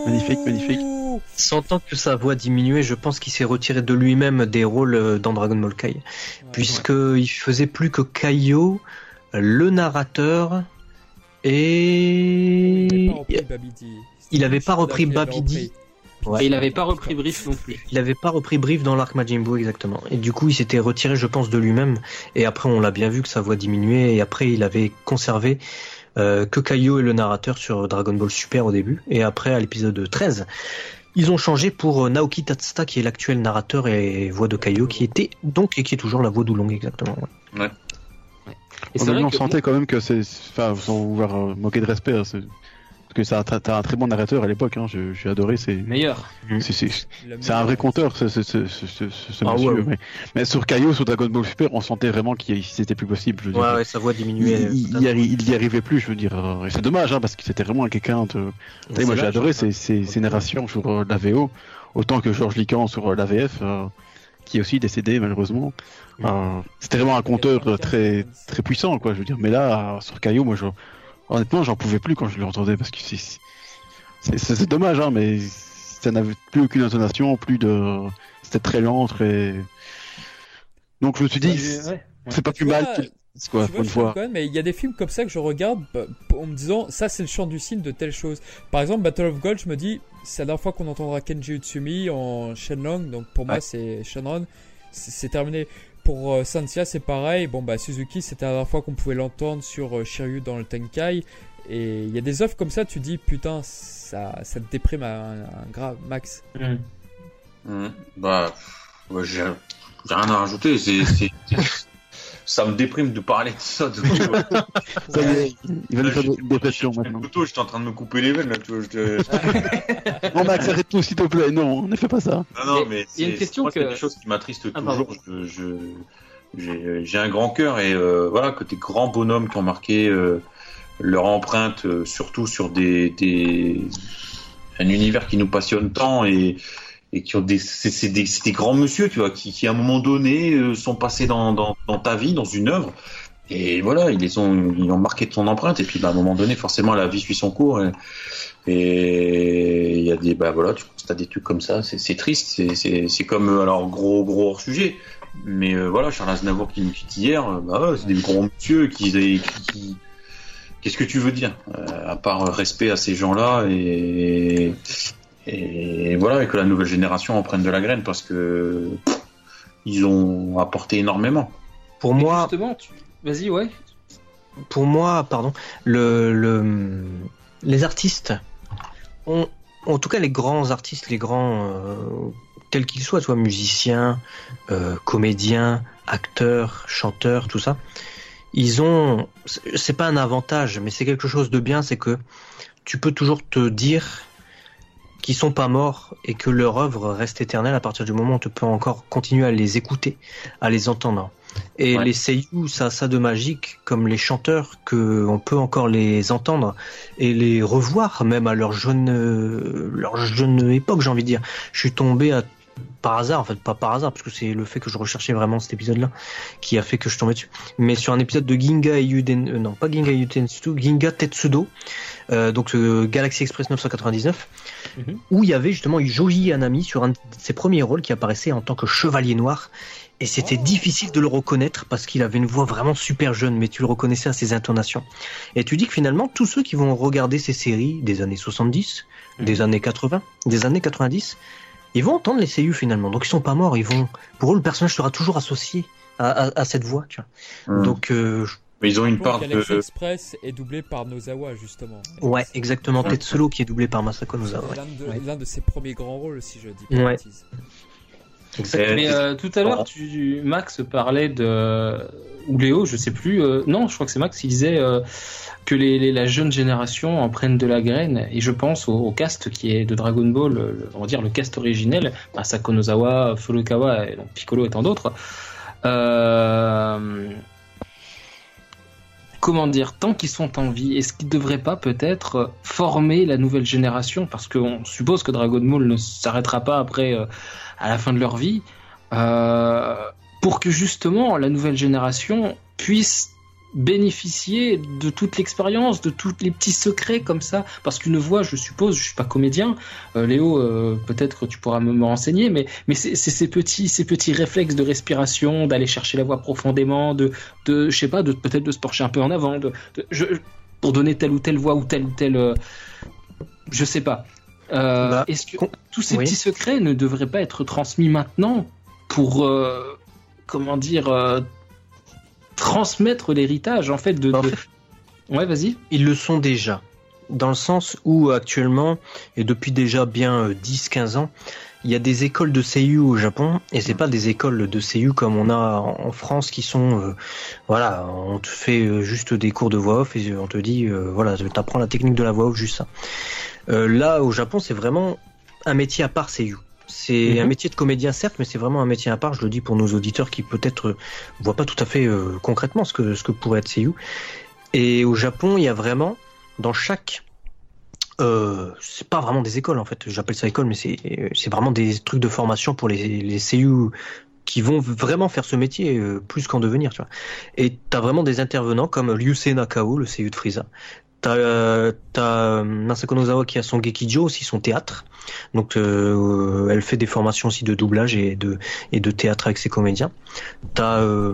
Magnifique, magnifique. sans tant que sa voix diminuait, je pense qu'il s'est retiré de lui-même des rôles euh, dans Dragon Ball Kai, puisque il faisait plus que Kaio, le narrateur Il et n'avait pas repris Babidi. il avait pas repris Babidi. Ouais. Et il avait pas repris Brief non plus. Il avait pas repris Brief dans l'arc Majin Buu exactement. Et du coup, il s'était retiré, je pense, de lui-même. Et après, on l'a bien vu que sa voix diminuait. Et après, il avait conservé euh, que Kaio est le narrateur sur Dragon Ball Super au début. Et après, à l'épisode 13, ils ont changé pour euh, Naoki Tatsuta, qui est l'actuel narrateur et voix de Kaio, qui était donc et qui est toujours la voix d'Oulong exactement. ouais. Et Ouais, c'est mais vrai on que sentait quand même que c'est, enfin, sans vouloir euh, moquer de respect, hein, c'est- que ça, t'as un très bon narrateur à l'époque. Hein, je- j'ai adoré. C'est, meilleur. c'est, c'est, un vrai conteur, ce, ce, ce, ce, ce- ce Ah, monsieur. ouais. Mais, mais sur Kaio, sur Dragon Ball Super, on sentait vraiment qu'il c'était plus possible. Je veux Ouais, dire. ouais, sa voix diminuait. il, il il y arrivait plus, je veux dire. Et c'est dommage, hein, parce que c'était vraiment quelqu'un de. Moi, j'ai adoré ces, ces, ces narrations sur euh, la VO, autant que Georges Lican sur euh, la VF, euh, qui est aussi décédé malheureusement. Euh, c'était vraiment un conteur très très puissant, quoi. Je veux dire. Mais là, sur Caillou, moi, je... honnêtement, j'en pouvais plus quand je l'entendais, parce que c'est dommage, hein, mais ça n'avait plus aucune intonation, plus de. C'était très lent, très. Donc je me suis dit, Ouais. c'est pas Tu plus vois, mal. Quoi, Tu vois, je fois. quand même, mais il y a des films comme ça que je regarde bah, en me disant ça c'est le chant du cygne de telle chose. Par exemple, Battle of Gold, je me dis c'est la dernière fois qu'on entendra Kenji Utsumi en Shenlong, donc pour moi c'est Shenron, c'est terminé. Pour euh, Sansia c'est pareil, bon bah Suzuki c'était la dernière fois qu'on pouvait l'entendre sur euh, Shiryu dans le Tenkai. Et il y a des œuvres comme ça, tu dis putain ça, ça te déprime à un, un grave max. Mm. Mhm. Bah, ouais, j'ai rien à rajouter. C'est- ça me déprime de parler de ça. De... Ça y est, il va nous faire j'étais- des j'étais maintenant. couteau, J'étais en train de me couper les veines. Là, tu vois, je- Bon, Max, arrête tout, s'il te plaît. Non, ne fais pas ça. Non, non, Mais il y a une question que- quelque chose qui m'attriste Ah, toujours. pardon. Je, je- j'ai, j'ai un grand cœur et euh, voilà, que des grands bonhommes qui ont marqué euh, leur empreinte, euh, surtout sur des, des un univers qui nous passionne tant et et qui ont des c'est, des, des grands monsieur, tu vois, qui, qui à un moment donné euh, sont passés dans, dans, dans ta vie, dans une œuvre. Et voilà, ils les ont, ils ont marqué ton empreinte. Et puis, bah, à un moment donné, forcément, la vie suit son cours. Et il y a des, bah voilà, tu constates des trucs comme ça. C'est, triste. C'est, comme, euh, alors, gros, gros hors sujet. Mais euh, voilà, Charles Aznavour qui nous quitte hier, euh, bah ouais, c'est des gros monsieur qui, qui, qui- qu'est-ce que tu veux dire Euh, À part respect à ces gens-là et, et voilà, et que la nouvelle génération en prenne de la graine parce que pff, ils ont apporté énormément. Pour moi, justement, tu... vas-y, ouais. pour moi, pardon, le, le, les artistes, ont, en tout cas les grands artistes, les grands, euh, tels qu'ils soient, soit musiciens, euh, comédiens, acteurs, chanteurs, tout ça, ils ont, c'est pas un avantage, mais c'est quelque chose de bien, c'est que tu peux toujours te dire qu'ils sont pas morts et que leur œuvre reste éternelle à partir du moment où tu peux encore continuer à les écouter, à les entendre. Et Ouais. les seiyuu, ça a ça de magique, comme les chanteurs, que on peut encore les entendre et les revoir, même à leur jeune, euh, leur jeune époque, j'ai envie de dire. Je suis tombé à, par hasard, en fait, pas par hasard, parce que c'est le fait que je recherchais vraiment cet épisode-là qui a fait que je tombais dessus. Mais sur un épisode de Ginga Yuden, euh, non, pas Ginga Yutensu, Ginga Tetsudo, euh, donc euh, Galaxy Express 999, Mhm. où il y avait justement Joji Anami sur un de ses premiers rôles qui apparaissait en tant que chevalier noir. Et c'était Oh. difficile de le reconnaître parce qu'il avait une voix vraiment super jeune, mais tu le reconnaissais à ses intonations. Et tu dis que finalement, tous ceux qui vont regarder ces séries des années 70, des années 80, des années 90, ils vont entendre les CU finalement. Donc ils sont pas morts, ils vont. Pour eux, le personnage sera toujours associé à, à- à cette voix, tu vois. Donc euh, je- Mais ils ont une part de. Express est doublé par Nozawa justement. ouais, exactement. Ouais. Tetsulo qui est doublé par Masako Nozawa. ouais. L'un de, Ouais. l'un de ses premiers grands rôles, si je dis pas Ouais. Mais euh, tout à l'heure, tu, Max parlait de ou Léo, je sais plus. euh, non, je crois que c'est Max. Il disait euh, que les, la jeune génération en prenne de la graine. Et je pense au, cast qui est de Dragon Ball, le- on va dire le cast originel, Masako Nozawa, Furukawa, Piccolo et tant d'autres. Comment dire, tant qu'ils sont en vie, est-ce qu'ils ne devraient pas peut-être former la nouvelle génération? Parce qu'on suppose que Dragon Ball ne s'arrêtera pas après, à la fin de leur vie, euh, pour que justement la nouvelle génération puisse bénéficier de toute l'expérience, de tous les petits secrets comme ça, parce qu'une voix, je suppose, je suis pas comédien, euh, Léo, euh, peut-être que tu pourras me, renseigner, mais mais c'est ces petits ces petits réflexes de respiration, d'aller chercher la voix profondément, de de je sais pas, de peut-être de se pencher un peu en avant, de, pour donner telle ou telle voix ou telle ou telle, euh, je sais pas. Euh, Bah, Est-ce que con- tous ces oui. petits secrets ne devraient pas être transmis maintenant pour, euh, comment dire, euh, transmettre l'héritage en fait de. En de- fait, Ouais, vas-y. Ils le sont déjà, dans le sens où actuellement, et depuis déjà bien euh, 10-15 ans, il y a des écoles de Seiyu au Japon, et c'est pas des écoles de Seiyu comme on a en France qui sont, voilà, on te fait juste des cours de voix off et on te dit, voilà, t'apprends la technique de la voix off, juste ça. Euh, là, au Japon, c'est vraiment un métier à part Seiyu. C'est Mhm. un métier de comédien certes, mais c'est vraiment un métier à part. Je le dis pour nos auditeurs qui peut-être euh, voient pas tout à fait euh, concrètement ce que ce que pourrait être Seiyu. Et au Japon, il y a vraiment dans chaque euh, c'est pas vraiment des écoles en fait, j'appelle ça école, mais c'est vraiment des trucs de formation pour les les qui vont vraiment faire ce métier euh, plus qu'en devenir, tu vois. Et t'as vraiment des intervenants comme Ryusei Nakao, le seiyuu de Frieza. T'as euh, Masako Nozawa qui a son Gekijo aussi son théâtre. Donc euh, elle fait des formations aussi de doublage et de et de théâtre avec ses comédiens. T'as euh,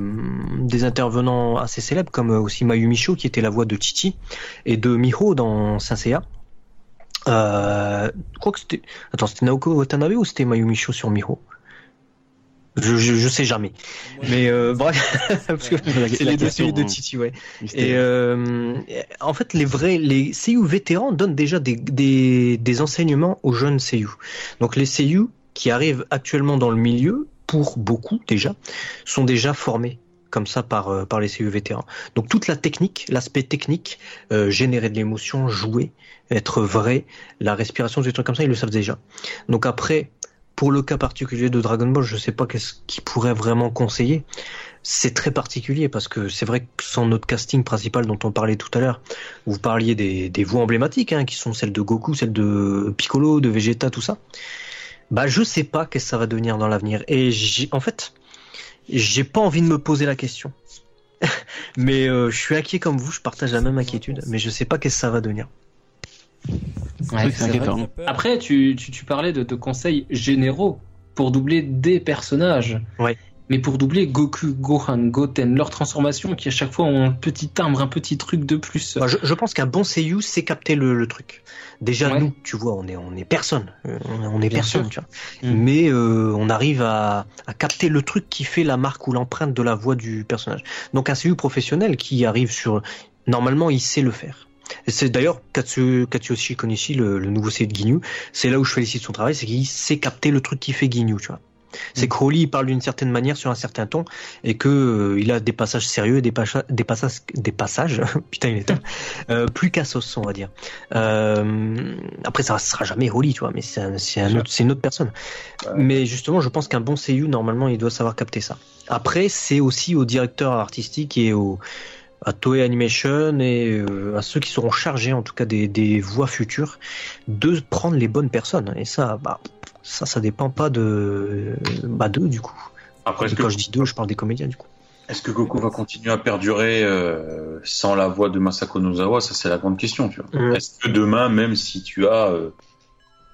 des intervenants assez célèbres comme euh, aussi Mayumi Sho qui était la voix de Chichi et de Miho dans Saint Seiya. Euh, je crois que c'était attends c'était Naoko Watanabe ou c'était Mayumi Sho sur Miho? Je, je, je sais jamais. Mais euh, bref, parce que c'est les seiyuu de hein. Chichi, ouais. Et euh, en fait, les vrais, les seiyuu vétérans donnent déjà des, des, des enseignements aux jeunes seiyuu. Donc les seiyuu qui arrivent actuellement dans le milieu, pour beaucoup déjà, sont déjà formés comme ça par euh, par les seiyuu vétérans. Donc toute la technique, l'aspect technique, euh, générer de l'émotion, jouer, être vrai, la respiration, des trucs comme ça, ils le savent déjà. Donc après, pour le cas particulier de Dragon Ball, je sais pas qu'est-ce qu'ils pourrait vraiment conseiller. C'est très particulier parce que c'est vrai que sans notre casting principal dont on parlait tout à l'heure, vous parliez des, voix emblématiques, hein, qui sont celles de Goku, celles de Piccolo, de Vegeta, tout ça. Bah, je sais pas qu'est-ce que ça va devenir dans l'avenir. Et en fait, j'ai pas envie de me poser la question. mais euh, je suis inquiet comme vous, je partage la même inquiétude, mais je sais pas qu'est-ce que ça va devenir. Ouais, inquiétant. Après, tu, tu, tu parlais de, de conseils généraux pour doubler des personnages. Ouais. Mais pour doubler Goku, Gohan, Goten, leur transformation qui à chaque fois ont un petit timbre, un petit truc de plus. Bah, je, je pense qu'un bon seiyuu sait capter le, le truc. Déjà Ouais. nous, tu vois, on est on est personne, Euh, on est Bien personne, sûr. tu vois. Mm. Mais euh, on arrive à, à capter le truc qui fait la marque ou l'empreinte de la voix du personnage. Donc un seiyuu professionnel qui arrive sur, normalement, il sait le faire. C'est d'ailleurs Katsu, Katsuyoshi Konishi, le, le nouveau seiyuu de Ginyu, c'est là où je félicite son travail, c'est qu'il sait capter le truc qui fait Ginyu, tu vois. C'est Mm. que Crowley il parle d'une certaine manière sur un certain ton et que euh, il a des passages sérieux et des, pacha- des passages des passages putain il est temps euh, plus cassos on va dire. Euh, après ça sera jamais Holly tu vois mais c'est un- c'est un autre- c'est une autre personne. Mais justement je pense qu'un bon seiyuu normalement il doit savoir capter ça. Après c'est aussi au directeur artistique et au à Toei Animation et euh, à ceux qui seront chargés en tout cas des, des voix futures de prendre les bonnes personnes et ça bah ça ça dépend pas de bah d'eux du coup Après, que, quand je dis deux je parle des comédiens du coup est-ce que Goku va continuer à perdurer euh, sans la voix de Masako Nozawa? Ça, c'est la grande question. Tu vois. Mm. Est-ce que demain, même si tu as euh,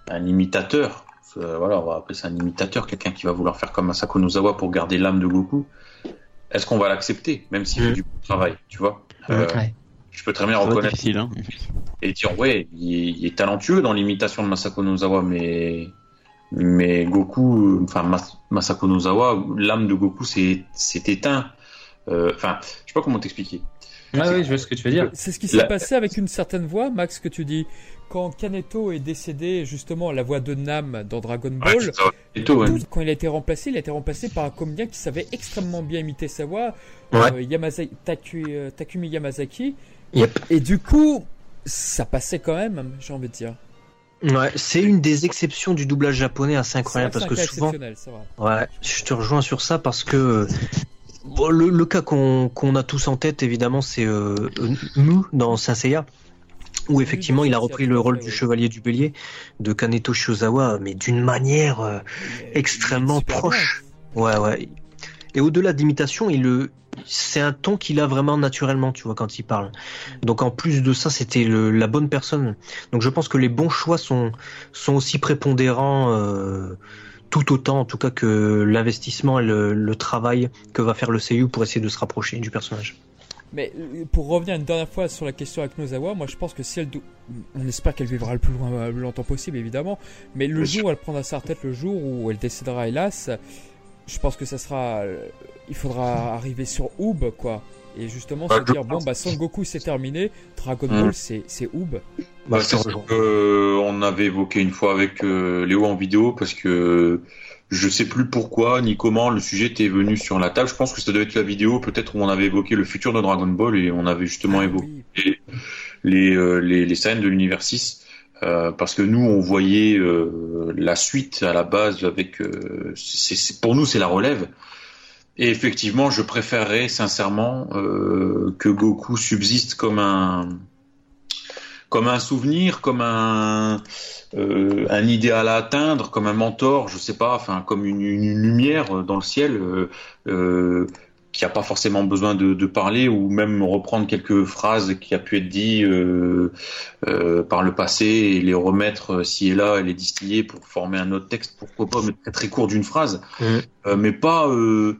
un imitateur, euh, voilà, on va appeler ça un imitateur, quelqu'un qui va vouloir faire comme Masako Nozawa pour garder l'âme de Goku, est-ce qu'on va l'accepter, même s'il Mm. fait du bon travail, tu vois Euh, Ouais. Je peux très bien reconnaître difficile, hein. et dire ouais, il est, il est talentueux dans l'imitation de Masako Nozawa, mais mais Goku, enfin Mas- Masako Nozawa, l'âme de Goku s'est s'est éteint. Euh, Enfin, je sais pas comment t'expliquer. Ah oui, je vois ce que tu veux dire. C'est ce qui s'est La- passé avec une certaine voix, Max, que tu dis. Quand Kaneto est décédé, justement, la voix de Nam dans Dragon Ball, ça. Tout, ouais. quand il a été remplacé, il a été remplacé par un comédien qui savait extrêmement bien imiter sa voix, Ouais. euh, Taku- euh, Takumi Yamazaki. Yep. Et du coup, ça passait quand même, j'ai envie de dire. Ouais, c'est une des exceptions du doublage japonais assez incroyable parce que souvent, ouais, je te rejoins sur ça parce que euh, bon, le, le cas qu'on a tous en tête évidemment c'est euh, Mu dans Saint Seiya où effectivement il a repris le rôle du chevalier du bélier de Kaneto Shozawa mais d'une manière euh, Extrêmement proche. ouais ouais et au-delà d'imitation il le c'est un ton qu'il a vraiment naturellement, tu vois, quand il parle. Donc en plus de ça, c'était la bonne personne. Donc je pense que les bons choix sont sont aussi prépondérants euh, tout autant, en tout cas que l'investissement et le, le travail que va faire le CU pour essayer de se rapprocher du personnage. Mais euh, pour revenir une dernière fois sur la question avec Nozawa, moi je pense que si elle, on espère qu'elle vivra le plus, loin, le plus longtemps possible évidemment, mais le jour où elle prendra sa retraite, le jour où elle décédera hélas, je pense que ça sera, euh, il faudra arriver sur Oob quoi, et justement Bah, se dire bon bah Son Goku c'est terminé, Dragon Mm. Ball c'est c'est Oob. Bah, c'est ce rejoins. que, euh, on avait évoqué une fois avec euh, Léo en vidéo parce que je sais plus pourquoi ni comment le sujet était venu sur la table. Je pense que ça devait être la vidéo peut-être où on avait évoqué le futur de Dragon Ball et on avait justement Ah évoqué oui. les, euh, les, les scènes de l'univers 6 euh, parce que nous on voyait euh, la suite à la base avec euh, pour nous c'est la relève et effectivement je préférerais sincèrement euh, que Goku subsiste comme un comme un souvenir comme un euh, un idéal à atteindre comme un mentor je sais pas enfin comme une, une lumière dans le ciel euh, euh, qui a pas forcément besoin de, de parler ou même reprendre quelques phrases qui a pu être dit euh, euh, par le passé et les remettre euh, ci et là et les distiller pour former un autre texte pourquoi pas mais très très court d'une phrase. Euh, mais pas euh,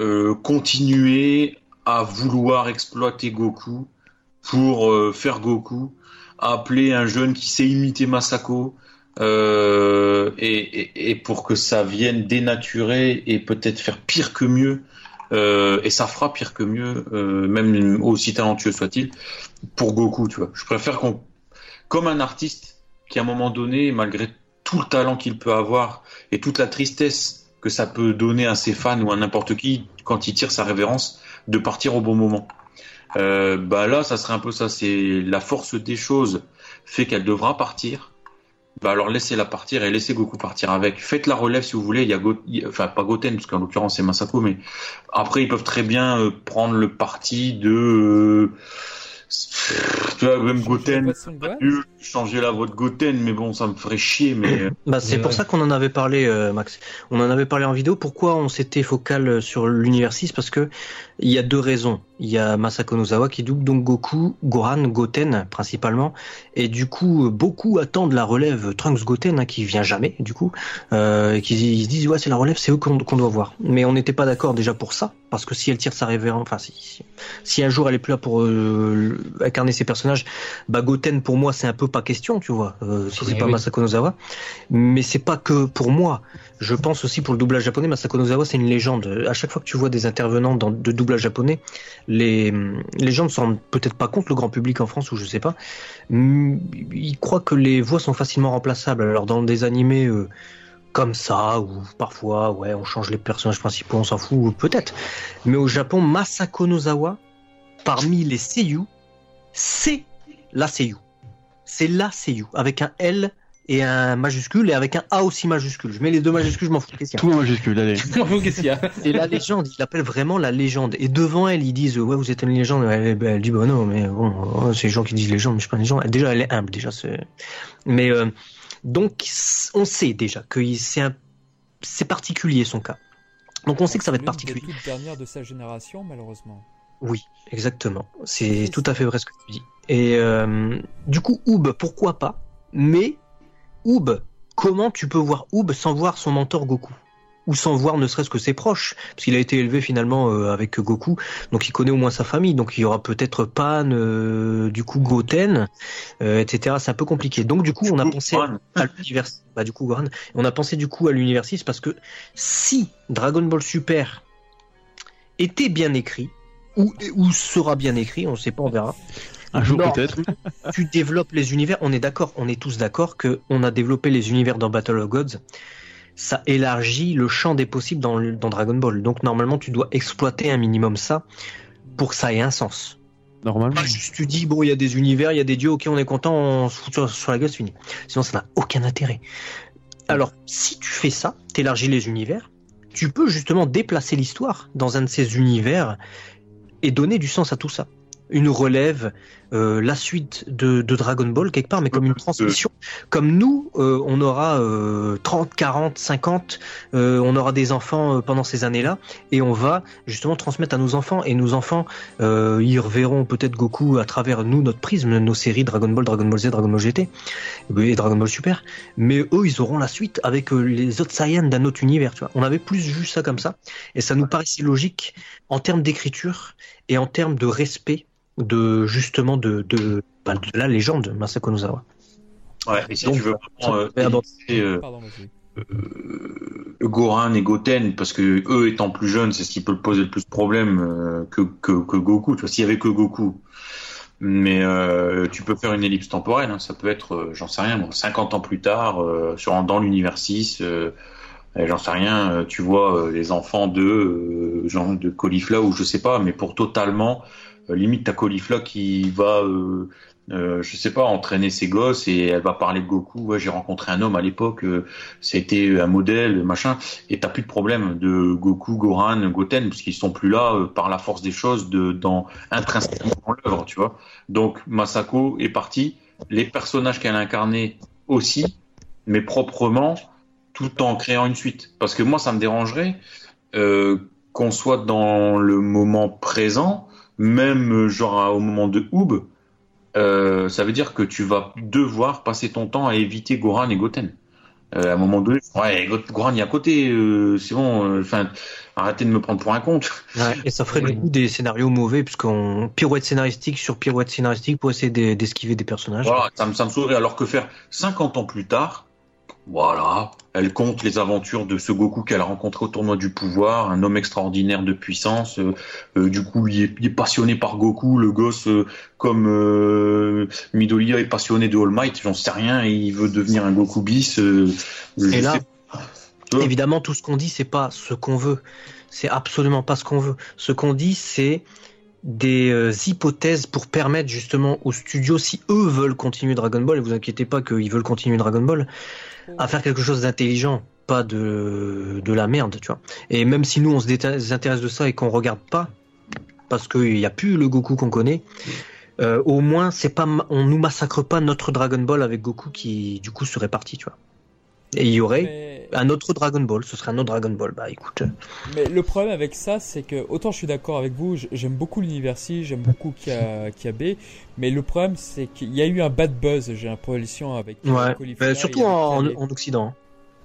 euh, continuer à vouloir exploiter Goku pour euh, faire Goku appeler un jeune qui sait imiter Masako euh, et, et, et pour que ça vienne dénaturer et peut-être faire pire que mieux euh, et ça fera pire que mieux, euh, même aussi talentueux soit-il, pour Goku, tu vois. Je préfère qu'on, comme un artiste qui à un moment donné, malgré tout le talent qu'il peut avoir et toute la tristesse que ça peut donner à ses fans ou à n'importe qui quand il tire sa révérence, de partir au bon moment. Euh, bah là, ça serait un peu ça. C'est la force des choses fait qu'elle devra partir. Bah alors laissez-la partir et laissez Goku partir avec. Faites la relève si vous voulez. Il y a Go- enfin pas Goten parce qu'en l'occurrence c'est Masako, mais après ils peuvent très bien euh, prendre le parti de euh, tu vois même Goten. Euh, Changer la voix de Goten, mais bon, ça me ferait chier. Mais Bah, c'est pour ouais. ça qu'on en avait parlé, euh, Max. On en avait parlé en vidéo. Pourquoi on s'était focal sur l'univers 6 Parce que il y a deux raisons. Il y a Masako Nozawa qui double donc Goku, Gohan, Goten principalement, et du coup beaucoup attendent la relève Trunks Goten hein, qui vient jamais du coup, euh, et qui ils se disent ouais c'est la relève, c'est eux qu'on doit voir. Mais on n'était pas d'accord déjà pour ça, parce que si elle tire sa révérence, enfin si, si, un jour elle est plus là pour euh, incarner ses personnages, bah Goten pour moi c'est un peu pas question, tu vois, euh, si c'est Oui, pas. Masako Nozawa. Mais c'est pas que pour moi. Je pense aussi pour le doublage japonais, Masako Nozawa c'est une légende. À chaque fois que tu vois des intervenants dans, de doublage japonais, les, gens ne s'en peut-être pas compte, le grand public en France ou je sais pas. Mm, Ils croient que les voix sont facilement remplaçables. Alors dans des animés euh, comme ça, ou parfois, ouais, on change les personnages principaux, on s'en fout, peut-être. Mais au Japon, Masako Nozawa, parmi les seiyuu, c'est la seiyuu. C'est la seiyuu, avec un L et un majuscule, et avec un A aussi majuscule. Je mets les deux majuscules, je m'en fous. qu'est-ce qu'il y a Tout en majuscule, allez. Qu'est-ce qu'il y a c'est la légende, il l'appelle vraiment la légende. Et devant elle, ils disent ouais vous êtes une légende. Elle, elle dit bah non mais bon oh, c'est les gens qui disent légende, mais je suis pas une légende. Déjà elle est humble déjà. c'est- Mais euh, donc on sait déjà que c'est un c'est particulier son cas. Donc on sait que ça va être particulier. des toutes dernières de sa génération malheureusement. Oui, exactement. C'est tout à fait vrai ce que tu dis. Et euh, du coup, Oub, pourquoi pas Mais Oub, comment tu peux voir Oub sans voir son mentor Goku? Ou sans voir ne serait-ce que ses proches Parce qu'il a été élevé finalement euh, avec Goku, donc il connaît au moins sa famille. Donc il y aura peut-être Pan, euh, du coup Goten, euh, etc. C'est un peu compliqué. Donc du coup, on a pensé Gohan, à l'univers, bah du coup Gohan, on a pensé du coup à l'univers 6 parce que si Dragon Ball Super était bien écrit ou, ou sera bien écrit, on ne sait pas, on verra. Un jour peut-être. Tu développes les univers, on est d'accord, on est tous d'accord que on a développé les univers dans Battle of Gods. Ça élargit le champ des possibles dans, Dragon Ball. Donc normalement, tu dois exploiter un minimum ça pour que ça ait un sens. Normalement. Pas juste tu dis bon il y a des univers, il y a des dieux, ok on est content, on se fout sur, sur la gueule, c'est fini. Sinon ça n'a aucun intérêt. Alors si tu fais ça, t'élargis les univers, tu peux justement déplacer l'histoire dans un de ces univers et donner du sens à tout ça. Une relève euh, la suite de, de Dragon Ball quelque part, mais comme une transmission. Comme nous, euh, on aura euh, 30, 40, 50, euh, on aura des enfants euh, pendant ces années-là, et on va justement transmettre à nos enfants. Et nos enfants, euh, ils reverront peut-être Goku à travers nous, notre prisme, nos séries Dragon Ball, Dragon Ball Z, Dragon Ball GT et Dragon Ball Super. Mais eux, ils auront la suite avec euh, les autres Saiyans d'un autre univers. Tu vois, on avait plus vu ça comme ça, et ça nous paraissait logique en termes d'écriture et en termes de respect de justement de de, bah, de la légende Masako Nozawa. Ouais, et si Donc, tu veux vraiment euh, euh, euh, Goran et Goten, parce que eux étant plus jeunes, c'est ce qui peut poser le plus de problèmes euh, que, que, que Goku. Tu vois, s'il y avait que Goku. Mais euh, tu peux faire une ellipse temporelle, hein. ça peut être, euh, j'en sais rien, moi, 50 ans plus tard, euh, sur dans l'univers 6, euh, et j'en sais rien, euh, tu vois euh, les enfants de euh, genre de Caulifla ou je sais pas, mais pour totalement, euh, limite ta Caulifla qui va euh, euh, je sais pas, entraîner ses gosses et elle va parler de Goku. Ouais, j'ai rencontré un homme à l'époque, euh, c'était un modèle, machin. Et t'as plus de problème de Goku, Goran, Goten, parce qu'ils sont plus là euh, par la force des choses, de dans intrinsèquement dans l'œuvre, tu vois. Donc Masako est parti, les personnages qu'elle a incarnés aussi, mais proprement, tout en créant une suite. Parce que moi, ça me dérangerait euh, qu'on soit dans le moment présent, même euh, genre au moment de Oub, euh, ça veut dire que tu vas devoir passer ton temps à éviter Goran et Goten. Euh, à un moment donné, ouais, Go- Goran est à côté, euh, c'est bon, enfin, arrêtez de me prendre pour un compte. Et ça ferait coup des scénarios mauvais puisqu'on pirouette scénaristique sur pirouette scénaristique pour essayer d'e- d'esquiver des personnages. Voilà, ça me, ça me. Alors que faire 50 ans plus tard, voilà, elle compte les aventures de ce Goku qu'elle a rencontré au tournoi du pouvoir, un homme extraordinaire de puissance. euh, euh, du coup, il est, il est passionné par Goku, le gosse euh, comme Midoriya est passionné de All Might, j'en sais rien, et il veut devenir un Goku bis. Et là, Évidemment, tout ce qu'on dit, c'est pas ce qu'on veut. C'est absolument pas ce qu'on veut. Ce qu'on dit, c'est des euh, hypothèses pour permettre justement aux studios, si eux veulent continuer Dragon Ball, et vous inquiétez pas qu'ils veulent continuer Dragon Ball, à faire quelque chose d'intelligent, pas de, de la merde, tu vois. Et même si nous, on se désintéresse de ça et qu'on regarde pas, parce qu'il n'y a plus le Goku qu'on connaît, euh, au moins, c'est pas, on nous massacre pas notre Dragon Ball avec Goku qui, du coup, serait parti, tu vois. Et il y aurait un autre Dragon Ball, ce serait un autre Dragon Ball. Bah écoute, Mais le problème avec ça, c'est que autant je suis d'accord avec vous, j'aime beaucoup l'univers C, j'aime beaucoup Kia- Kiabe, mais le problème c'est qu'il y a eu un bad buzz, j'ai l'impression avec euh, ouais. Surtout en, en Occident.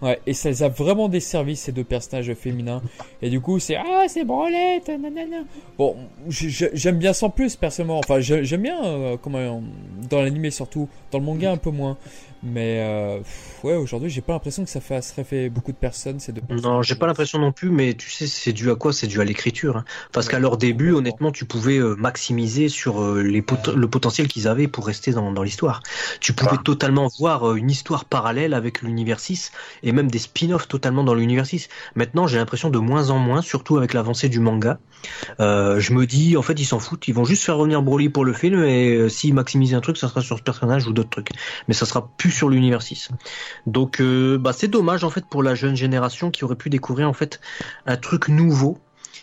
Ouais, et ça les a vraiment desservi ces deux personnages féminins. Et du coup, c'est ah, c'est branlette, nanana. Bon, j'aime bien sans plus personnellement. Enfin, j'ai- j'aime bien euh, comment dans l'animé surtout, dans le manga un peu moins. Mais euh, ouais, aujourd'hui, j'ai pas l'impression que ça fasserait fait beaucoup de personnes ces deux. Non, j'ai pas l'impression non plus, mais tu sais, c'est dû à quoi? C'est dû à l'écriture. hein. Parce qu'à leur début, honnêtement, tu pouvais euh, maximiser sur euh, les pot- le potentiel qu'ils avaient pour rester dans, dans l'histoire. Tu pouvais totalement voir une histoire parallèle avec l'univers 6 et même des spin-offs totalement dans l'univers 6. Maintenant, j'ai l'impression de moins en moins, surtout avec l'avancée du manga. Euh, je me dis, en fait, ils s'en foutent. Ils vont juste faire revenir Broly pour le film et euh, s'ils maximisent un truc, ça sera sur ce personnage ou d'autres trucs. Mais ça sera plus sur l'univers 6. Donc, euh, bah, c'est dommage en fait pour la jeune génération qui aurait pu découvrir en fait un truc nouveau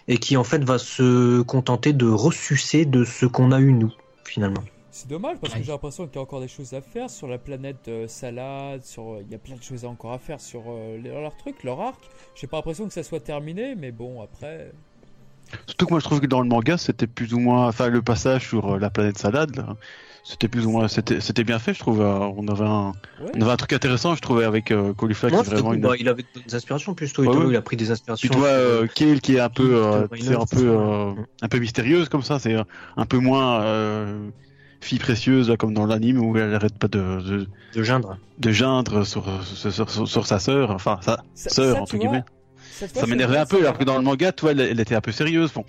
et qui en fait va se contenter de ressucer de ce qu'on a eu nous finalement. C'est dommage parce que j'ai l'impression qu'il y a encore des choses à faire sur la planète euh, Salade, sur euh, il y a plein de choses encore à faire sur euh, leur, leur truc, leur arc. J'ai pas l'impression que ça soit terminé, mais bon après. Surtout que moi je trouve que dans le manga c'était plus ou moins, enfin le passage sur euh, la planète salade, là, c'était plus ou moins, c'était c'était bien fait je trouve. euh, On avait un, Ouais. on avait un truc intéressant je trouvais avec euh, Moi, vraiment une. bah, il avait des inspirations plutôt. Ouais, Ito, ouais. Il a pris des inspirations. Puis toi, euh, Kale qui est un peu, euh, c'est un peu, euh, un peu mystérieuse comme ça, c'est euh, un peu moins euh, fille précieuse comme dans l'anime où elle arrête pas de, de, de geindre. de geindre sur, sur, sur, sa sœur, enfin sa sœur entre tu vois, guillemets. Ça m'énervait un peu alors que dans le m'a- manga, toi, elle, elle était un peu sérieuse, bon,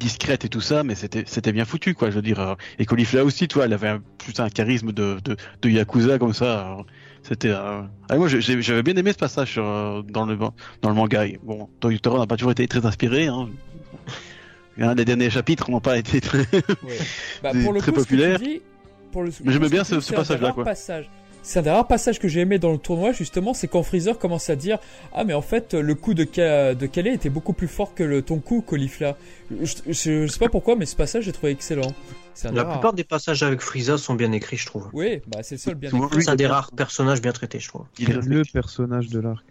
discrète et tout ça, mais c'était c'était bien foutu quoi, je veux dire. Et Caulifla aussi, toi, elle avait un, plus un charisme de, de, de yakuza comme ça. C'était. euh, ah, moi, j'avais bien aimé ce passage euh, dans le dans le manga. Et bon, Toyotaro n'a pas toujours été très inspiré. Hein. Les derniers chapitres n'ont pas été très. Ouais. Bah, des- pour le très coup, ce que tu populaire. dis- pour le, Mais j'aimais bien ce- passage-là, quoi. Passage. C'est un des rares passages que j'ai aimé dans le tournoi, justement, c'est quand Freezer commence à dire Ah, mais en fait, le coup de, Ka- de Calais était beaucoup plus fort que le, ton coup, Caulifla. Je, je, je sais pas pourquoi, mais ce passage, j'ai trouvé excellent. La plupart des passages avec Frieza sont bien écrits, je trouve. Oui, bah, c'est le seul bien écrit. C'est un des rares personnages bien traités, je trouve. Il est le personnage de l'arc.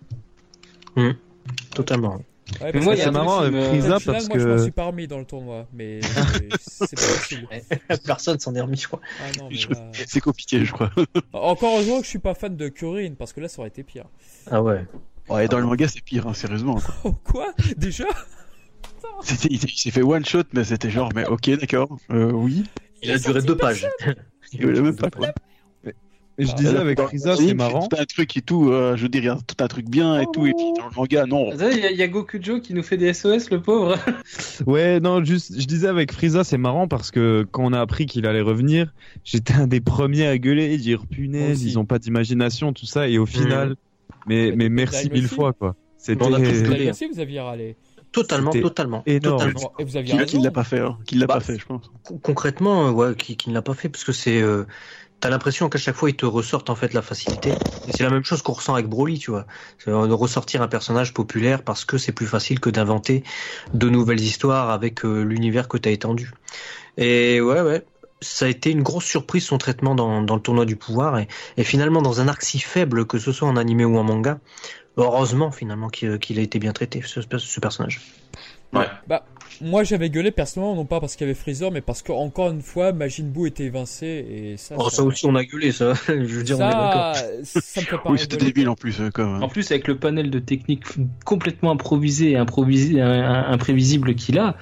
Totalement. Ouais, Mais moi, que c'est un marrant, final, parce moi, je m'en que suis pas remis dans le tournoi, mais c'est c'est pas possible. Personne s'en est remis, je crois. Ah non, mais Je- là- C'est compliqué, je crois. Encore heureusement que je suis pas fan de Kurin, parce que là, ça aurait été pire. Ah ouais. Ouais, dans le manga, c'est pire, hein, sérieusement. Quoi. Oh, quoi? Déjà? C'était- Il s'est- fait one shot, mais c'était genre, mais ok, d'accord, euh, oui. Il a duré deux pages. Il voulait même pas quoi. Je Ah, disais Dans- avec Frieza, c'est marrant. Tout un truc et tout, euh, je veux dire, il y a tout un truc bien et tout, et puis dans le manga, non. Attends, Il y, y a Gokujo qui nous fait des SOS, le pauvre. Ouais, non, juste, je disais avec Frieza, c'est marrant parce que quand on a appris qu'il allait revenir, j'étais un des premiers à gueuler et dire punaise, ils ont pas d'imagination, tout ça, et au final, mais, Mais merci mille aussi. fois, quoi. C'était On a tous Vous aussi, aviez râlé. Totalement, totalement. énorme. Totalement. Et vous aviez Qui, l'a pas fait, hein, qui l'a Bah, pas fait, je pense. Con- Concrètement, euh, ouais, qui, qui ne l'a pas fait, parce que c'est. Euh, T'as l'impression qu'à chaque fois, ils te ressortent en fait la facilité. Et c'est la même chose qu'on ressent avec Broly, tu vois. Euh, de ressortir un personnage populaire parce que c'est plus facile que d'inventer de nouvelles histoires avec euh, l'univers que t'as étendu. Et ouais, ouais. Ça a été une grosse surprise son traitement dans, le tournoi du pouvoir et, finalement dans un arc si faible que ce soit en animé ou en manga, heureusement finalement qu'il qu'il a été bien traité ce personnage. Bah, moi j'avais gueulé personnellement, non pas parce qu'il y avait Freezer, mais parce qu'encore une fois, Majin Buu était évincé et ça. Oh, ça aussi on a gueulé ça. Je veux dire, on est ça, ça me Oui, c'était débile en plus, euh, quand même. En plus, avec le panel de techniques complètement improvisé et improvisé, un- imprévisible qu'il a,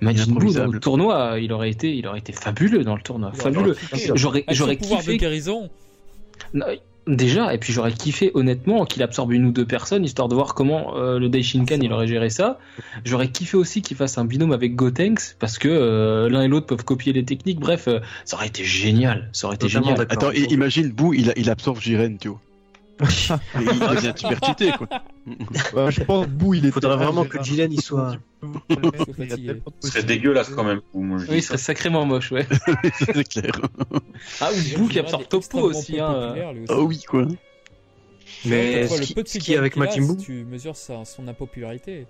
Majin Buu le tournoi, il aurait été, il aurait été fabuleux dans le tournoi, fabuleux. kiffé. J'aurais, j'aurais pouvoir de kiffé. guérison. Non, Déjà, et puis j'aurais kiffé honnêtement qu'il absorbe une ou deux personnes, histoire de voir comment euh, le Daishinkan il aurait géré ça. J'aurais kiffé aussi qu'il fasse un binôme avec Gotenks, parce que euh, l'un et l'autre peuvent copier les techniques. Bref, euh, ça aurait été génial. Ça aurait été Totalement génial. Attends, imagine, Boo, il, il absorbe Jiren, tu vois. Il devient super cheaté, quoi. Ouais, je pense Bou, il Il est. faudrait vraiment que Jiren y soit. Ce serait dégueulasse quand même. ou moi, je Oui, ce serait sacrément moche, ouais. c'est clair. Ah, ou Boo qui absorbe Topo aussi, hein. euh. Oh oui, quoi. Mais ce qui, avec si tu mesures son impopularité.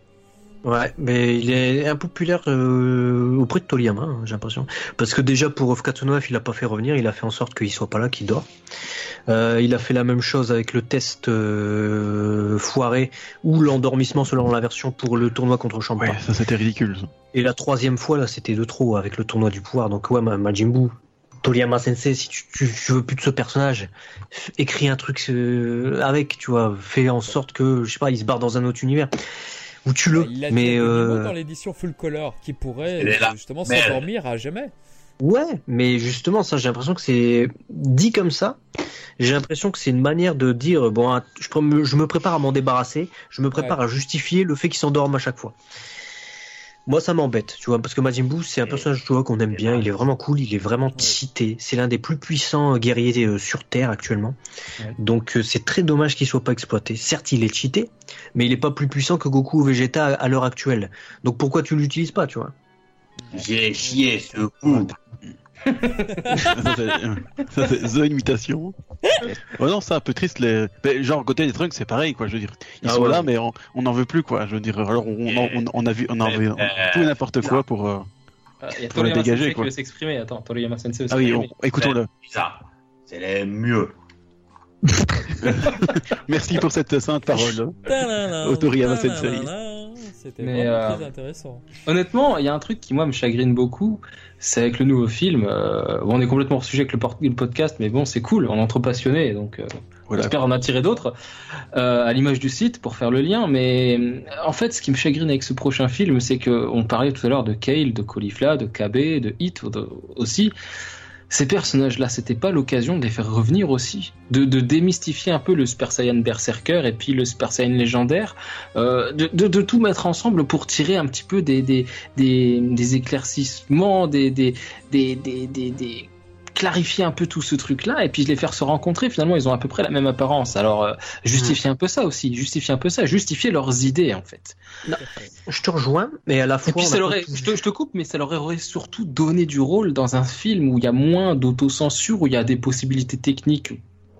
Ouais, mais il est impopulaire euh, auprès de Toriyama, hein, j'ai l'impression. Parce que déjà pour F409, il a pas fait revenir, il a fait en sorte qu'il soit pas là, qu'il dort. Euh, il a fait la même chose avec le test euh, foiré ou l'endormissement selon la version pour le tournoi contre Champa. Ouais, ça c'était ridicule. ça. Et la troisième fois, là, c'était de trop avec le tournoi du pouvoir. Donc, ouais, Ma- Majin Buu, Toriyama Sensei, si tu, tu, tu veux plus de ce personnage, écris un truc euh, avec, tu vois, fais en sorte que, je sais pas, il se barre dans un autre univers. Ou tu le. Il a Mais, euh, dans l'édition full color qui pourrait justement s'endormir à jamais. Ouais, mais justement, ça, j'ai l'impression que c'est dit comme ça. J'ai l'impression que c'est une manière de dire, bon, je, prends- me- je me prépare à m'en débarrasser, je me prépare à justifier le fait qu'il s'endorme à chaque fois. Moi, ça m'embête, tu vois, parce que Majin Buu, c'est un personnage, tu vois, qu'on aime bien. Il est vraiment cool, il est vraiment cité. C'est l'un des plus puissants guerriers euh, sur Terre actuellement. Donc, euh, c'est très dommage qu'il soit pas exploité. Certes, il est cheaté, mais il est pas plus puissant que Goku ou Vegeta à, à l'heure actuelle. Donc, pourquoi tu l'utilises pas, tu vois? J'ai chié ce coup. Ça, c'est- The imitation. Oh non, c'est un peu triste. Les... mais genre, côté des trucs, c'est pareil, quoi. Je veux dire, ils Ah sont ouais. là, mais on n'en veut plus, quoi. Je veux dire, alors on, on, on, on a vu, on a envoyé tout et n'importe quoi pour. euh, Il y a Faut le dégager, Sensei qui quoi. veut s'exprimer. Attends, Toriyama Sensei veut Ah oui, on- écoutons-le. Ça, c'est les mieux. Merci pour cette sainte parole. Tadadam, Au Toriyama Sensei. C'était vraiment euh, très intéressant. Honnêtement, il y a un truc qui moi me chagrine beaucoup, c'est avec le nouveau film. euh, bon, on est complètement hors sujet avec le, podcast, mais bon, c'est cool, on est entre passionnés, donc euh, Voilà. j'espère en attirer d'autres, euh, à l'image du site pour faire le lien. Mais euh, en fait, ce qui me chagrine avec ce prochain film, c'est que on parlait tout à l'heure de Kale, de Caulifla, de KB, de Hit de- aussi. Ces personnages-là, c'était pas l'occasion de les faire revenir aussi, de, démystifier un peu le Super Berserker et puis le Super Saiyan légendaire, euh, de, tout mettre ensemble pour tirer un petit peu des, des, des, éclaircissements, des, des- clarifier un peu tout ce truc-là et puis les faire se rencontrer. Finalement, ils ont à peu près la même apparence. Alors, euh, justifier un peu ça aussi, justifier un peu ça, justifier leurs idées en fait. Je te rejoins, mais à la fois. Et puis ça leur est- je, te, je te coupe, mais ça leur aurait surtout donné du rôle dans un film où il y a moins d'autocensure, où il y a des possibilités techniques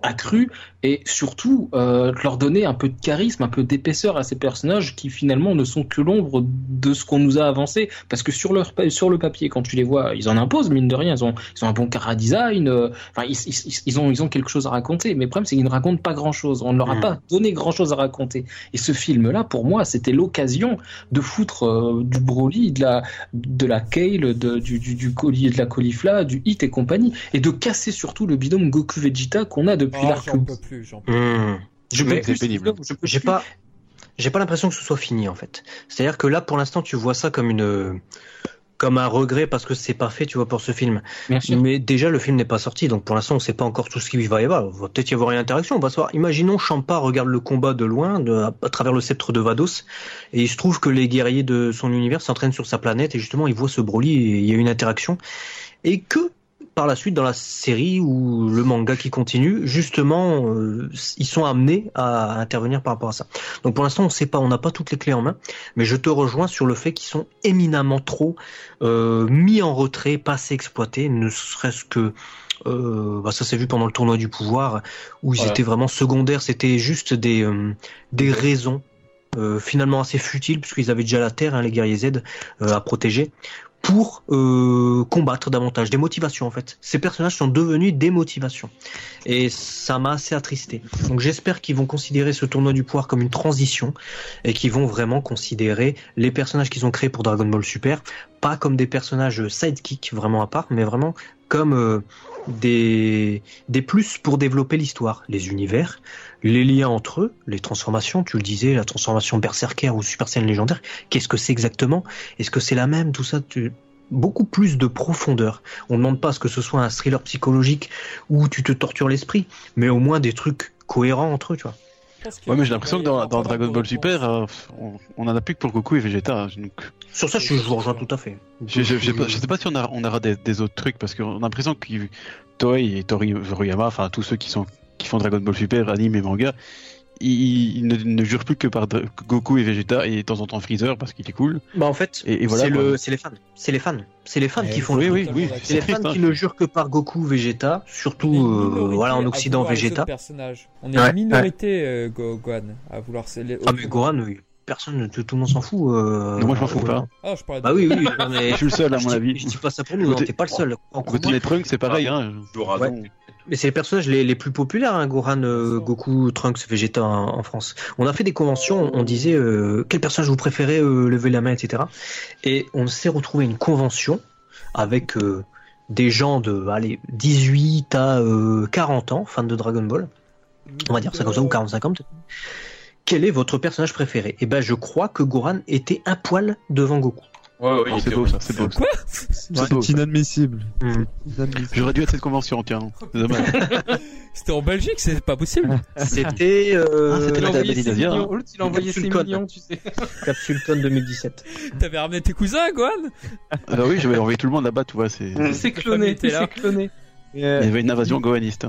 accru et surtout euh, leur donner un peu de charisme, un peu d'épaisseur à ces personnages qui finalement ne sont que l'ombre de ce qu'on nous a avancé. Parce que sur, leur, sur le papier, quand tu les vois, ils en imposent, mine de rien, ils ont, ils ont un bon cara design, euh, enfin, ils, ils, ils, ont, ils ont quelque chose à raconter. Mais le problème, c'est qu'ils ne racontent pas grand-chose. On ne leur a Mm. pas donné grand-chose à raconter. Et ce film-là, pour moi, c'était l'occasion de foutre euh, du Broly, de la, de la Kale, de, du, du, du colis, de la Caulifla, du Hit et compagnie, et de casser surtout le binôme Goku-Vegeta qu'on a depuis Oh, l'arc. j'en peux plus, j'en peux plus. Je Mais peux plus, c'est pénible. Steve, je peux J'ai pas, j'ai pas l'impression que ce soit fini en fait. C'est-à-dire que là, pour l'instant, tu vois ça comme une, comme un regret parce que c'est pas fait, tu vois, pour ce film. Sûr. Mais déjà, le film n'est pas sorti, donc pour l'instant, on sait pas encore tout ce qu'il va y avoir. Il va peut-être y avoir une interaction. On va savoir. Imaginons Champa regarde le combat de loin, de, à, à travers le sceptre de Vados, et il se trouve que les guerriers de son univers s'entraînent sur sa planète, et justement, il voit ce Broly, et il y a une interaction, et que par la suite dans la série ou le manga qui continue, justement, euh, ils sont amenés à intervenir par rapport à ça. Donc pour l'instant, on ne sait pas, on n'a pas toutes les clés en main, mais je te rejoins sur le fait qu'ils sont éminemment trop euh, mis en retrait, pas assez exploités, ne serait-ce que euh, bah ça s'est vu pendant le tournoi du pouvoir où ils Voilà. étaient vraiment secondaires, c'était juste des euh, des raisons euh, finalement assez futiles puisqu'ils avaient déjà la terre, hein, les guerriers Z, euh, à protéger pour euh, combattre davantage, des motivations en fait. Ces personnages sont devenus des motivations et ça m'a assez attristé. Donc j'espère qu'ils vont considérer ce tournoi du pouvoir comme une transition et qu'ils vont vraiment considérer les personnages qu'ils ont créés pour Dragon Ball Super pas comme des personnages sidekick vraiment à part, mais vraiment comme euh, des des plus pour développer l'histoire, les univers, les liens entre eux, les transformations. Tu le disais, la transformation Berserker ou Super Saiyan légendaire. Qu'est-ce que c'est exactement? Est-ce que c'est la même? Tout ça, tu... beaucoup plus de profondeur. On ne demande pas à ce que ce soit un thriller psychologique où tu te tortures l'esprit, mais au moins des trucs cohérents entre eux, tu vois. Ouais, mais j'ai l'impression que dans, Dragon Ball. Super, euh, on, on en a plus que pour Goku et Vegeta. Donc, Sur ça, je, je vous rejoins tout à fait. je, je, je sais pas, je sais pas si on, a, on aura des, des autres trucs parce qu'on a l'impression que Toei et Tori, Toriyama, enfin tous ceux qui sont qui font Dragon Ball Super, anime et manga, ils, ils ne, ne jurent plus que par Goku et Vegeta et de temps en temps Freezer parce qu'il est cool. Bah en fait, Et, et voilà. c'est quoi. le, c'est les fans, c'est les fans, c'est les fans Ouais, qui font oui, le oui, oui. C'est les fans qui ne jurent que par Goku, Vegeta, surtout euh, voilà en Occident Vegeta. autres personnages. On est Ouais, une minorité, euh, Go- Gohan, à vouloir. c'est les Ah mais Gohan, oui, personne, tout, tout le monde s'en fout. Euh... Non, moi, je m'en fous pas. Ah, je parlais de- Bah oui, oui, mais Je suis le seul à je mon dis- avis. Je dis pas ça pour nous, non, Côté- t'es pas le seul. Moins. et Trunks, c'est pareil. Hein. Toujours Ouais. Mais c'est les personnages les, les plus populaires, hein, Gohan, euh, Goku, Trunks, Vegeta en, en France. On a fait des conventions, on disait euh, quel personnage vous préférez, euh, levez la main, etc. Et on s'est retrouvé une convention avec euh, des gens de allez, 18 à euh, 40 ans, fans de Dragon Ball. On va dire ça comme ça, ou 45 ans peut-être. Quel est votre personnage préféré? Eh ben, je crois que Gohan était un poil devant Goku. Ouais, ouais, Oh, il c'est beau ça, c'est beau. Quoi C'est beau, C'est inadmissible. Inadmissible. J'aurais dû être à cette convention, tiens. C'est dommage. C'était en Belgique, c'est pas possible. C'était euh, Ah, c'était Il la a envoyé David ses Asia, millions, l'autre, il a envoyé ses millions, tu sais. Capsule Con 2017. T'avais ramené tes cousins, Gohan Ah bah oui, je vais envoyer tout le monde là-bas, tu vois. C'est... Mm. Cloné, c'est cloné. Il y avait une invasion gohaniste.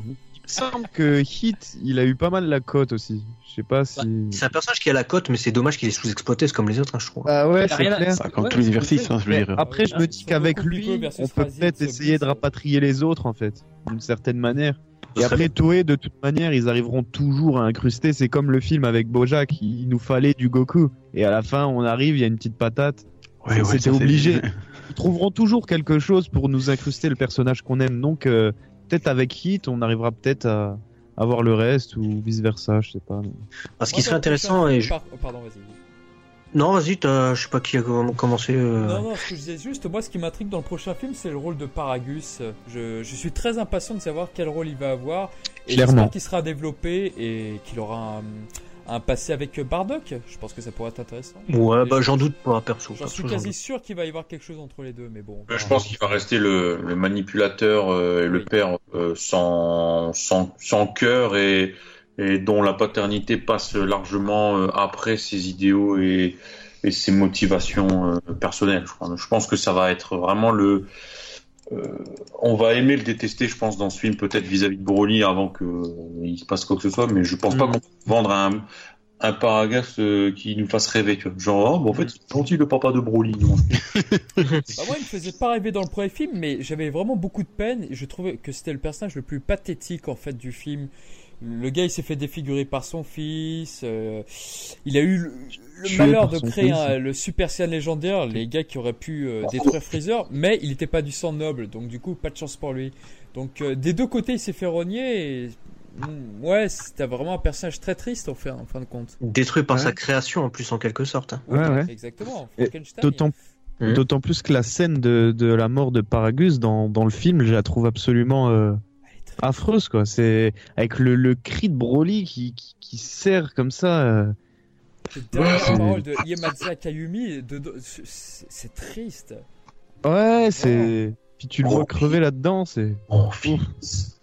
Il me semble que Hit, il a eu pas mal la cote aussi. Je sais pas si. C'est un personnage qui a la cote, mais c'est dommage qu'il est sous-exploité, c'est comme les autres, hein, je trouve. Ah ouais, c'est clair. Bah, comme Ouais, tous les univers c'est 6, hein, je veux dire. après, je me dis qu'avec lui, on peut peut-être essayer de rapatrier les autres, en fait, d'une certaine manière. Et après, Toei, de toute manière, ils arriveront toujours à incruster. C'est comme le film avec Bojack, il nous fallait du Goku. Et à la fin, on arrive, il y a une petite patate. Ouais, ouais, C'était ça, obligé. Ils trouveront toujours quelque chose pour nous incruster le personnage qu'on aime. Donc, euh, peut-être avec Hit, on arrivera peut-être à avoir le reste ou vice versa, je sais pas. mais- Ah, ce qui serait intéressant, et je... par- oh, Pardon, vas-y. non, vas-y, t'as- je sais pas qui a comm- commencé. euh, Non, non, ce que je disais juste, moi, ce qui m'intrigue dans le prochain film, c'est le rôle de Paragus. Je, je suis très impatient de savoir quel rôle il va avoir. Et Clairement. j'espère qu'il sera développé et qu'il aura un, un passé avec Bardock. Je pense que ça pourrait être intéressant. Ouais, bah je- j'en doute pas, perso. J'en perso, suis quasi sûr qu'il va y avoir quelque chose entre les deux, mais bon. Je pense qu'il va rester le, le manipulateur euh, et le Oui. père euh, sans, sans, sans cœur et, et dont la paternité passe largement euh, après ses idéaux et, et ses motivations euh, personnelles. Je, crois. Je pense que ça va être vraiment le. Euh, on va aimer le détester, je pense, dans ce film, peut-être vis-à-vis de Broly avant qu'il se passe quoi que ce soit, mais je pense pas Mhm. qu'on va vendre un, un Paragas euh, qui nous fasse rêver. Tu vois. Genre, oh, bah, en fait, c'est gentil le papa de Broly. non. Bah, moi, il me faisait pas rêver dans le premier film, mais j'avais vraiment beaucoup de peine. Et je trouvais que c'était le personnage le plus pathétique en fait du film. Le gars il s'est fait défigurer par son fils. euh, il a eu le, malheur de créer un- le Super Saiyan légendaire, les gars qui auraient pu euh, détruire Freezer, mais il n'était pas du sang noble, donc du coup pas de chance pour lui. Donc euh, des deux côtés il s'est fait rogner. Et, mm, ouais, c'était vraiment un personnage très triste en fin, en fin de compte. Détruit par Ouais. sa création en plus en quelque sorte. hein. Ouais, ouais. Exactement. Frankenstein, D'autant d'autant plus que la scène de, de la mort de Paragus dans, dans le film, je la trouve absolument affreuse quoi. C'est avec le, le cri de Broly qui, qui, qui serre comme ça. euh. Dernières c'est- paroles de Yamazaki Kayumi, de- de- c'est c'est triste. Ouais, c'est. Puis tu le vois crever là-dedans, c'est. Mon fils.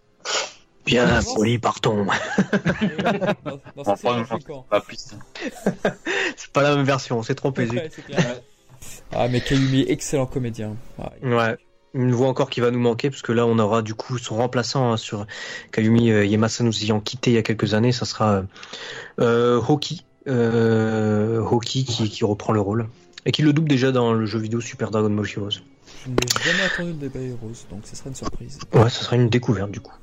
Bien, poli, partons. Non, non, ça c'est Enfin, pas. La piste. C'est pas la même version, on s'est trompé. zut. Ouais, c'est clair. Ah, mais Kayumi, excellent comédien. Ah, Ouais. Une voix encore qui va nous manquer, parce que là, on aura du coup son remplaçant hein, sur Kayumi euh, Yamasa nous ayant quitté il y a quelques années. Ça sera euh, euh, Hoki. Euh, Hoki qui, qui reprend le rôle. Et qui le double déjà dans le jeu vidéo Super Dragon Ball Heroes. Je n'ai jamais entendu le débat Heroes, donc ce serait une surprise. Ouais, ça sera une découverte du coup.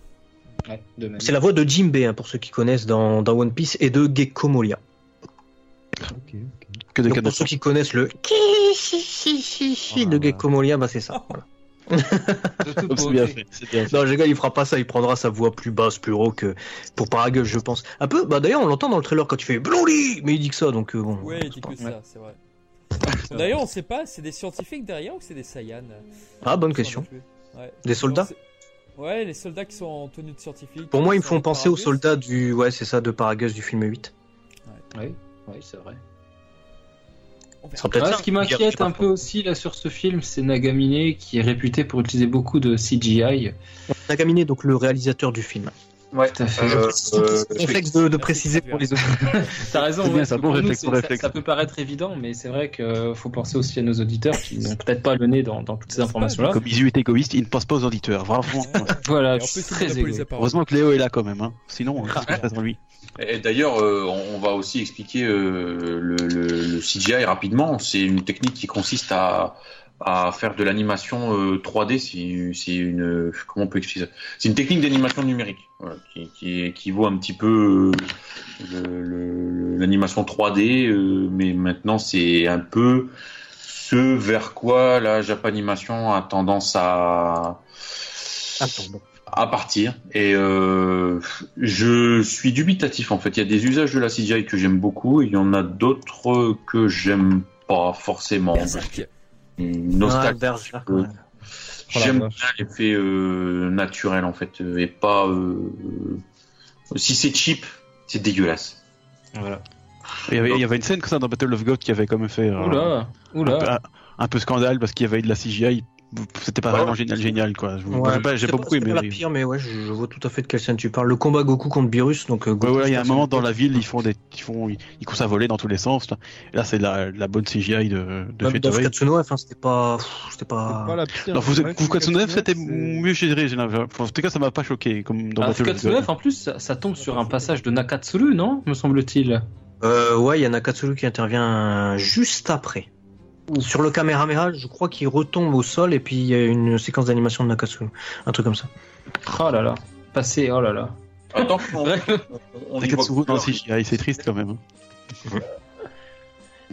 Ouais. C'est la voix de Jinbe, hein, pour ceux qui connaissent dans, dans One Piece, et de Gekko Moria. Que de Donc, pour ceux qui connaissent le Ah, de Gekko Moria, bah c'est ça. Voilà. Oh, C'est bien fait. C'est bien fait. Non, gars, il fera pas ça, il prendra sa voix plus basse, plus rauque que pour Paragus, je pense. Un peu, bah d'ailleurs, on l'entend dans le trailer quand tu fais Blondie, mais il dit que ça, donc euh, bon. Ouais, il dit que Ouais. ça, c'est vrai. D'ailleurs, on sait pas, c'est des scientifiques derrière ou c'est des Saiyans? Ah, bonne question. Ouais. Des soldats? Ouais, les soldats qui sont en tenue de scientifique. Pour moi, ils me font penser aux soldats du, ouais, c'est ça, de Paragus du film 8. Oui, oui, c'est vrai. On Ce verra. sera peut-être Ouais, ça. ce qui m'inquiète un peu aussi là sur ce film, c'est Nagamine qui est réputé pour utiliser beaucoup de CGI. Nagamine, donc le réalisateur du film. Ouais. Tout à fait. Euh, euh, Réflexe de, de préciser pour les autres. T'as raison, bien, ouais, bon nous, bon ça- peut paraître évident, mais c'est vrai qu'il faut penser aussi à nos auditeurs qui n'ont peut-être pas le nez dans, dans toutes ces informations-là. Comme Isu est égoïste, il ne pense pas aux auditeurs. Vraiment. Voilà, je suis très égoïste. Heureusement que Léo est là quand même. Hein. Sinon, qu'est-ce qui se lui? Et d'ailleurs, euh, on va aussi expliquer euh, le, le- le CGI rapidement. C'est une technique qui consiste à, à faire de l'animation euh, 3D. C'est une comment on peut expliquer C'est une technique d'animation numérique voilà, qui, qui équivaut un petit peu euh, le- l'animation 3D, euh, mais maintenant c'est un peu ce vers quoi la Japanimation a tendance à Attends. À partir et euh, je suis dubitatif en fait. Il y a des usages de la CGI que j'aime beaucoup et il y en a d'autres que j'aime pas forcément. Berserk. Ah, Nostalgie. Bergerac, Euh, ouais. Oh J'aime bien l'effet euh, naturel en fait et pas euh, si c'est cheap, c'est dégueulasse. Voilà. il y, avait, il y avait une scène comme ça dans Battle of God qui avait quand même fait euh, Oula, un, peu, oula. un- un peu scandale parce qu'il y avait de la CGI. C'était pas Ouais. vraiment génial, génial quoi. Je- Ouais, j'ai pas, j'ai c'est pas beaucoup c'est aimé. pas la pire, mais ouais, je, je vois tout à fait de quelle scène tu parles. Le combat Goku contre Beerus, donc euh, Ouais, Goku, ouais, il y a un moment dans la ville, ils font des, ils font, ils, ils courent à voler dans tous les sens. Là, c'est la, la bonne CGI de, de Même chez dans. Fukatsuno, enfin, c'était pas, c'était pas. Pas la pire. Non, Fukatsuno F, c'était mieux géré. j'ai l'impression. Enfin, En tout cas, ça m'a pas choqué comme dans Ah, Battle of Fukatsu God. 9, en plus, ça, ça tombe sur un passage de Nakatsuru, non Me semble-t-il. Euh, ouais, il y a Nakatsuru qui intervient juste après. Sur le Kamehameha, je crois qu'il retombe au sol et puis il y a une séquence d'animation de Nakatsuru. Un truc comme ça. Oh là là. Passé, oh là là. Attends, on, on dans. CGI, c'est triste quand même. hein.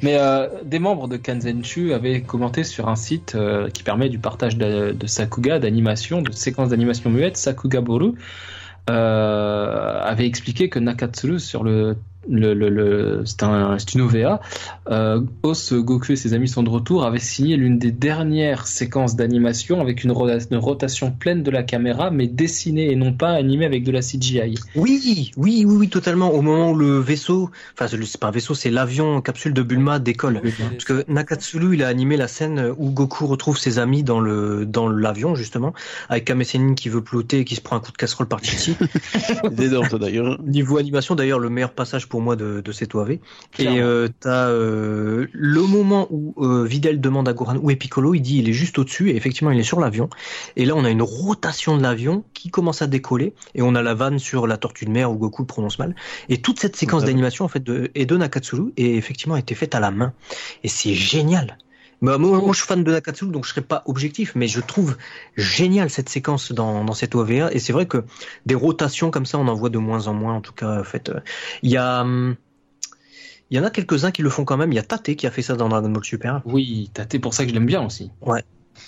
Mais euh, des membres de Kanzenchu avaient commenté sur un site euh, qui permet du partage de, de Sakuga, d'animation, de séquences d'animation muette, Sakuga Boru, euh, avait expliqué que Nakatsuru sur le le, le, le- c'est un, c'est une OVA. Euh, Os, Goku et ses amis sont de retour. Avait signé l'une des dernières séquences d'animation avec une, rota- une rotation pleine de la caméra, mais dessinée et non pas animée avec de la CGI. Oui, oui, oui, oui, totalement. Au moment où le vaisseau, enfin, c'est pas un vaisseau, c'est l'avion capsule de Bulma décolle. Parce que Nakatsuru, il a animé la scène où Goku retrouve ses amis dans le dans l'avion justement, avec Kame Sennin qui veut ploter et qui se prend un coup de casserole par Chichi. D'ailleurs. Niveau animation, d'ailleurs, le meilleur passage pour moi de, de cette OAV. Et euh, t'as euh, le moment où euh, Videl demande à Gohan où est Piccolo, il dit il est juste au-dessus, et effectivement il est sur l'avion. Et là on a une rotation de l'avion qui commence à décoller, et on a la vanne sur la tortue de mer où Goku le prononce mal. Et toute cette séquence d'animation en fait de, est de Nakatsuru et effectivement a été faite à la main. Et c'est génial. Bah, moi, moi, je suis fan de Nakatsu, donc je serais pas objectif, mais je trouve génial cette séquence dans, dans cette OVA. Et c'est vrai que des rotations comme ça, on en voit de moins en moins. En tout cas, en fait, euh, il y a, il y en a quelques-uns qui le font quand même. Il y a Tate qui a fait ça dans Dragon Ball Super. Oui, Tate pour ça que je l'aime bien aussi.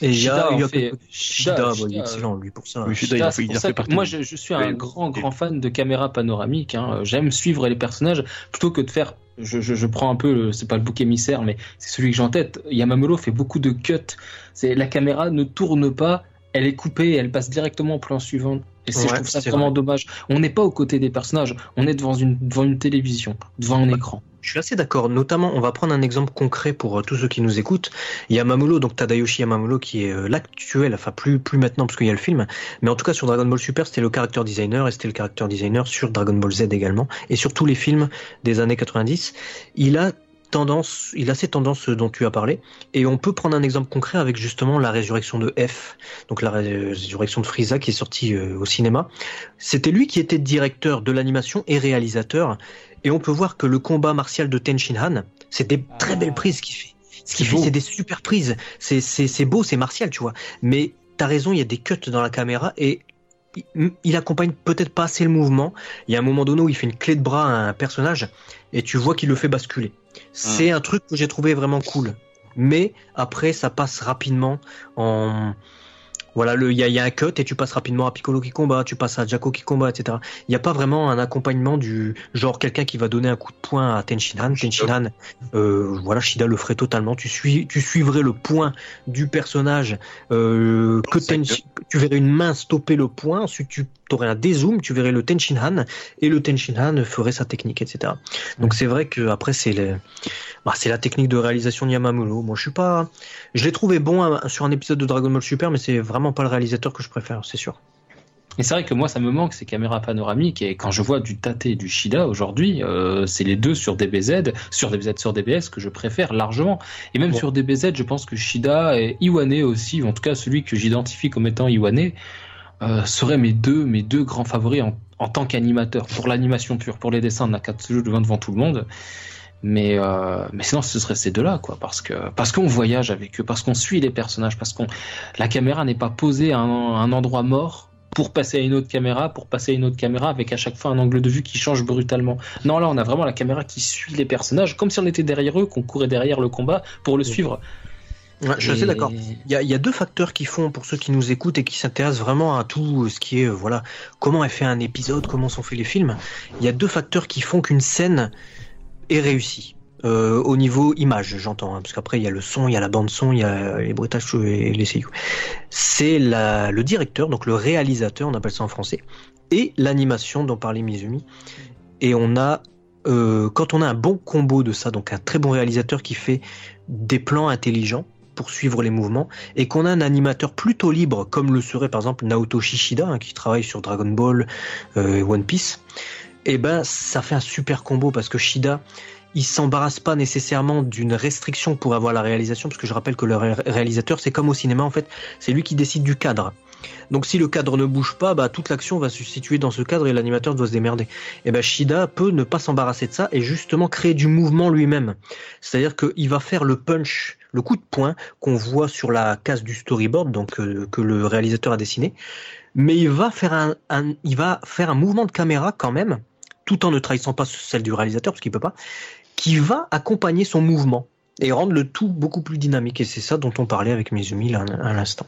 Et Shida, il a fait- Shida, Shida, bah, Shida, il est excellent lui pour ça. Oui, Shida, il a Là, fait, c'est il pour a ça fait que partie. moi, je, je suis un Ouais. grand, grand fan de caméra panoramique. hein. J'aime suivre les personnages plutôt que de faire. Je, je, je prends un peu, c'est pas le bouc émissaire, mais c'est celui que j'ai en tête. Yamamuro fait beaucoup de cuts. C'est la caméra ne tourne pas, elle est coupée, elle passe directement au plan suivant. Et c'est- je Ouais, trouve ça vraiment vrai. dommage. On n'est pas aux côtés des personnages, on est devant une, devant une télévision, devant un écran. Je suis assez d'accord. Notamment, on va prendre un exemple concret pour euh, tous ceux qui nous écoutent. Yamamoto, donc Tadayoshi Yamamoto, qui est euh, l'actuel, enfin plus plus maintenant parce qu'il y a le film, mais en tout cas sur Dragon Ball Super, c'était le character designer et c'était le character designer sur Dragon Ball Z également et sur tous les films des années 90. Il a tendance, il a ces tendances dont tu as parlé et on peut prendre un exemple concret avec justement la résurrection de F, donc la résurrection de Frieza qui est sortie euh, au cinéma. C'était lui qui était directeur de l'animation et réalisateur et on peut voir que le combat martial de Ten Shin Han, c'est des très belles prises qu'il fait. Ce qu'il fait, c'est des super prises. C'est, beau, c'est martial, tu vois. Mais t'as raison, il y a des cuts dans la caméra et il, il accompagne peut-être pas assez le mouvement. Il y a un moment donné où il fait une clé de bras à un personnage et tu vois qu'il le fait basculer. C'est un truc que j'ai trouvé vraiment cool. Mais après, ça passe rapidement en, voilà, il y a, il y a un cut et tu passes rapidement à Piccolo qui combat, tu passes à Jaco qui combat, etc. Il n'y a pas vraiment un accompagnement du genre quelqu'un qui va donner un coup de poing à Tenshinhan. Tenshinhan, euh, voilà, Shida le ferait totalement. Tu suis, tu suivrais le point du personnage, euh, que tu verrais une main stopper le point, ensuite tu aurais un dézoom, tu verrais le Tenshinhan et le Tenshinhan ferait sa technique, etc. Donc c'est vrai que après c'est bah, c'est la technique de réalisation de Yamamoto. Moi je suis pas, je l'ai trouvé bon hein, sur un épisode de Dragon Ball Super, mais c'est vraiment pas le réalisateur que je préfère, c'est sûr. Et c'est vrai que moi, ça me manque ces caméras panoramiques. Et quand je vois du Tate et du Shida aujourd'hui, euh, c'est les deux sur DBZ, sur DBZ, sur DBS que je préfère largement. Et même Bon. sur DBZ, je pense que Shida et Iwane aussi, en tout cas celui que j'identifie comme étant Iwane, euh, seraient mes deux, mes deux grands favoris en, en tant qu'animateur. Pour l'animation pure, pour les dessins de Nakatsuju devant devant tout le monde. Mais, euh, mais sinon, ce serait ces deux-là, quoi, parce que parce qu'on voyage avec eux, parce qu'on suit les personnages, parce qu'on la caméra n'est pas posée à un, un endroit mort pour passer à une autre caméra, pour passer à une autre caméra avec à chaque fois un angle de vue qui change brutalement. Non, là, on a vraiment la caméra qui suit les personnages, comme si on était derrière eux, qu'on courait derrière le combat pour le suivre. Ouais, je suis assez d'accord. Il y, a, il y a deux facteurs qui font pour ceux qui nous écoutent et qui s'intéressent vraiment à tout ce qui est voilà comment est fait un épisode, comment sont faits les films. Il y a deux facteurs qui font qu'une scène est réussie. Euh, au niveau image, j'entends, hein, parce qu'après il y a le son, il y a la bande son, il y a les bruitages et les seiyuu. C'est le directeur, donc le réalisateur, on appelle ça en français, et l'animation dont parlait Mizumi. Et on a, euh, quand on a un bon combo de ça, donc un très bon réalisateur qui fait des plans intelligents pour suivre les mouvements, et qu'on a un animateur plutôt libre, comme le serait par exemple Naoto Shishida, hein, qui travaille sur Dragon Ball euh, et One Piece, et ben ça fait un super combo parce que Shida, il s'embarrasse pas nécessairement d'une restriction pour avoir la réalisation, parce que je rappelle que le ré- réalisateur, c'est comme au cinéma en fait, c'est lui qui décide du cadre. Donc si le cadre ne bouge pas, bah, toute l'action va se situer dans ce cadre et l'animateur doit se démerder. Et ben Shida peut ne pas s'embarrasser de ça et justement créer du mouvement lui-même. C'est-à-dire qu'il va faire le punch, le coup de poing qu'on voit sur la case du storyboard, donc euh, que le réalisateur a dessiné, mais il va faire un, il va faire un mouvement de caméra quand même, tout en ne trahissant pas celle du réalisateur parce qu'il peut pas, qui va accompagner son mouvement et rendre le tout beaucoup plus dynamique. Et c'est ça dont on parlait avec Mizumi à l'instant.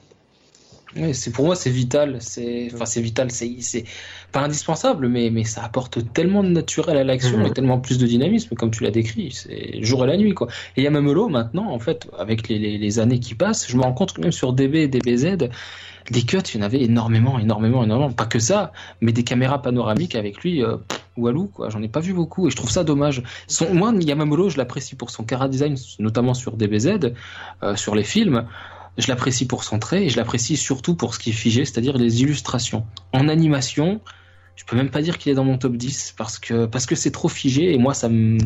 Oui, c'est pour moi c'est vital, c'est enfin c'est vital, c'est c'est pas indispensable, mais mais ça apporte tellement de naturel à l'action Mhm. et tellement plus de dynamisme comme tu l'as décrit, c'est jour et la nuit quoi. Et Yamamolo maintenant en fait avec les, les, les années qui passent, je me rends compte que même sur DB et DBZ, des cuts il y en avait énormément, énormément, énormément. Pas que ça, mais des caméras panoramiques avec lui. Euh, Walou, quoi, j'en ai pas vu beaucoup et je trouve ça dommage. Son, moi, Yamamolo, je l'apprécie pour son cara design, notamment sur DBZ, euh, sur les films. Je l'apprécie pour son trait et je l'apprécie surtout pour ce qui est figé, c'est-à-dire les illustrations. En animation, je peux même pas dire qu'il est dans mon top 10 parce que c'est trop figé et moi ça me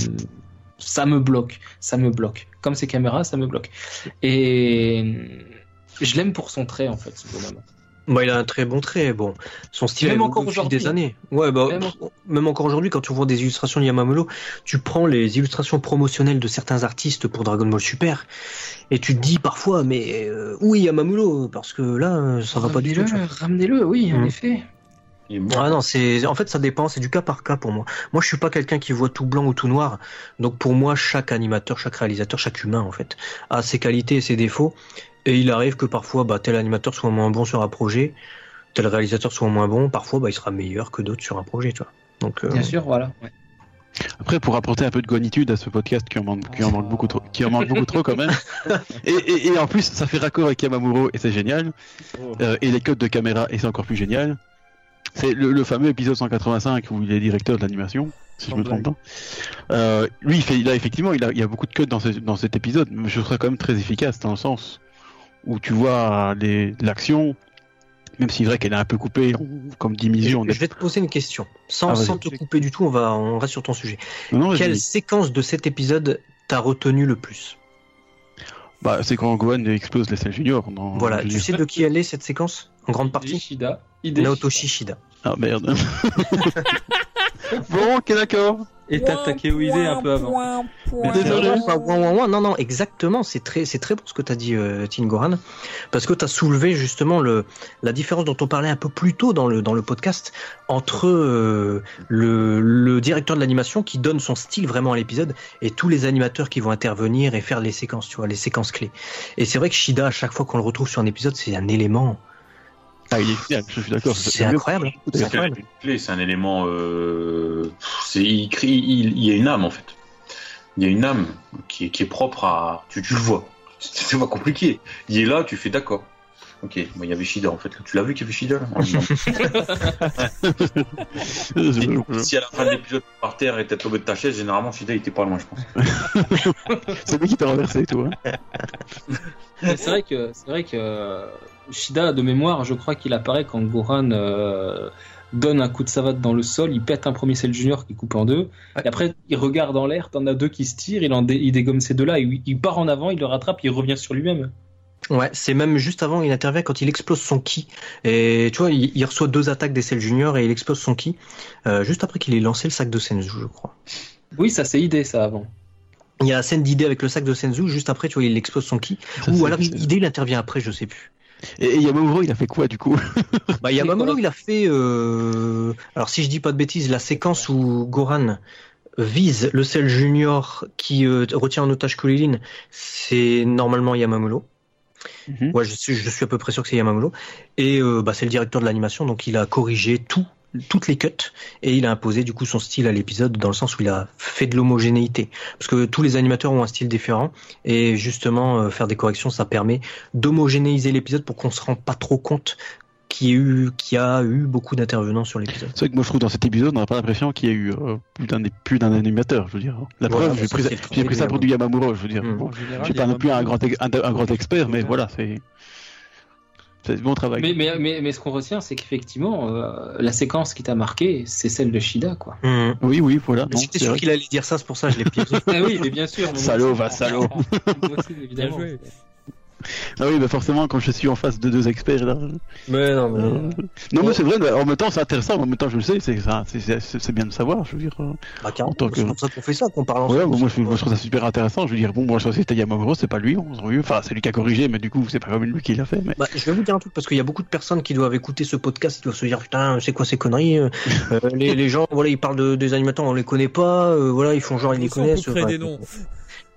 ça me bloque, ça me bloque. Comme ces caméras, ça me bloque. Et je l'aime pour son trait en fait, ce bonhomme. Bah, il a un très bon trait. Bon, son style Même encore évolué au fil des aujourd'hui. années. Ouais, bah, Même pff, même encore aujourd'hui, quand tu vois des illustrations de Yamamolo, tu prends les illustrations promotionnelles de certains artistes pour Dragon Ball Super, et tu te dis parfois, mais euh, où est Yamamolo? Parce que là, ça va pas du tout. Ramenez-le, ramenez-le, oui, en Mm. effet. Bon. Ah non, c'est en fait ça dépend, c'est du cas par cas pour moi. Moi, je suis pas quelqu'un qui voit tout blanc ou tout noir. Donc pour moi, chaque animateur, chaque réalisateur, chaque humain en fait a ses qualités et ses défauts. Et il arrive que parfois, bah, tel animateur soit moins bon sur un projet, tel réalisateur soit moins bon. Parfois, bah, il sera meilleur que d'autres sur un projet, tu vois. Donc euh, Bien sûr, voilà. ouais. Après, pour apporter un peu de gonitude à ce podcast qui en manque, qui en manque beaucoup trop, qui en manque beaucoup trop quand même. Et, et, et en plus, ça fait raccord avec Yamamuro et c'est génial. Euh, et les codes de caméra et c'est encore plus génial. C'est le, le fameux épisode 185 où il est directeur de l'animation, si je me trompe pas. Euh, lui, il fait, là effectivement, il, a, il y a beaucoup de codes dans, ce- dans cet épisode, mais je trouve quand même très efficace dans le sens où tu vois l'action, même si c'est vrai qu'elle est un peu coupée, comme 10 millions. je vais te poser une question, sans, Ah, sans te couper du tout. On va, on reste sur ton sujet. Non, Quelle séquence de cet épisode t'as retenu le plus bah, c'est quand Gohan explose les Cell Junior. Dans, Voilà, tu sais de qui elle est cette séquence En grande partie. Naoto Shishida. Ah merde. bon, ok, d'accord. Et t'as Takeuide un peu avant. Désolé. Non, pas ouin, ouin, ouin. non, non, exactement. C'est très, c'est très bon ce que t'as dit, euh, Tin Goran, parce que t'as soulevé justement le, la différence dont on parlait un peu plus tôt dans le, dans le podcast entre euh, le, le directeur de l'animation qui donne son style vraiment à l'épisode et tous les animateurs qui vont intervenir et faire les séquences, tu vois, les séquences clés. Et c'est vrai que Shida, à chaque fois qu'on le retrouve sur un épisode, c'est un élément. Ah, il est génial, je suis d'accord. C'est incroyable. C'est C'est incroyable. clé, c'est un élément. Euh, c'est, il, crie, il, il y a une âme en fait. Il y a une âme qui est, qui est propre à. Tu, tu le vois. C'est c'est pas compliqué. Il est là, tu fais d'accord. Ok, bon, il y avait Shida en fait. Tu l'as vu qu'il y avait Shida Si à la fin de l'épisode par terre et t'es tombé de ta chaise, généralement Shida il était pas loin, je pense. C'est lui qui t'a renversé, toi. Mais C'est vrai que c'est vrai que euh, Shida de mémoire, je crois qu'il apparaît quand Gohan euh, donne un coup de savate dans le sol, il pète un premier Cell Junior qui coupe en deux, et après il regarde en l'air, t'en as deux qui se tirent, il, en dé- il dégomme ces deux-là, il, il part en avant, il le rattrape, il revient sur lui-même. Ouais, c'est même juste avant, il intervient quand il explose son ki. Et tu vois, il, il reçoit deux attaques des Cell Junior et il explose son ki. euh, juste après qu'il ait lancé le sac de Senzu, je crois. Oui, ça c'est idée ça avant. Il y a la scène d'idée avec le sac de Senzu, juste après, tu vois, il explose son ki. Ça, Ou alors idée, il intervient après, je sais plus. Et, et Yamamuro, il a fait quoi du coup? Bah, Yamamolo, il a fait, euh... alors si je dis pas de bêtises, la séquence où Goran vise le Cell Junior qui euh, retient en otage Kulilin, c'est normalement Yamamolo. Mhm. Ouais, je suis, je suis à peu près sûr que c'est Yamamolo. Et euh, bah, c'est le directeur de l'animation, donc il a corrigé tout, toutes les cuts et il a imposé du coup son style à l'épisode dans le sens où il a fait de l'homogénéité. Parce que tous les animateurs ont un style différent et justement euh, faire des corrections, ça permet d'homogénéiser l'épisode pour qu'on se rende pas trop compte qu'il y a eu, qu'il y a eu beaucoup d'intervenants sur l'épisode. C'est vrai que moi je trouve dans cet épisode, on n'a pas l'impression qu'il y a eu euh, plus d'un plus d'un animateur, je veux dire. La Voilà, preuve, j'ai pris, ça pour du Yamamuro, je veux dire. Mm. Bon, j'ai pas non plus un grand, un, un grand expert, mais voilà, c'est c'est bon travail. Mais, mais, mais, mais ce qu'on retient, c'est qu'effectivement, euh, la séquence qui t'a marqué, c'est celle de Shida, quoi. Hum. Oui, oui, voilà. J'étais c'est sûr qu'il allait dire ça, c'est pour ça que je l'ai piégé. ah oui, mais bien sûr. Salaud, va, salaud. Moi aussi, Bien joué. Ah oui, bah forcément, quand je suis en face de deux experts, là. mais non, euh, Non, mais c'est vrai, mais en même temps, c'est intéressant, en même temps, je le sais, c'est c'est- c'est c'est bien de savoir, je veux dire. euh. bah, carrément, en tant que- c'est pour ça qu'on fait ça, qu'on parle Ouais, ensemble. moi, je, moi, je trouve ça super intéressant, je veux dire, bon, moi, je sais que c'était Yamamuro, c'est pas lui, on s'en enfin, c'est lui qui a corrigé, mais du coup, c'est pas comme lui qui l'a fait, mais. Bah, je vais vous dire un truc parce qu'il y a beaucoup de personnes qui doivent écouter ce podcast, ils doivent se dire putain c'est quoi ces conneries euh, euh, les, les gens voilà ils parlent de, des animateurs on les connaît pas euh, voilà ils font genre ils les connaissent des noms.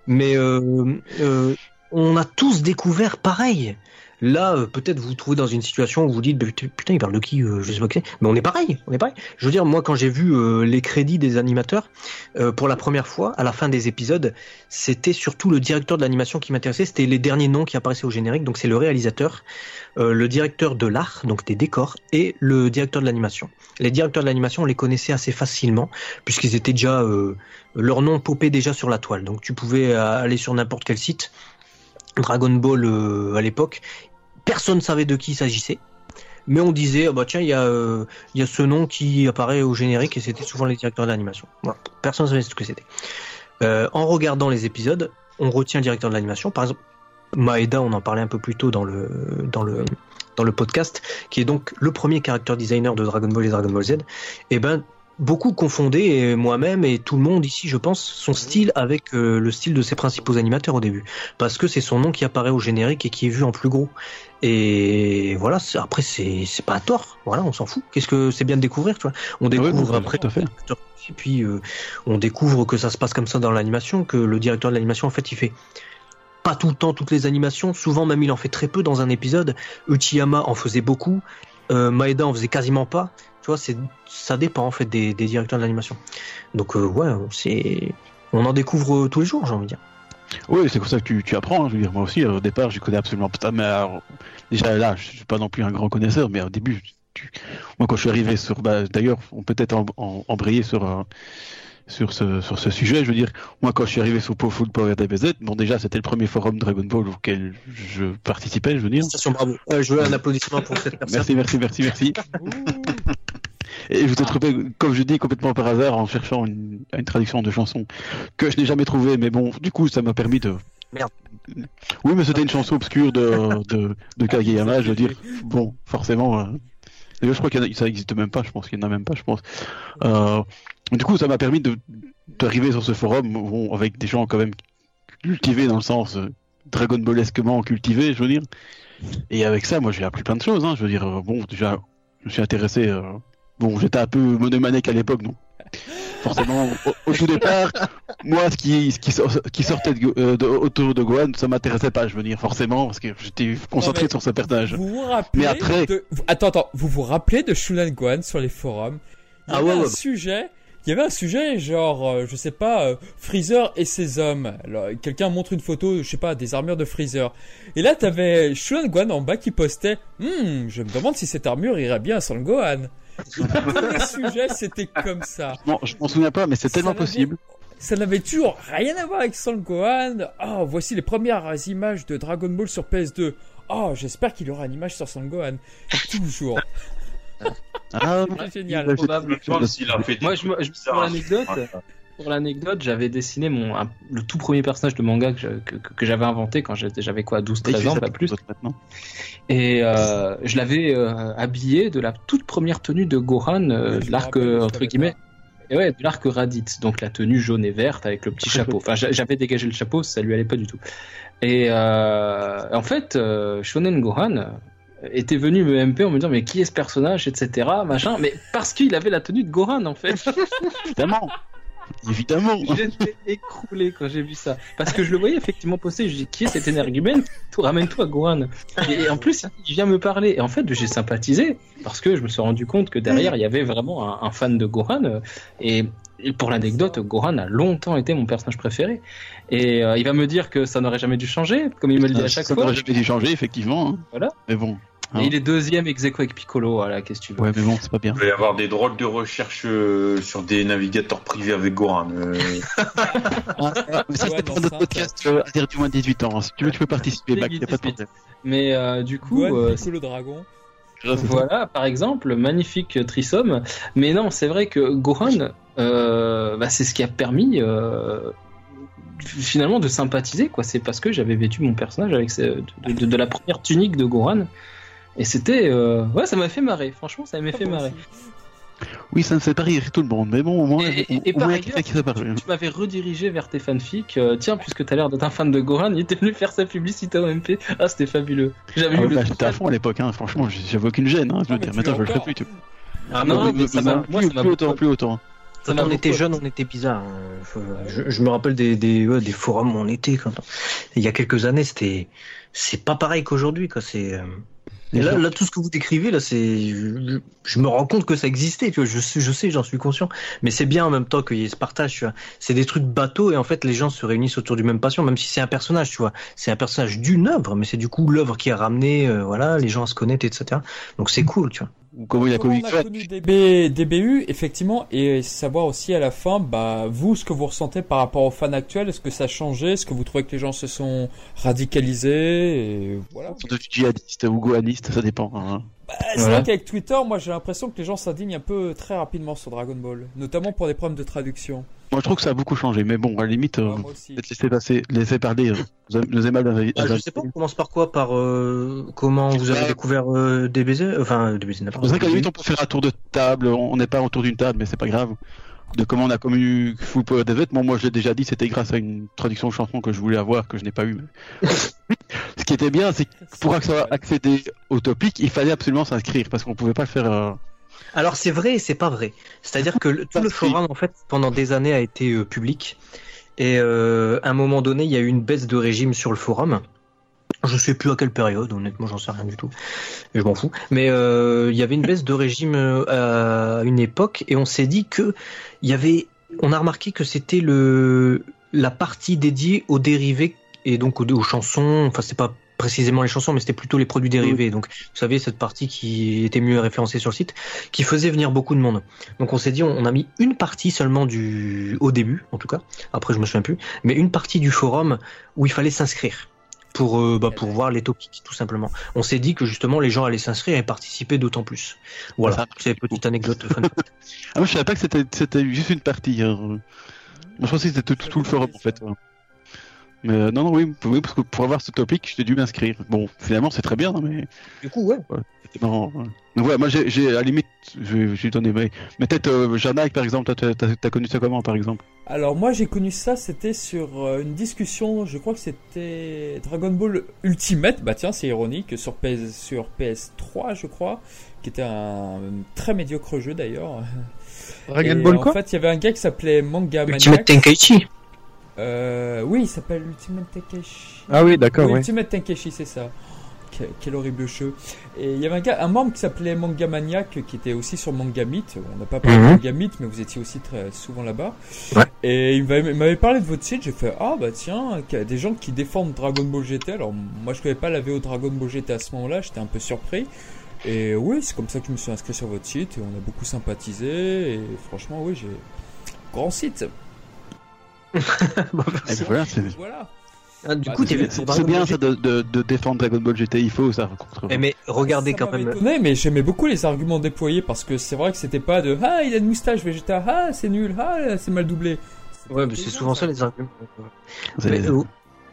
mais euh, euh, on a tous découvert pareil. Là euh, peut-être vous vous trouvez dans une situation où vous dites bah, putain il parle de qui euh, je sais pas qui c'est. Mais on est pareil on est pareil. Je veux dire moi quand j'ai vu euh, les crédits des animateurs euh, pour la première fois à la fin des épisodes c'était surtout le directeur de l'animation qui m'intéressait. C'était les derniers noms qui apparaissaient au générique. Donc c'est le réalisateur euh, le directeur de l'art, donc des décors, et le directeur de l'animation. Les directeurs de l'animation, on les connaissait assez facilement, puisqu'ils étaient déjà, euh, leur nom popait déjà sur la toile. Donc tu pouvais aller sur n'importe quel site, Dragon Ball euh, à l'époque, personne ne savait de qui il s'agissait. Mais on disait, ah bah tiens, il y, a, euh, il y a ce nom qui apparaît au générique et c'était souvent les directeurs d'animation. Personne ne savait ce que c'était. Euh, en regardant les épisodes, on retient le directeur de l'animation. Par exemple, Maeda, on en parlait un peu plus tôt dans le dans le dans le podcast, qui est donc le premier character designer de Dragon Ball et Dragon Ball Z, et ben beaucoup confondaient et moi-même et tout le monde ici, je pense, son style avec euh, le style de ses principaux animateurs au début, parce que c'est son nom qui apparaît au générique et qui est vu en plus gros. Et voilà, après c'est c'est pas à tort, voilà, on s'en fout. Qu'est-ce que c'est bien de découvrir, tu vois? On ouais, découvre non, après tout à fait. et puis euh, on découvre que ça se passe comme ça dans l'animation, que le directeur de l'animation en fait il fait pas tout le temps toutes les animations, souvent même il en fait très peu dans un épisode. Uchiyama en faisait beaucoup, euh, Maeda en faisait quasiment pas. Tu vois, c'est ça dépend en fait des, des directeurs de l'animation. Donc euh, ouais, c'est on en découvre euh, tous les jours, j'ai envie de dire. Oui, c'est comme ça que tu, tu apprends. hein. Je veux dire, moi aussi, euh, au départ, je connais absolument pas. Mais alors, déjà là, je suis pas non plus un grand connaisseur, mais au début, tu- moi, quand je suis arrivé sur, bah, d'ailleurs, on peut peut-être en- en- embrayer sur euh, sur ce sur ce sujet. Je veux dire, moi, quand je suis arrivé sur Foot Power DBZ, bon, déjà, c'était le premier forum Dragon Ball auquel je participais. Je veux dire. Félicitations, bravo. Euh, je veux un applaudissement pour cette personne. Merci, merci, merci, merci. Et je vous ai trouvé, comme je dis, complètement par hasard en cherchant une, une traduction de chanson que je n'ai jamais trouvée, mais bon, du coup, ça m'a permis de. Merde. Oui, mais c'était une chanson obscure de, de, de Kageyama, je veux dire. Bon, forcément. euh, je crois a, ça n'existe même pas, je pense qu'il y en a même pas, je pense. Euh, du coup, ça m'a permis d'arriver sur ce forum bon, avec des gens quand même cultivés dans le sens euh, Dragon Ballesquement cultivés, je veux dire. Et avec ça, moi, j'ai appris plein de choses. Hein. Je veux dire, euh, bon, déjà, je me suis intéressé. euh, Bon, j'étais un peu monomaniaque à l'époque, donc forcément, au, au tout départ, moi, ce qui, ce qui, sor- qui sortait de, euh, de- autour de Gohan, ça m'intéressait pas, je veux dire, forcément, parce que j'étais concentré sur ce personnage. Vous vous rappelez Mais après- de... Attends, attends, vous vous rappelez de Shunan Gohan sur les forums? Il y Ah avait ouais, un ouais. sujet, il y avait un sujet genre, euh, je sais pas, euh, Freezer et ses hommes. Quelqu'un montre une photo, je sais pas, des armures de Freezer. Et là, t'avais Shunan Gohan en bas qui postait, hmm, je me demande si cette armure irait bien sans le Gohan. Tous les sujets, c'était comme ça. Non, je m'en souviens pas, mais c'est tellement possible. Ça n'avait toujours rien à voir avec Son Gohan. Oh, voici les premières images de Dragon Ball sur PS2. Oh, j'espère qu'il y aura une image sur Son Gohan. Toujours. Ah, C'est génial. je- Probable. Je pense qu'il a fait des Moi, je, me- je- pour l'anecdote. Pour l'anecdote, j'avais dessiné mon un- le tout premier personnage de manga que, je- que, que- que j'avais inventé quand j'avais quoi 12 il 13 fait ans ça pas plus. maintenant. et euh, je l'avais euh, habillé de la toute première tenue de Gohan euh, de l'arc entre guillemets. et ouais de l'arc Raditz. Donc la tenue jaune et verte avec le petit chapeau. enfin j'a- j'avais dégagé le chapeau ça lui allait pas du tout. Et euh, en fait euh, Shonen Gohan était venu me MP en me disant mais qui est ce personnage etc machin. Mais parce qu'il avait la tenue de Gohan en fait. Évidemment. Évidemment. J'étais écroulé quand j'ai vu ça. Parce que je le voyais effectivement poster. Je dis, qui est cet énergumène Tout Ramène-toi, Gohan. Et, et en plus, il vient me parler. Et en fait, j'ai sympathisé parce que je me suis rendu compte que derrière, il y avait vraiment un, un fan de Gohan. euh, Et, et pour l'anecdote, Gohan a longtemps été mon personnage préféré. Et euh, il va me dire que ça n'aurait jamais dû changer, comme il me le dit à chaque ça fois. n'aurait jamais dû changer, effectivement. hein. Voilà. Mais bon. Et il est deuxième ex avec Piccolo. Voilà, qu'est-ce que tu veux Ouais, mais bon, c'est pas bien. Il va y avoir des drôles de recherches euh, sur des navigateurs privés avec Goran. euh. Ah, ah, mais ça, Ouais, pour notre ça, podcast euh, interdit moins de 18 ans. Si tu veux, tu peux participer, Mac, y a pas de problème. Mais euh, du coup, Gohan, euh, Piccolo Dragon. Voilà, par exemple, magnifique trisome. Mais non, c'est vrai que Gohan, euh, bah, c'est ce qui a permis euh, finalement de sympathiser. quoi. C'est parce que j'avais vêtu mon personnage avec ce- de, de- de la première tunique de Gohan. Et c'était... euh, Ouais, ça m'a fait marrer. Franchement, ça m'a fait marrer. Oui, ça ne fait pas rire tout le monde, mais bon, au moins, Et- et- au- et au par moins, ailleurs, qui. Tu m'avais redirigé vers tes fanfics. Euh, tiens, puisque t'as l'air d'être un fan de Gohan, il était venu faire sa publicité au MP. Ah, c'était fabuleux. J'avais Ah eu bah, j'étais à fond à l'époque, hein. franchement, j'avais aucune gêne. Hein. Je Ah, veux mais dire, tu maintenant, je le fais plus. Tu... Ah non, mais- mais ça m'a- plus, autant, plus autant. ça m'a on était jeunes, on était bizarres. Faut- Je, je me rappelle des, des, ouais, des forums où on était quand il y a quelques années, c'était c'est pas pareil qu'aujourd'hui quoi. C'est euh, et là, là tout ce que vous décrivez là, c'est je, je me rends compte que ça existait. Tu vois, je sais, je sais, j'en suis conscient. Mais c'est bien en même temps qu'il y ait ce partage. Tu vois, c'est des trucs bateaux et en fait les gens se réunissent autour du même passion, même si c'est un personnage. Tu vois, c'est un personnage d'une œuvre, mais c'est du coup l'œuvre qui a ramené euh, voilà les gens à se connaître, etc. Donc c'est cool, tu vois. Comment il a connu on a connu DB, DBU, effectivement, et savoir aussi à la fin, bah, vous, ce que vous ressentez par rapport aux fans actuels, est-ce que ça a changé, est-ce que vous trouvez que les gens se sont radicalisés, et voilà. de djihadiste ou gohaniste, ça dépend. hein. Bah, c'est Voilà. vrai qu'avec Twitter, moi j'ai l'impression que les gens s'indignent un peu très rapidement sur Dragon Ball, notamment pour des problèmes de traduction. Moi, je trouve que ça a beaucoup changé, mais bon, à la limite, euh, aussi. peut-être laisser passer, laisser parler euh, nos, aimables invi- Ah, je invités. sais pas, on commence par quoi? Par euh, comment vous avez Bah, découvert euh, DBZ Enfin, euh, DBZ, n'importe C'est vrai qu'à la quoi. limite, on peut faire un tour de table. On n'est pas autour d'une table, mais c'est pas grave. De comment on a connu Full Power. Bon, moi, je l'ai déjà dit, c'était grâce à une traduction de chanson que je voulais avoir, que je n'ai pas eu. mais- Ce qui était bien, c'est que pour acc- accéder au topic, il fallait absolument s'inscrire parce qu'on pouvait pas le faire. Alors c'est vrai et c'est pas vrai. C'est-à-dire que le- tout le forum en fait pendant des années a été euh, public et euh, à un moment donné il y a eu une baisse de régime sur le forum. Je sais plus à quelle période, honnêtement j'en sais rien du tout. Et je m'en fous. Mais euh, il y avait une baisse de régime euh, à une époque et on s'est dit que il y avait, on a remarqué que c'était le la partie dédiée aux dérivés et donc aux, aux chansons. Enfin c'est pas précisément les chansons mais c'était plutôt les produits dérivés. Donc vous savez cette partie qui était mieux référencée sur le site qui faisait venir beaucoup de monde. Donc on s'est dit, on, a mis une partie seulement du, au début, en tout cas. Après, je me souviens plus, mais une partie du forum où il fallait s'inscrire pour euh, bah, pour voir les topics, tout simplement. On s'est dit que justement les gens allaient s'inscrire et participer d'autant plus. Voilà, c'est une petite anecdote fun. fact. Ah, moi, je savais pas que c'était, juste une partie. hein. Moi, je pensais que c'était tout, tout le forum, en fait. Euh, non, non, oui, oui, parce que pour avoir ce topic, j'ai dû m'inscrire. Bon, finalement, c'est très bien, hein, mais du coup, ouais. c'était marrant. ouais. Donc, ouais, moi, j'ai, à la limite, je donner, mais, mais peut-être, euh, par exemple, toi, t'as, connu ça comment, par exemple? Alors moi j'ai connu ça, c'était sur euh, une discussion, je crois que c'était Dragon Ball Ultimate, bah tiens c'est ironique, sur, PS, sur PS3 je crois, qui était un très médiocre jeu d'ailleurs. Dragon Et Ball en quoi? fait il y avait un gars qui s'appelait Manga Ultimate Maniac. Tenkaichi. Euh, oui il s'appelle Ultimate Takeshi. Ah oui, d'accord, Oui. Ultimate Tenkeshi, c'est ça. Quel, quel horrible jeu. Et il y avait un, gars, un membre qui s'appelait Manga Maniac, qui était aussi sur Manga Meet. On n'a pas parlé Mhm. de Manga Meet, mais vous étiez aussi très souvent là-bas. Ouais. Et il m'avait il parlé de votre site. J'ai fait Ah, bah tiens, qu'il y a des gens qui défendent Dragon Ball GT. Alors, moi, je connais pas la VO Dragon Ball GT à ce moment-là. J'étais un peu surpris. Et oui, c'est comme ça que je me suis inscrit sur votre site. Et on a beaucoup sympathisé. Et franchement, oui, j'ai. Grand site. Eh ben, voilà, c'est, Voilà. Ah, du Bah, coup, c'est- bien ça de, de, de défendre Dragon Ball GT, il faut ça. contre- Mais, mais regardez Ça quand même. étonné, mais j'aimais beaucoup les arguments déployés parce que c'est vrai que c'était pas de ah il a une moustache Vegeta ah c'est nul ah c'est mal doublé. Ouais, mais c'est souvent ça les arguments. Mais, euh,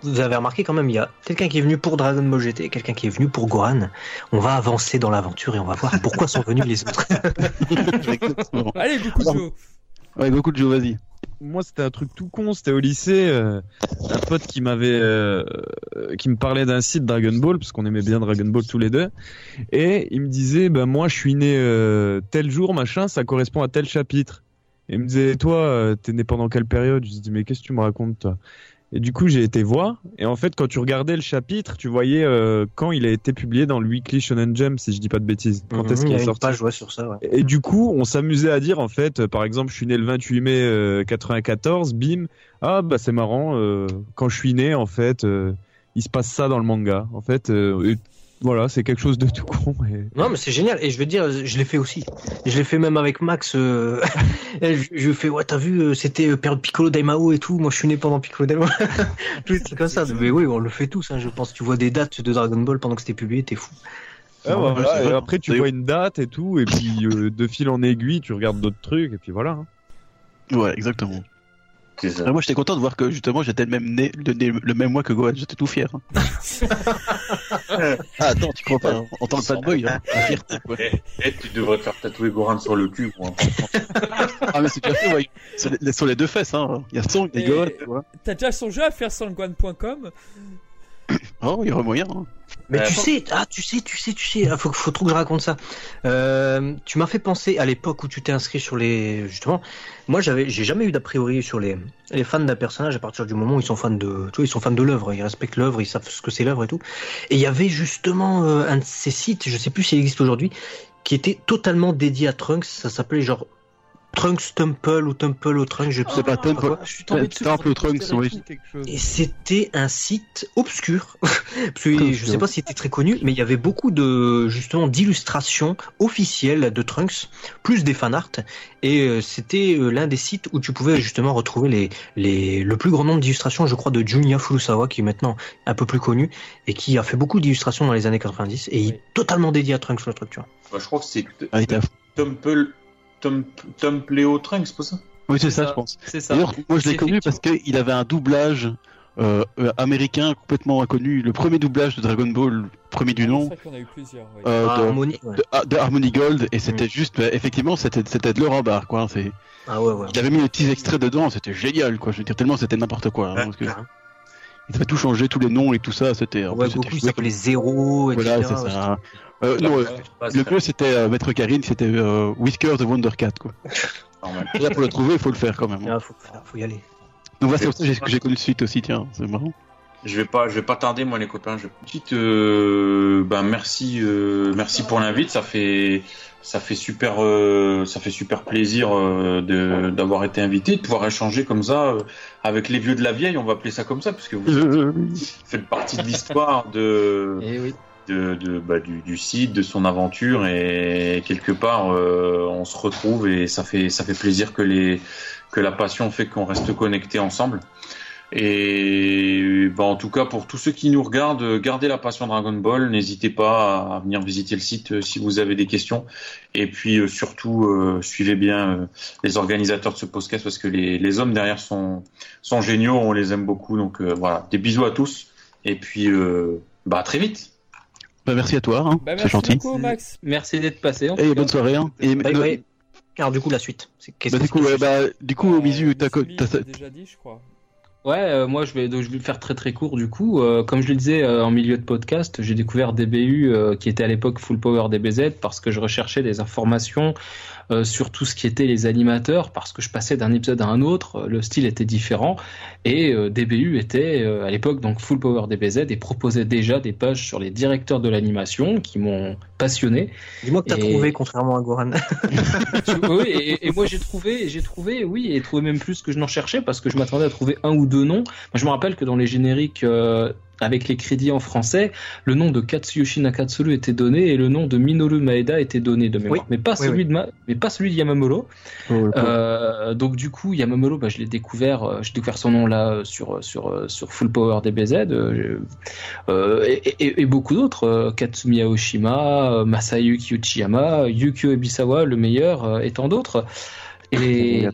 vous avez remarqué quand même, il y a quelqu'un qui est venu pour Dragon Ball GT, quelqu'un qui est venu pour Gohan. On va avancer dans l'aventure et on va voir pourquoi sont venus les autres. Allez beaucoup de jeux. Ouais, beaucoup de jeux, vas-y. Moi, c'était un truc tout con. C'était au lycée, euh, un pote qui m'avait, euh, euh, qui me parlait d'un site Dragon Ball, parce qu'on aimait bien Dragon Ball tous les deux, et il me disait, ben moi, je suis né tel jour, machin, ça correspond à tel chapitre. Et il me disait, toi, t'es né pendant quelle période? Je lui dis, mais qu'est-ce que tu me racontes, toi? Et du coup, j'ai été voir, et en fait, quand tu regardais le chapitre, tu voyais euh, quand il a été publié dans le Weekly Shonen Jump, si je dis pas de bêtises. Quand est-ce Mhm, il qu'il est sorti page ouais, sur ça. Ouais. et du coup, on s'amusait à dire en fait, euh, par exemple, je suis né le 28 mai euh, 94, bim, ah bah c'est marrant, euh, quand je suis né en fait, il se passe ça dans le manga. En fait, euh, voilà, c'est quelque chose de tout con. Et... Non, mais c'est génial. Et je veux dire, je l'ai fait aussi. Je l'ai fait même avec Max. euh, je, je fais, ouais, t'as vu, euh, c'était euh, période Piccolo Daimao et tout. Moi, je suis né pendant Piccolo Daimao. Tout c'est comme ça. Mais oui, on le fait tous. Hein, je pense. Tu vois des dates de Dragon Ball pendant que c'était publié, t'es fou. Ah, Ouais, voilà, c'est et vrai. après, tu vois une date et tout, et puis euh, de fil en aiguille, tu regardes d'autres trucs, et puis voilà. hein. Ouais, exactement. Ça. Ah, moi, j'étais content de voir que justement, j'étais le même né, le, né- le même mois que Gohan. J'étais tout fier. hein. ah, attends, tu crois pas hein. En tant que fanboy, hein. Eh, eh, tu devrais te faire tatouer Goran sur le cul, quoi. Ah, mais c'est déjà fait, ouais. Sur les, sur les deux fesses, hein. Il y a Song et Et- Gohan. T'as déjà son jeu à faire sur le guan.com Oh, il y aurait moyen. Hein. Mais Euh, tu sais, ah, tu sais, tu sais, tu sais, ah, faut, faut trop que je raconte ça. Euh, tu m'as fait penser à l'époque où tu t'es inscrit sur les, justement. Moi, j'avais, j'ai jamais eu d'a priori sur les, les fans d'un personnage à partir du moment où ils sont fans de, tu vois, ils sont fans de l'œuvre, ils respectent l'œuvre, ils savent ce que c'est l'œuvre et tout. Et il y avait justement euh, un de ces sites, je sais plus s'il existe aujourd'hui, qui était totalement dédié à Trunks. Ça s'appelait genre Trunks Temple ou Temple au Trunks, je sais C'est pas. Temple. Temple Trunks, oui. Et c'était un site obscur. Parce que Obscur. je sais pas si c'était très connu, mais il y avait beaucoup de justement d'illustrations officielles de Trunks, plus des fanarts. Et euh, c'était euh, l'un des sites où tu pouvais justement retrouver les, les le plus grand nombre d'illustrations, je crois, de Junya Furusawa, qui est maintenant un peu plus connu et qui a fait beaucoup d'illustrations dans les années 90 et il est totalement dédié à Trunks le truc, tu vois. Bah, je crois que c'est Ah. Temple, Tom, Templeo Trunks, c'est pas ça? Oui, c'est ça, ça. je pense. C'est ça. D'ailleurs, moi je l'ai connu parce qu'il avait un doublage euh, euh, américain complètement inconnu, le premier doublage de Dragon Ball, premier du nom, C'est vrai qu'on a eu plusieurs. oui. euh, Ah, de, Harmony, ouais. de, de Harmony Gold, et c'était juste, bah, effectivement, c'était c'était de Laurent Barre, quoi. C'est, Ah ouais, ouais. il avait mis les petits extraits dedans, c'était génial, quoi. Je veux dire, tellement c'était n'importe quoi. hein, Ouais, parce que carrément. il avait tout changé, tous les noms et tout ça, c'était. en Ouais, Goku il s'appelait Zéro, etc. Voilà, c'est ça. Euh, non, euh, le mieux c'était euh, Maître Karine, c'était euh, Whisker the Wonder Cat, quoi. Et là, pour le trouver, il faut le faire quand même. hein. Ah, faut, faut y aller. Donc voilà, c'est pour ça que j'ai- connu le suite aussi, tiens, c'est marrant. Je vais pas, je vais pas tarder moi les copains. Je... Petite, euh, ben merci, euh, merci pour l'invite. Ça fait, ça fait super, euh, ça fait super plaisir euh, de d'avoir été invité, de pouvoir échanger comme ça euh, avec les vieux de la vieille. On va appeler ça comme ça parce que vous faites partie de l'histoire de, Et oui. de, de bah, du, du site, de son aventure et quelque part euh, on se retrouve et ça fait ça fait plaisir que les que la passion fait qu'on reste connectés ensemble. Et bah, en tout cas pour tous ceux qui nous regardent, gardez la passion Dragon Ball, n'hésitez pas à venir visiter le site euh, si vous avez des questions et puis euh, surtout euh, suivez bien euh, les organisateurs de ce podcast parce que les, les hommes derrière sont sont géniaux, on les aime beaucoup donc euh, voilà, des bisous à tous et puis euh, bah à très vite. Bah, merci à toi, hein. Bah, c'est merci gentil. beaucoup, Max. Merci d'être passé. en Et cas. bonne soirée, hein. Et, Bye no- bye. Alors du coup la suite. bah, du coup, c'est ouais, que- bah, du coup, au Misu, t'as, j'ai déjà dit, je crois. Ouais, euh, moi je vais, donc, je vais le faire très très court du coup. Euh, comme je le disais euh, en milieu de podcast, j'ai découvert DBU qui était à l'époque Full Power DBZ parce que je recherchais des informations sur tout ce qui était les animateurs parce que je passais d'un épisode à un autre, euh, le style était différent et euh, DBU était euh, à l'époque donc Full Power DBZ et proposait déjà des pages sur les directeurs de l'animation qui m'ont passionné. Dis-moi que t'as Et- trouvé contrairement à Goran. Oui, et, et moi j'ai trouvé, j'ai trouvé, oui, et trouvé même plus que je n'en cherchais parce que je m'attendais à trouver un ou deux noms. Moi, je me rappelle que dans les génériques euh, avec les crédits en français, le nom de Katsuyoshi Nakatsuru était donné et le nom de Minoru Maeda était donné de mémoire, Oui. mais pas Oui, celui oui. de ma, mais pas celui de. Oh, pauvre. Euh, donc du coup, Yamamuro, bah, je l'ai découvert, euh, j'ai découvert son nom là euh, sur sur sur Full Power DBZ euh, et, et- et beaucoup d'autres, Katsumi Aoshima, Masayuki Uchiyama, Yukio Ebisawa, le meilleur, et tant d'autres. Et,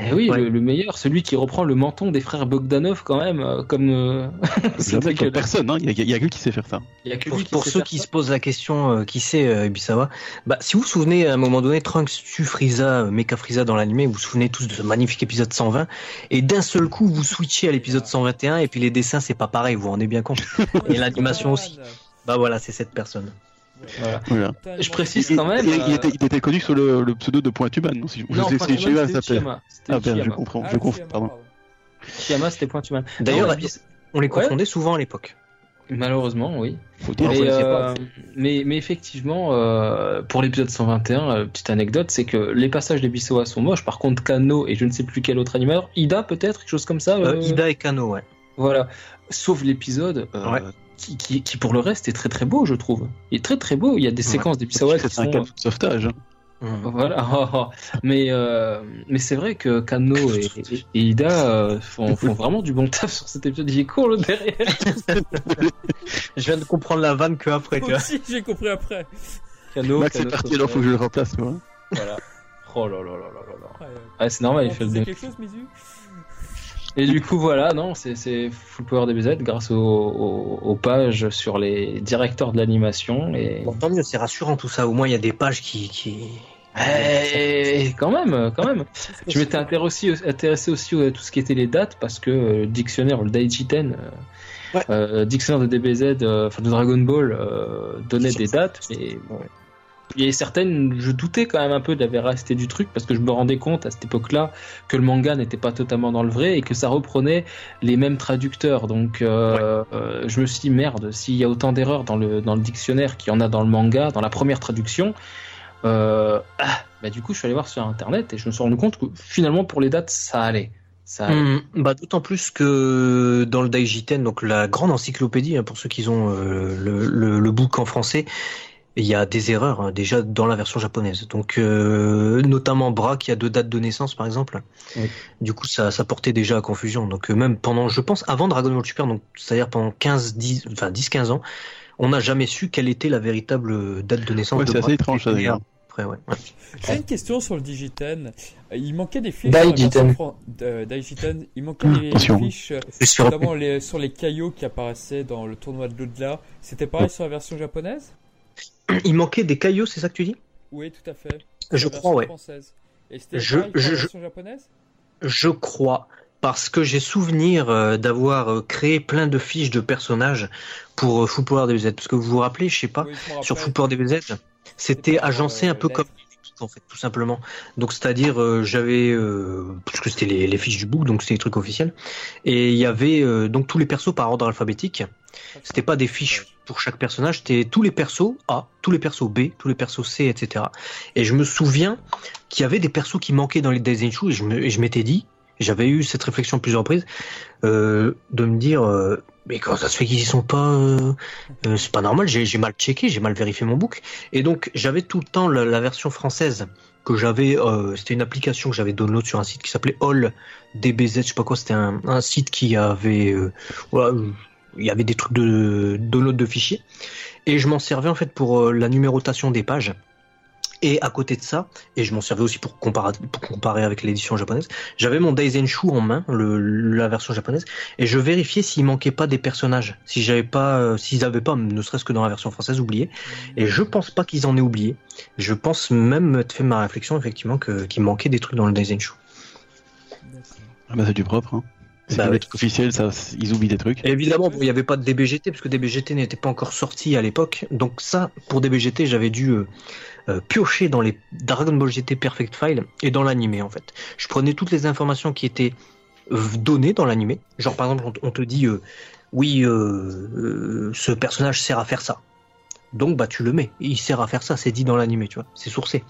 Et oui, Ouais. le, le meilleur, celui qui reprend le menton des frères Bogdanov quand même, euh, comme euh, dégueulasse. personne, hein. Il y, a- a que qui sait faire ça. Il y a que Pour, lui qui pour sait ceux faire qui ça. se posent la question, euh, qui c'est euh, Ibisawa Bah, si vous vous souvenez, à un moment donné, Trunks tue Frieza, euh, Mecha Frieza dans l'animé, vous vous souvenez tous de ce magnifique épisode 120, et d'un seul coup, vous switchez à l'épisode 121, et puis les dessins, c'est pas pareil, vous vous rendez bien compte. Et l'animation aussi. Bah voilà, c'est cette personne. Voilà. Voilà. Je précise quand même. il- il euh, était, il était connu sur le, le pseudo de Pointuman, non si je, non, je sais Ah, ben, je comprends, Ah, je confonds, pardon. Uchiyama, c'était Pointuman. D'ailleurs, on les Ouais. confondait souvent à l'époque. Malheureusement, oui. Faut dire. Mais, je connaissais euh, mais, mais effectivement, euh, pour l'épisode 121, euh, petite anecdote, c'est que les passages des Bissoa sont moches. Par contre, Kano et je ne sais plus quel autre animateur, Ida peut-être, quelque chose comme ça. Euh, euh, Ida et Kano, ouais. Voilà. Sauf l'épisode euh, Ouais. Qui, qui, qui, pour le reste, est très très beau, je trouve. Il est très très beau. Il y a des Ouais. séquences des Bissoa qui C'est un sont. cas de sauvetage. hein. Voilà, Oh, oh. mais euh, mais c'est vrai que Kano et, et- et Ida euh, font, font vraiment du bon taf sur cet épisode. Il est court le derrière. Je viens de comprendre la vanne que après, Moi aussi, j'ai compris après. Kano, Max Kano est parti, alors faut que je le remplace. Quoi. Voilà. Oh là là là là là là. Ouais, Ouais, c'est normal, il fait le bien. quelque chose, Mizu? Et du coup, voilà, non, c'est Full Power DBZ grâce aux, aux, aux pages sur les directeurs de l'animation et. Bon, tant mieux, c'est rassurant tout ça. Au moins, il y a des pages qui. qui... Eh, quand même, quand même. Je m'étais intéressé, intéressé aussi à tout ce qui était les dates parce que euh, le dictionnaire, le Daijiten, euh, Ouais. euh, dictionnaire de DBZ, euh, enfin de Dragon Ball, euh, donnait des dates, mais bon. Il y a certaines, je doutais quand même un peu de la véracité du truc parce que je me rendais compte à cette époque-là que le manga n'était pas totalement dans le vrai et que ça reprenait les mêmes traducteurs. Donc euh, euh, je me suis dit merde, s'il y a autant d'erreurs dans le dans le dictionnaire qu'il y en a dans le manga, dans la première traduction, Euh, ah, bah du coup, je suis allé voir sur internet et je me suis rendu compte que finalement pour les dates, ça allait. Ça. Hum, bah, D'autant plus que dans le Daijiten, donc la grande encyclopédie, hein, pour ceux qui ont euh, le, le, le book en français, il y a des erreurs hein, déjà dans la version japonaise. Donc euh, notamment Bra qui a deux dates de naissance par exemple. Oui. Du coup ça, ça portait déjà à confusion. Donc euh, même pendant je pense avant Dragon Ball Super donc c'est-à-dire pendant 15 10 enfin 10 15 ans, on n'a jamais su quelle était la véritable date de naissance Ouais, de c'est assez étrange, ça. Après ouais. ouais. J'ai une question sur le Digiten. Euh, Il manquait des fiches. De- Daijiten. Il manquait des Attention. fiches, notamment les, sur les caillots qui apparaissaient dans le tournoi de l'au-delà. C'était pareil sur la version japonaise? Il manquait des cailloux, c'est ça que tu dis? Oui, tout à fait. Je la crois, ouais. française. Et c'était Je- je- je- japonaise? Je crois, parce que j'ai souvenir euh, d'avoir euh, créé plein de fiches de personnages pour euh, Full Power DBZ. Parce que vous vous rappelez, je sais pas, Oui, je me sur. Full Power DBZ, c'était agencé euh, un peu comme en fait, tout simplement. Donc c'est-à-dire, euh, j'avais, euh, parce que c'était les, les fiches du book, donc c'était les trucs officiels, et il y avait donc tous les persos par ordre alphabétique. C'était pas des fiches pour chaque personnage, c'était tous les persos A, tous les persos B, tous les persos C, etc. Et je me souviens qu'il y avait des persos qui manquaient dans les je me- et je m'étais dit, j'avais eu cette réflexion plusieurs reprises, euh, de me dire, euh, mais comment ça se fait qu'ils y sont pas euh, C'est pas normal, j'ai mal checké, j'ai mal vérifié mon book. Et donc j'avais tout le temps la, la version française que j'avais, c'était une application que j'avais download sur un site qui s'appelait All DBZ, je sais pas quoi, c'était un, un site qui avait, voilà, il y avait des trucs de download de fichiers. Et je m'en servais en fait pour euh, la numérotation des pages. Et à côté de ça, et je m'en servais aussi pour comparer, pour comparer avec l'édition japonaise, j'avais mon Daisenshu en main, la version japonaise, et je vérifiais s'il manquait pas des personnages, si j'avais pas, euh, s'ils avaient pas, ne serait-ce que dans la version française, oublié. Et je pense pas qu'ils en aient oublié. Je pense même fait ma réflexion effectivement que qu'il manquait des trucs dans le Daisenshu. D'accord. Ah bah c'est du propre. Hein. C'est Bah ça, ils oublient des trucs. Et évidemment, bon, il n'y avait pas de DBGT parce que DBGT n'était pas encore sorti à l'époque. Donc ça, pour DBGT, j'avais dû euh, euh, piocher dans les Dragon Ball GT Perfect File et dans l'animé en fait. Je prenais toutes les informations qui étaient euh, données dans l'animé. Genre par exemple, on, te dit euh, oui, ce personnage sert à faire ça. Donc bah tu le mets, il sert à faire ça, c'est dit dans l'animé, tu vois, c'est sourcé.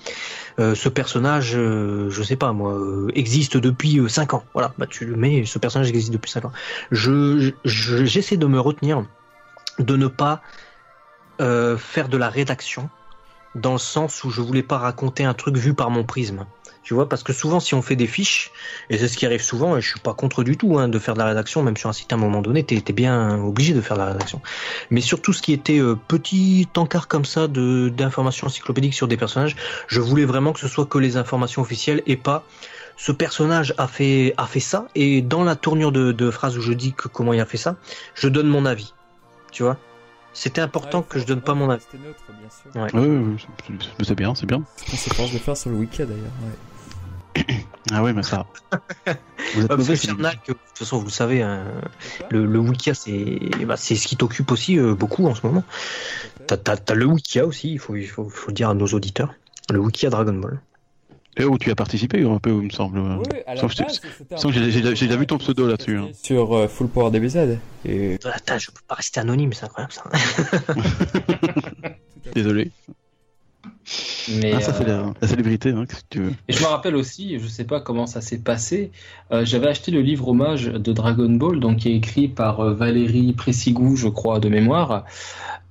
Euh, ce personnage, euh, je sais pas moi, euh, existe depuis 5 ans. Voilà, bah tu le mets, ce personnage existe depuis 5 ans. Je je- j'essaie de me retenir de ne pas euh, faire de la rédaction dans le sens où je voulais pas raconter un truc vu par mon prisme. Tu vois, parce que souvent, si on fait des fiches, et c'est ce qui arrive souvent, et je suis pas contre du tout hein, de faire de la rédaction, même sur un site à un moment donné, t'es es bien obligé de faire de la rédaction. Mais surtout, ce qui était euh, petit encart comme ça de d'informations encyclopédiques sur des personnages, je voulais vraiment que ce soit que les informations officielles et pas ce personnage a fait a fait ça et dans la tournure de, de phrase où je dis que comment il a fait ça, je donne mon avis. Tu vois? C'était important Ouais, que je donne pas mon avis. rester neutre, bien sûr. Ouais. Ouais, ouais, c'est- c'est c'est bien, c'est bien. On s'efforce de faire sur le wiki d'ailleurs. ouais. Ah ouais, mais ça. Vous êtes Parce mauvais, que de toute façon, vous le savez, hein, le, le Wikia, c'est bah, c'est ce qui t'occupe aussi euh, beaucoup en ce moment. T'as t'as- t'as le Wikia aussi, il faut, il faut, faut le dire à nos auditeurs. Le Wikia Dragon Ball. Et où tu as participé un peu, il me semble. Oui, à la j'ai- déjà vu ton pseudo se là-dessus, hein. Sur euh, Full Power DBZ. Et... Attends, je peux pas rester anonyme, c'est incroyable ça. Désolé. Mais, Ah, ça fait euh, la, la célébrité, hein, que tu veux. Et je me rappelle aussi, je sais pas comment ça s'est passé, euh, j'avais acheté le livre hommage de Dragon Ball, donc qui est écrit par euh, Valérie Pressigou, je crois, de mémoire.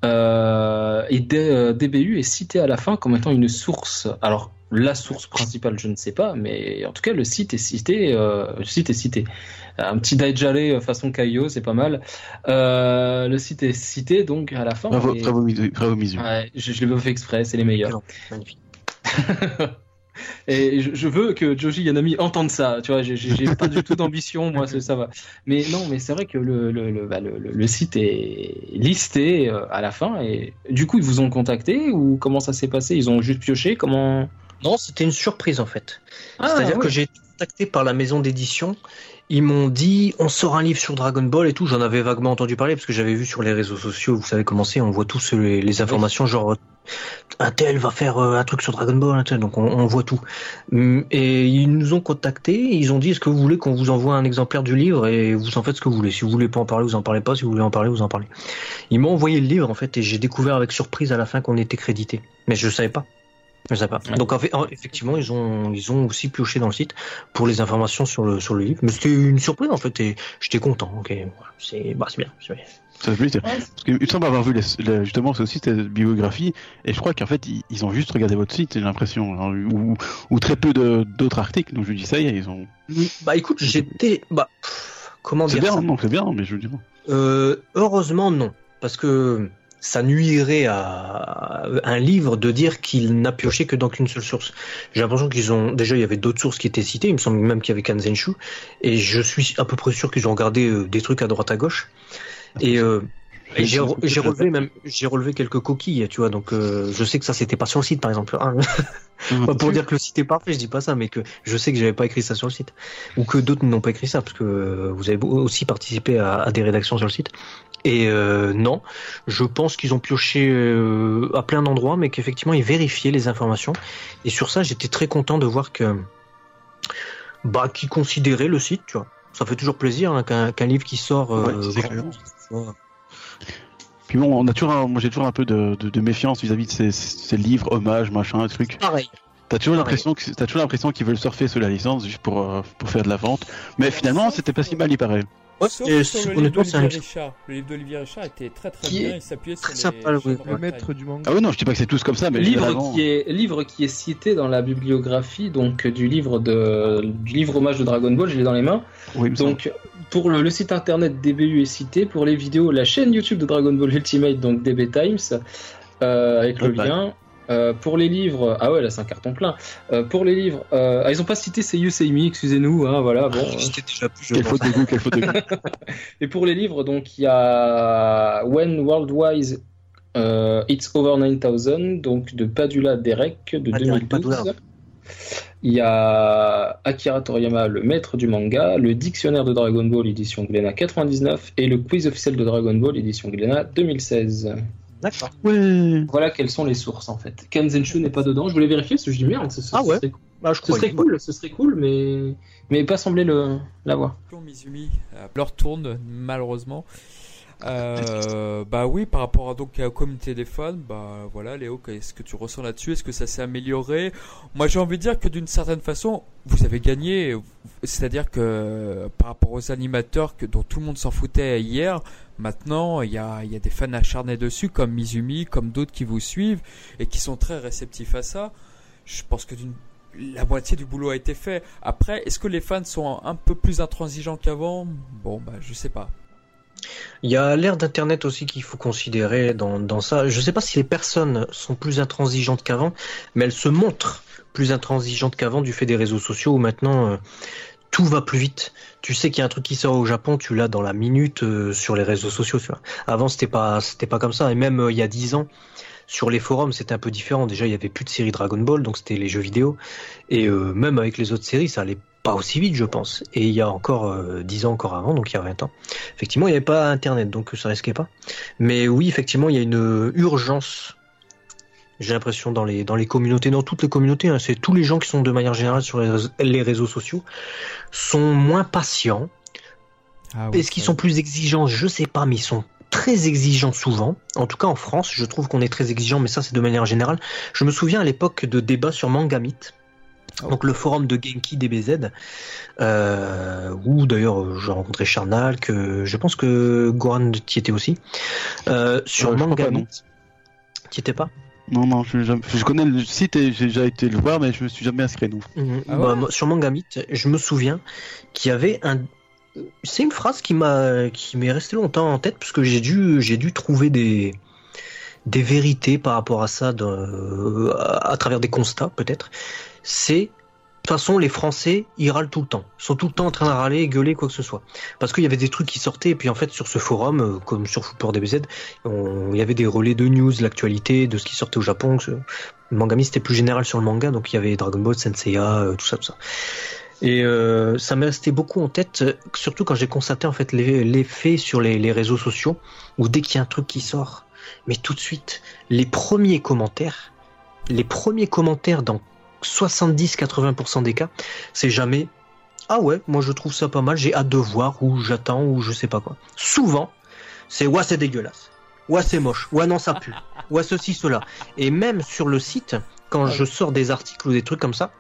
Euh, et D- euh, DBU est cité à la fin comme étant une source. Alors, la source principale, je ne sais pas, mais en tout cas, le site est cité. Euh, le site est cité. Un petit Daijale façon Kaio, c'est pas mal. Euh, le site est cité, donc à la fin. Bravo, et- bravo, bravo, Mizu. Ouais, je, je l'ai pas fait exprès, c'est les meilleurs. Magnifique. Et je, je veux que Joji Yanami entende ça, tu vois, j'ai- pas du tout d'ambition, moi, c'est- ça va. Mais non, mais c'est vrai que le, le, le, bah, le, le- le site est listé euh, à la fin, et du coup, ils vous ont contacté, ou comment ça s'est passé? Ils ont juste pioché, comment Non, c'était une surprise en fait. Ah, C'est-à-dire que j'ai été contacté par la maison d'édition. Ils m'ont dit on sort un livre sur Dragon Ball et tout. J'en avais vaguement entendu parler parce que j'avais vu sur les réseaux sociaux, vous savez comment c'est, on voit tous les, les informations genre un tel va faire euh, un truc sur Dragon Ball, un tel, donc on, on voit tout. Hum, Et ils nous ont contactés, ils ont dit est-ce que vous voulez qu'on vous envoie un exemplaire du livre et vous en faites ce que vous voulez. Si vous voulez pas en parler, vous en parlez pas. Si vous voulez en parler, vous en parlez. Ils m'ont envoyé le livre en fait et j'ai découvert avec surprise à la fin qu'on était crédité. Mais je savais pas. Je sais pas. Ouais. Donc en fait, en- effectivement, ils ont ils ont aussi pioché dans le site pour les informations sur le sur le livre. Mais c'était une surprise en fait et j'étais content. Ok, c'est bah c'est bien. c'est bien. Ça fait plaisir. Ouais, Parce qu'il me semble avoir vu les- les- justement ce site de biographie, et je crois qu'en fait ils, ils ont juste regardé votre site, j'ai l'impression, hein, ou, ou très peu d'autres articles. Donc je dis ça y est, ils ont. Bah écoute, j'étais bah pff, comment C'est dire bien, ça? non, c'est bien, mais je veux dire. Euh, heureusement non, parce que ça nuirait à un livre de dire qu'il n'a pioché que dans qu'une seule source. J'ai l'impression qu'ils ont déjà il y avait d'autres sources qui étaient citées. Il me semble même qu'il y avait Kanzenshu, et je suis à peu près sûr qu'ils ont regardé euh, des trucs à droite à gauche. Et, euh, et j'ai re- j'ai relevé même j'ai relevé quelques coquilles, tu vois. Donc euh, je sais que ça c'était pas sur le site par exemple. hein. Pas pour dire que le site est parfait, je dis pas ça, mais que je sais que j'avais pas écrit ça sur le site, ou que d'autres n'ont pas écrit ça, parce que vous avez aussi participé à, à des rédactions sur le site. Et euh, non, je pense qu'ils ont pioché euh, à plein d'endroits, mais qu'effectivement ils vérifiaient les informations. Et sur ça, j'étais très content de voir que bah qu'ils considéraient le site, tu vois. Ça fait toujours plaisir hein, qu'un livre qui sort. euh, Ouais. Puis bon, on a toujours, un- moi j'ai toujours un peu de, de, de méfiance vis-à-vis de ces, ces livres, hommages, machin, trucs. Pareil. T'as toujours l'impression que t'as toujours l'impression qu'ils veulent surfer sur la licence juste pour euh, pour faire de la vente. Mais finalement, c'était pas si mal, il paraît. Ouais, Sauf et sur c'est- le livre d'Olivier Richard. Le livre d'Olivier Richard était très très Qui bien. est Il s'appuyait sur très les sympa, oui. Le maître du manga. Ah oui, non, je dis pas que c'est tous comme ça, mais livre qui est livre qui est cité dans la bibliographie donc du livre de du livre hommage de Dragon Ball, je l'ai dans les mains. Oui, semble. Donc pour le, le site internet DBU est cité, pour les vidéos la chaîne YouTube de Dragon Ball Ultimate donc DB Times euh, avec le lien. Euh, pour les livres, ah ouais là c'est un carton plein. Euh, pour les livres, euh, ah, ils ont pas cité Seiyu Seimi, excusez-nous, hein, voilà bon. euh. J'étais déjà plus. Quelle faute de goût, quelle faute de goût. Et pour les livres, donc il y a When Worldwise euh, It's Over 9000, donc de Padula Derek de Ah, Derek 2012. Padula. Il y a Akira Toriyama, le maître du manga, le dictionnaire de Dragon Ball édition Glénat 99 et le quiz officiel de Dragon Ball édition Glénat 2016. D'accord. Ouais. Voilà quelles sont les sources en fait. Kenzenshu n'est pas dedans, je voulais vérifier parce que je dis merde, ce, ce- Ah ouais. ce serait, Ah, je ce serait cool, ce serait cool, mais mais pas semblé le l'avoir. Mizumi euh, leur tourne malheureusement. Euh, bah oui, par rapport à, donc, au communauté des fans, bah voilà, Léo, qu'est-ce que tu ressens là-dessus? Est-ce que ça s'est amélioré? Moi, j'ai envie de dire que d'une certaine façon, vous avez gagné. C'est-à-dire que par rapport aux animateurs que, dont tout le monde s'en foutait hier, maintenant, il y a, y a des fans acharnés dessus, comme Mizumi, comme d'autres qui vous suivent et qui sont très réceptifs à ça. Je pense que d'une la moitié du boulot a été fait. Après, est-ce que les fans sont un peu plus intransigeants qu'avant? Bon, bah, je sais pas. Il y a l'ère d'Internet aussi qu'il faut considérer dans, ça. Je sais pas si les personnes sont plus intransigeantes qu'avant, mais elles se montrent plus intransigeantes qu'avant du fait des réseaux sociaux où maintenant euh, tout va plus vite. Tu sais qu'il y a un truc qui sort au Japon, tu l'as dans la minute euh, sur les réseaux sociaux. Avant c'était pas pas comme ça et même euh, il y a dix ans sur les forums c'était un peu différent. Déjà il y avait plus de séries Dragon Ball donc c'était les jeux vidéo et même avec les autres séries ça allait pas aussi vite je pense. Et il y a encore euh, 10 ans encore avant donc il y a 20 ans. Effectivement, il n'y avait pas Internet, donc ça risquait pas. Mais oui, effectivement, il y a une urgence. J'ai l'impression dans les dans les communautés, dans toutes les communautés, hein, c'est tous les gens qui sont de manière générale sur les réseaux, les réseaux sociaux sont moins patients. Ah oui, Est-ce qu'ils sont plus exigeants? Je sais pas, mais ils sont très exigeants souvent. En tout cas, en France, je trouve qu'on est très exigeant, mais ça, c'est de manière générale. Je me souviens à l'époque de débats sur Mangamit. Oh. Donc le forum de Genki DBZ, euh, où d'ailleurs j'ai rencontré Charnal, que je pense que Goran t'y était aussi, euh, sur Euh, non. T'y étais pas? Non, non, je, je, je connais le site et j'ai déjà été le voir, mais je me suis jamais inscrit, non. Mhm. Ah Bah, moi, sur Mangamit, je me souviens qu'il y avait un. C'est une phrase qui m'a qui m'est restée longtemps en tête parce que j'ai dû j'ai dû trouver des des vérités par rapport à ça à travers des constats peut-être. C'est de toute façon, les Français, ils râlent tout le temps. Ils sont tout le temps en train de râler, gueuler, quoi que ce soit. Parce qu'il y avait des trucs qui sortaient, et puis en fait, sur ce forum, euh, comme sur Football DBZ, il y avait des relais de news, l'actualité, de ce qui sortait au Japon. ce- Le mangami, c'était plus général sur le manga, donc il y avait Dragon Ball, Senseiya, euh, tout ça, tout ça. Et euh, ça m'est resté beaucoup en tête, surtout quand j'ai constaté en fait l'effet sur les, les réseaux sociaux, où dès qu'il y a un truc qui sort, mais tout de suite, les premiers commentaires, les premiers commentaires dans 70-80% des cas, c'est jamais ah ouais, moi je trouve ça pas mal, j'ai hâte de voir, ou j'attends, ou je sais pas quoi. Souvent, c'est ouais c'est dégueulasse, ouais c'est moche, ouais non ça pue, ouais ceci, cela. Et même sur le site, quand je sors des articles ou des trucs comme ça,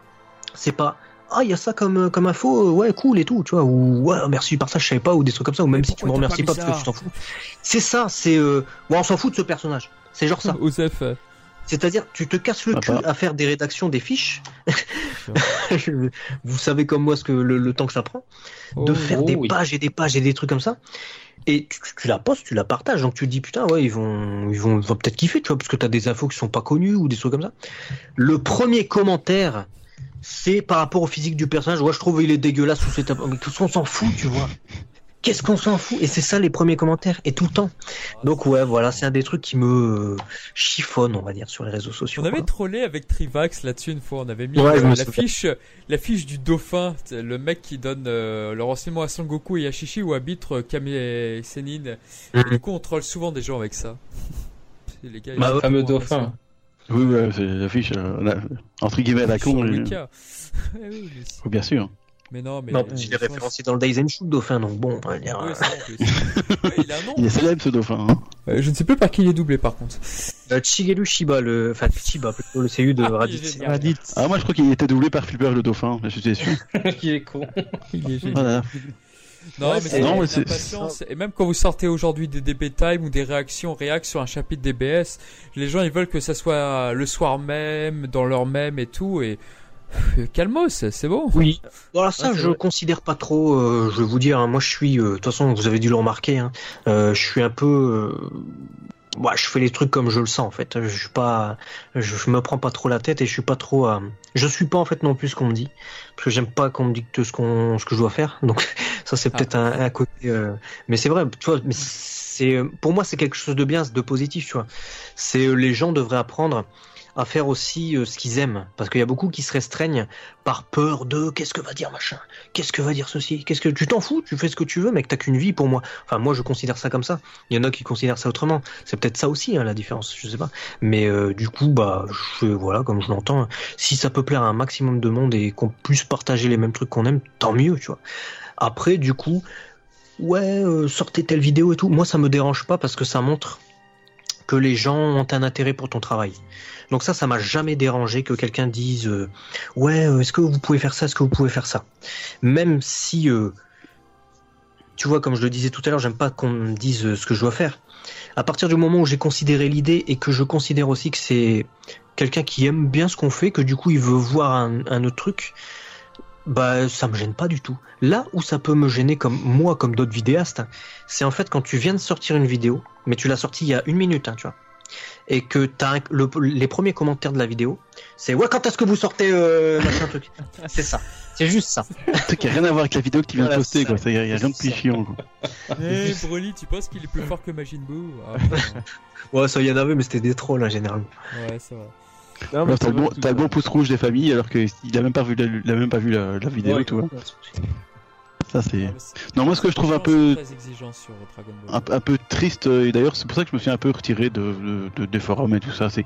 c'est pas ah il y a ça comme comme info, euh, ouais cool et tout, tu vois, ou ouais merci du partage, je savais pas, ou des trucs comme ça, ou même si tu me remercies pas parce que ça tu t'en fous. C'est ça, c'est euh, ouais, on s'en fout de ce personnage. C'est genre ça. C'est-à-dire, tu te casses le Ah cul bah. à faire des rédactions des fiches. Vous savez comme moi ce que le, le temps que ça prend de oh, faire oh des oui. pages et des pages et des trucs comme ça. Et tu, la postes, tu la partages, donc tu te dis putain ouais ils vont ils vont, ils vont peut-être kiffer tu vois parce que t'as des infos qui sont pas connues ou des trucs comme ça. Le premier commentaire c'est par rapport au physique du personnage. Ouais je trouve il est dégueulasse ou c'est mais tout ça on s'en fout tu vois. Qu'est-ce qu'on s'en fout? Et c'est ça les premiers commentaires et tout le temps. Donc ouais voilà c'est un des trucs qui me euh, chiffonne on va dire sur les réseaux sociaux. On avait quoi. trollé avec Trivax là-dessus une fois. On avait mis Ouais, euh, la fiche, la fiche du dauphin, le mec qui donne euh, le renseignement à Sangoku et Yashishi où habite euh, Kame Sennin. Et Mhm. du coup, on troll souvent des gens avec ça. Les gars, Bah, le fameux dauphin. Oui, ouais, c'est l'affiche, euh, la- entre guillemets, à la con. le euh. Ouais, oui, bien sûr. Mais non, mais. Non, l'ai je pense- référencé dans le Days and Shoot Dauphin, donc bon, on va dire, euh. Ouais, il a un nom. Il est célèbre ce dauphin. Hein. Euh, je ne sais plus par qui il est doublé par contre. euh, Shigeru Shiba, le, enfin Chiba plutôt, le CU de Ah, est Raditz. Ah, moi je crois qu'il était doublé par Flipper le dauphin, je suis sûr. Il est con. Il est génial. Voilà. Non, Ouais, mais c'est-. Et même quand vous sortez aujourd'hui des DB Time ou des réactions réac sur un chapitre DBS, les gens ils veulent que ça soit le soir même, dans l'heure même et tout. Et calmos, c'est bon. Oui. Voilà, ça, Ouais, je vrai. considère pas trop. euh, je vais vous dire, hein, moi, je suis. euh, De toute façon, vous avez dû le remarquer. Hein, euh, je suis un peu. Euh, ouais, je fais les trucs comme je le sens en fait. Je suis pas. Je, je me prends pas trop la tête et je suis pas trop. à- je suis pas en fait non plus ce qu'on me dit parce que j'aime pas qu'on me dicte ce qu'on ce que je dois faire. Donc ça, c'est Ah. peut-être un, un côté. euh, mais c'est vrai. Tu vois. Mais c'est pour moi, c'est quelque chose de bien, de positif. Tu vois. C'est euh, les gens devraient apprendre à faire aussi euh, ce qu'ils aiment. Parce qu'il y a beaucoup qui se restreignent par peur de qu'est-ce que va dire machin? Qu'est-ce que va dire ceci? Qu'est-ce que tu t'en fous? Tu fais ce que tu veux mec t'as qu'une vie pour moi enfin moi je considère ça comme ça. Il y en a qui considèrent ça autrement. C'est peut-être ça aussi hein, la différence je sais pas. Mais euh, du coup bah je, voilà comme je l'entends. Si ça peut plaire à un maximum de monde et qu'on puisse partager les mêmes trucs qu'on aime tant mieux tu vois. Après du coup ouais euh, sortez telle vidéo et tout moi ça me dérange pas parce que ça montre que les gens ont un intérêt pour ton travail donc ça, ça m'a jamais dérangé que quelqu'un dise euh, ouais, euh, est-ce que vous pouvez faire ça, est-ce que vous pouvez faire ça, même si euh, tu vois, comme je le disais tout à l'heure, j'aime pas qu'on me dise ce que je dois faire. À partir du moment où j'ai considéré l'idée et que je considère aussi que c'est quelqu'un qui aime bien ce qu'on fait, que du coup il veut voir un autre truc, bah ça me gêne pas du tout. Là où ça peut me gêner comme moi, comme d'autres vidéastes, c'est en fait quand tu viens de sortir une vidéo, mais tu l'as sortie il y a une minute, hein, tu vois et que t'as le, les premiers commentaires de la vidéo, c'est ouais quand est-ce que vous sortez euh, machin truc. C'est ça, c'est juste ça. Un truc qui a rien à voir avec la vidéo que tu viens Voilà, de poster, c'est quoi. ça. Il y a, y a rien de plus chiant, quoi. Eh, Broly, tu penses qu'il est plus fort que Majin Buu? Ah, Ouais ça y en avait mais c'était des trolls hein, généralement. Ouais, c'est vrai. Non, mais Alors, T'as le bon, vrai, tout t'as le ça. bon pouce rouge des familles alors qu'il a même pas vu la, il a même pas vu la, la vidéo, Ouais, tu vois. ouais. Ça c'est. Mais c'est- Non, moi, ce que je trouve un peu- sur Dragon Ball. un, un peu triste euh, et d'ailleurs c'est pour ça que je me suis un peu retiré de, de- de- des forums et tout ça c'est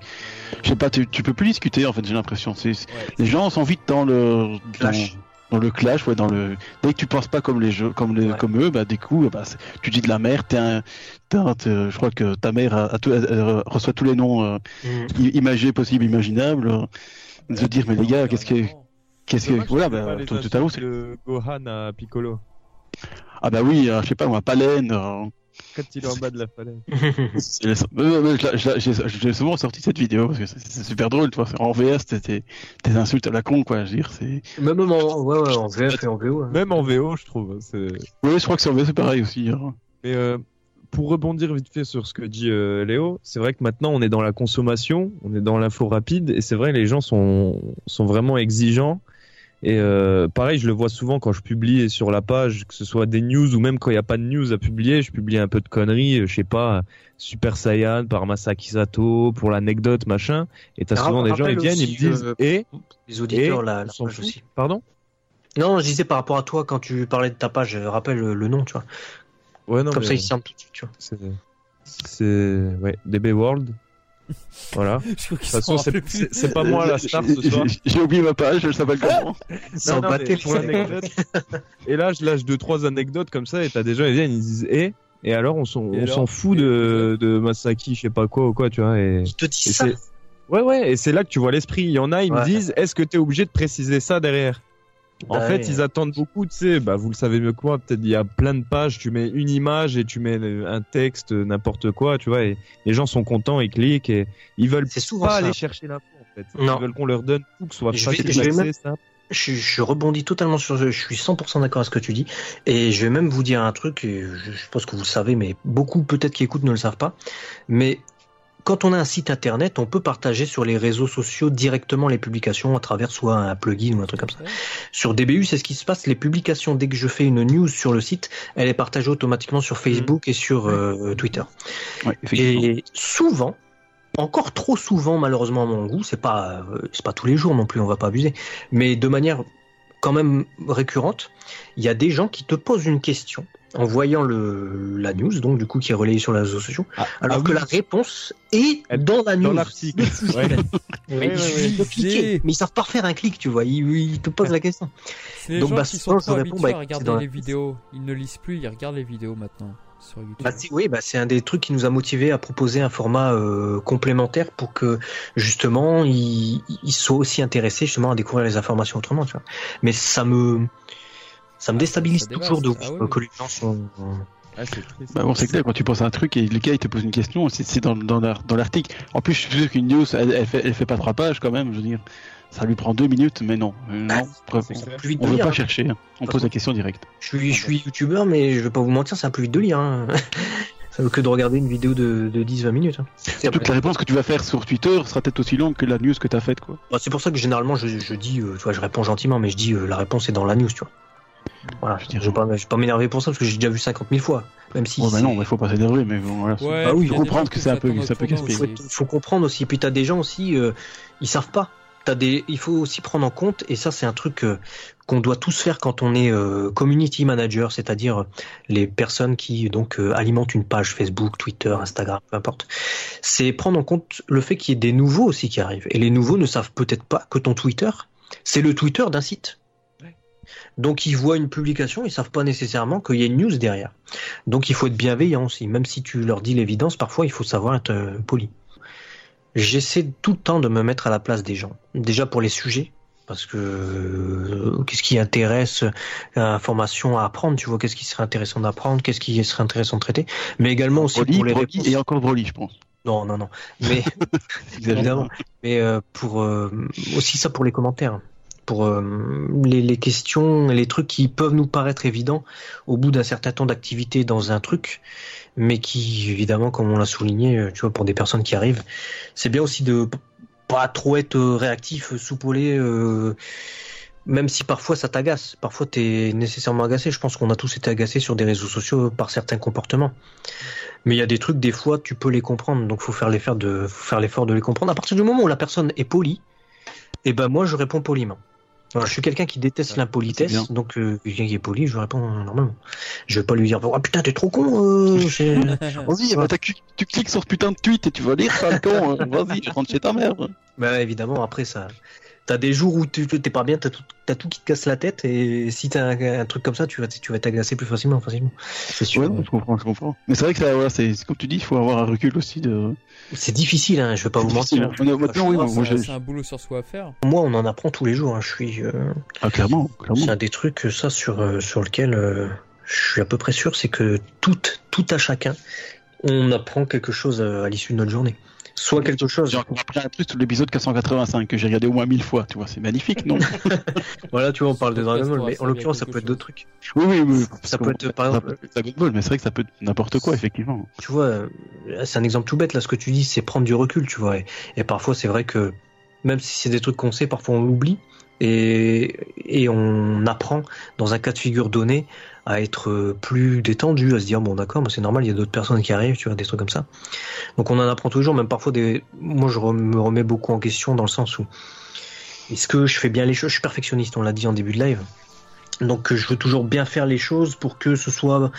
je sais pas tu, tu peux plus discuter en fait j'ai l'impression c'est Ouais. les gens sont vite dans le Clash. dans, dans le clash ouais dans le dès que tu penses pas comme les jeux comme les Ouais. comme eux bah des coups bah, tu dis de la merde t'es un, t'es un- t'es- je crois que ta mère a, a tout- elle, elle reçoit tous les noms euh, Mm. imagés possibles imaginables euh, de se dire mais les gars qu'est-ce que qu'est-ce que voilà bah, tout, à l'heure c'est de Gohan à Piccolo. ah bah oui euh, je sais pas moi Palen euh, Quand il est en bas de la falaise. C'est J'ai souvent sorti cette vidéo parce que c'est c'est super drôle, tu vois. En VS, c'était des insultes à la con, quoi. Je veux dire, c'est. Même en, ouais, ouais, en VF et en VO. hein. Même en VO, je trouve. c'est- Oui, je crois que sur VS, c'est pareil aussi. hein. Mais euh, pour rebondir vite fait sur ce que dit euh, Léo, c'est vrai que maintenant on est dans la consommation, on est dans l'info rapide, et c'est vrai les gens sont sont vraiment exigeants. Et euh, pareil, je le vois souvent quand je publie sur la page, que ce soit des news ou même quand il n'y a pas de news à publier, je publie un peu de conneries, euh, je sais pas, Super Saiyan par Masaki Sato, pour l'anecdote, machin. Et t'as souvent des gens, ils viennent, ils me disent, euh, et, Les auditeurs, et, la, la page aussi. Pardon? Non, je disais par rapport à toi quand tu parlais de ta page, euh, rappelle le, nom, tu vois. Ouais, non, Comme mais ça, il se sent tout de suite, tu vois. c'est, ouais, DB World. Voilà. De Je toute façon, c'est, pas moi la star ce soir. J'ai- oublié ma page, je s'appelle comment Sans battre pour l'anecdote. et là, je lâche deux trois anecdotes comme ça, et t'as des gens ils viennent, ils disent et et alors on s'en fout de, de Masaki, je sais pas quoi ou quoi, tu vois. Et, Il te et ça. Ouais, ouais, et c'est là que tu vois l'esprit. Il y en a, ils me disent, est-ce que tu es obligé de préciser ça derrière? En fait, ouais. ils attendent beaucoup, tu sais, bah, vous le savez mieux que moi, peut-être il y a plein de pages, tu mets une image et tu mets euh, un texte, euh, n'importe quoi, tu vois, et les gens sont contents, ils cliquent et ils veulent C'est souvent pas ça. aller chercher l'info, en fait. Non. Ils veulent qu'on leur donne tout, que ce soit Je vais- facile je même- simple. Je, je rebondis totalement sur ce, je suis 100% d'accord avec ce que tu dis, et je vais même vous dire un truc, et je, je pense que vous le savez, mais beaucoup peut-être qui écoutent ne le savent pas, mais quand on a un site internet, on peut partager sur les réseaux sociaux directement les publications à travers soit un plugin ou un truc comme ça. Sur DBU, c'est ce qui se passe. Les publications, dès que je fais une news sur le site, elle est partagée automatiquement sur Facebook et sur euh, Twitter. Ouais. Et souvent, encore trop souvent, malheureusement à mon goût, c'est pas euh, c'est pas tous les jours non plus, on va pas abuser, mais de manière quand même récurrente, il y a des gens qui te posent une question en voyant le la news, donc du coup qui est relayée sur les réseaux sociaux, Ah, alors ah que oui, la réponse est dans la news, dans l'article. Ouais. Mais Ouais, il ouais, suffit de ouais. cliquer, mais ils savent pas refaire un clic, tu vois, ils, ils te posent la question. Les Donc, gens bah, qui souvent, sont je réponds, bah, à regarder les la- vidéos. Ils ne lisent plus, ils regardent les vidéos maintenant sur YouTube. Bah, c'est- oui, bah, c'est un des trucs qui nous a motivé à proposer un format euh, complémentaire pour que justement ils, ils soient aussi intéressés justement à découvrir les informations autrement. Tu vois. Mais ça me ça me Ah, déstabilise ça toujours de ouf Ah oui, que les gens sont. Ah. Bah bon, c'est clair, quand tu penses à un truc et le gars il te pose une question, c'est dans, dans l'ar- dans l'article. En plus, je suis sûr qu'une news, elle, elle, fait, elle fait pas trois pages quand même, je veux dire. Ça lui prend deux minutes, mais non. Euh, Ah, non, on de veut pas hein. chercher, hein. on pose la question directe. Je suis je suis youtubeur, mais je vais pas vous mentir, c'est un plus vite de lire. Hein. ça veut que de regarder une vidéo de, de 10-20 minutes. Hein. Surtout que la réponse que tu vas faire sur Twitter sera peut-être aussi longue que la news que tu as faite, quoi. Bah, c'est pour ça que généralement je, je dis, euh, tu vois, je réponds gentiment, mais je dis euh, la réponse est dans la news, tu vois. Voilà, je ne vais pas, je vais pas m'énerver pour ça parce que j'ai déjà vu 50 000 fois. Même si bah non, il faut pas s'énerver, mais bon, voilà. Ouais, Bah oui, puis il y a faut des comprendre que c'est un peu- s'attendent c'est un peu au tournant gaspillé. faut, comprendre aussi. Puis t'as des gens aussi, euh, ils savent pas. T'as des, il faut aussi prendre en compte, et ça c'est un truc euh, qu'on doit tous faire quand on est euh, community manager, c'est-à-dire euh, les personnes qui donc euh, alimentent une page Facebook, Twitter, Instagram, peu importe. C'est prendre en compte le fait qu'il y ait des nouveaux aussi qui arrivent. Et les nouveaux ne savent peut-être pas que ton Twitter, c'est le Twitter d'un site. Donc ils voient une publication, ils savent pas nécessairement qu'il y a une news derrière. Donc il faut être bienveillant aussi, même si tu leur dis l'évidence, parfois il faut savoir être euh, poli. J'essaie tout le temps de me mettre à la place des gens. Déjà pour les sujets, parce que euh, qu'est-ce qui intéresse euh, l'information à apprendre, tu vois, qu'est-ce qui serait intéressant d'apprendre, qu'est-ce qui serait intéressant de traiter, mais également aussi Broly, pour les Broly réponses. et encore Broly, je pense. Non, non, non. Mais évidemment. Mais euh, pour euh, aussi ça pour les commentaires, pour euh, les, questions, les trucs qui peuvent nous paraître évidents au bout d'un certain temps d'activité dans un truc, mais qui évidemment, comme on l'a souligné, euh, tu vois, pour des personnes qui arrivent, c'est bien aussi de pas trop être euh, réactif, soupolé. Même si parfois ça t'agace, parfois t'es nécessairement agacé. Je pense qu'on a tous été agacés sur des réseaux sociaux par certains comportements. Mais il y a des trucs, des fois, tu peux les comprendre, donc faut faire l'effort de, faire l'effort de les comprendre. À partir du moment où la personne est polie, et ben moi je réponds poliment. Je suis quelqu'un qui déteste l'impolitesse, donc euh, quelqu'un qui est poli, je réponds normalement. Je vais pas lui dire ah putain t'es trop con. Euh, Vas-y, bah, t'as- tu, cliques sur ce putain de tweet et tu vas lire, con. hein. Vas-y, rentre chez ta mère. bah évidemment après ça. T'as des jours où tu t'es pas bien, t'as tout, qui te casse la tête, et si t'as un, un truc comme ça, tu vas, tu vas t'agacer plus facilement, facilement. C'est sûr. Ouais, non, je comprends, je comprends. Mais c'est vrai que ça, voilà, c'est comme tu dis, il faut avoir un recul aussi de. C'est difficile, hein, je vais pas vous mentir. moi, c'est- je- c'est un boulot sur soi à faire. Moi, on en apprend tous les jours. hein. Je suis, euh, Ah, clairement, clairement. C'est un des trucs, ça, sur, euh, sur lequel euh, je suis à peu près sûr, c'est que tout, tout à chacun, on apprend quelque chose euh, à l'issue de notre journée. Soit quelque chose. J'ai encore appris un truc sur l'épisode 485 que j'ai regardé au moins mille fois, tu vois, c'est magnifique, non Voilà, tu vois, on parle de Dragon Ball, mais en l'occurrence, ça peut être d'autres trucs. Oui, oui, oui. Ça peut être, par exemple- Dragon Ball, mais c'est vrai que ça peut être n'importe quoi, effectivement. Tu vois, c'est un exemple tout bête, là, ce que tu dis, c'est prendre du recul, tu vois. Et, et parfois, c'est vrai que, même si c'est des trucs qu'on sait, parfois on l'oublie. Et, et on apprend, dans un cas de figure donné, à être euh, plus détendu, à se dire, bon, d'accord, mais c'est normal, il y a d'autres personnes qui arrivent, tu vois, des trucs comme ça. Donc on en apprend toujours, même parfois des, moi, je me remets beaucoup en question dans le sens où, est-ce que je fais bien les choses? Je suis perfectionniste, on l'a dit en début de live. Donc je veux toujours bien faire les choses pour que ce soit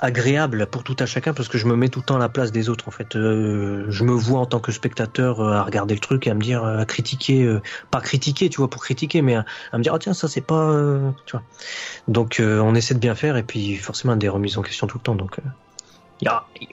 agréable pour tout à chacun parce que je me mets tout le temps à la place des autres en fait. Euh, je me vois en tant que spectateur euh, à regarder le truc et à me dire euh, à critiquer, euh, pas critiquer, tu vois, pour critiquer, mais à, me dire ah tiens ça c'est pas, euh, tu vois. Donc on essaie de bien faire et puis forcément des remises en question tout le temps. Donc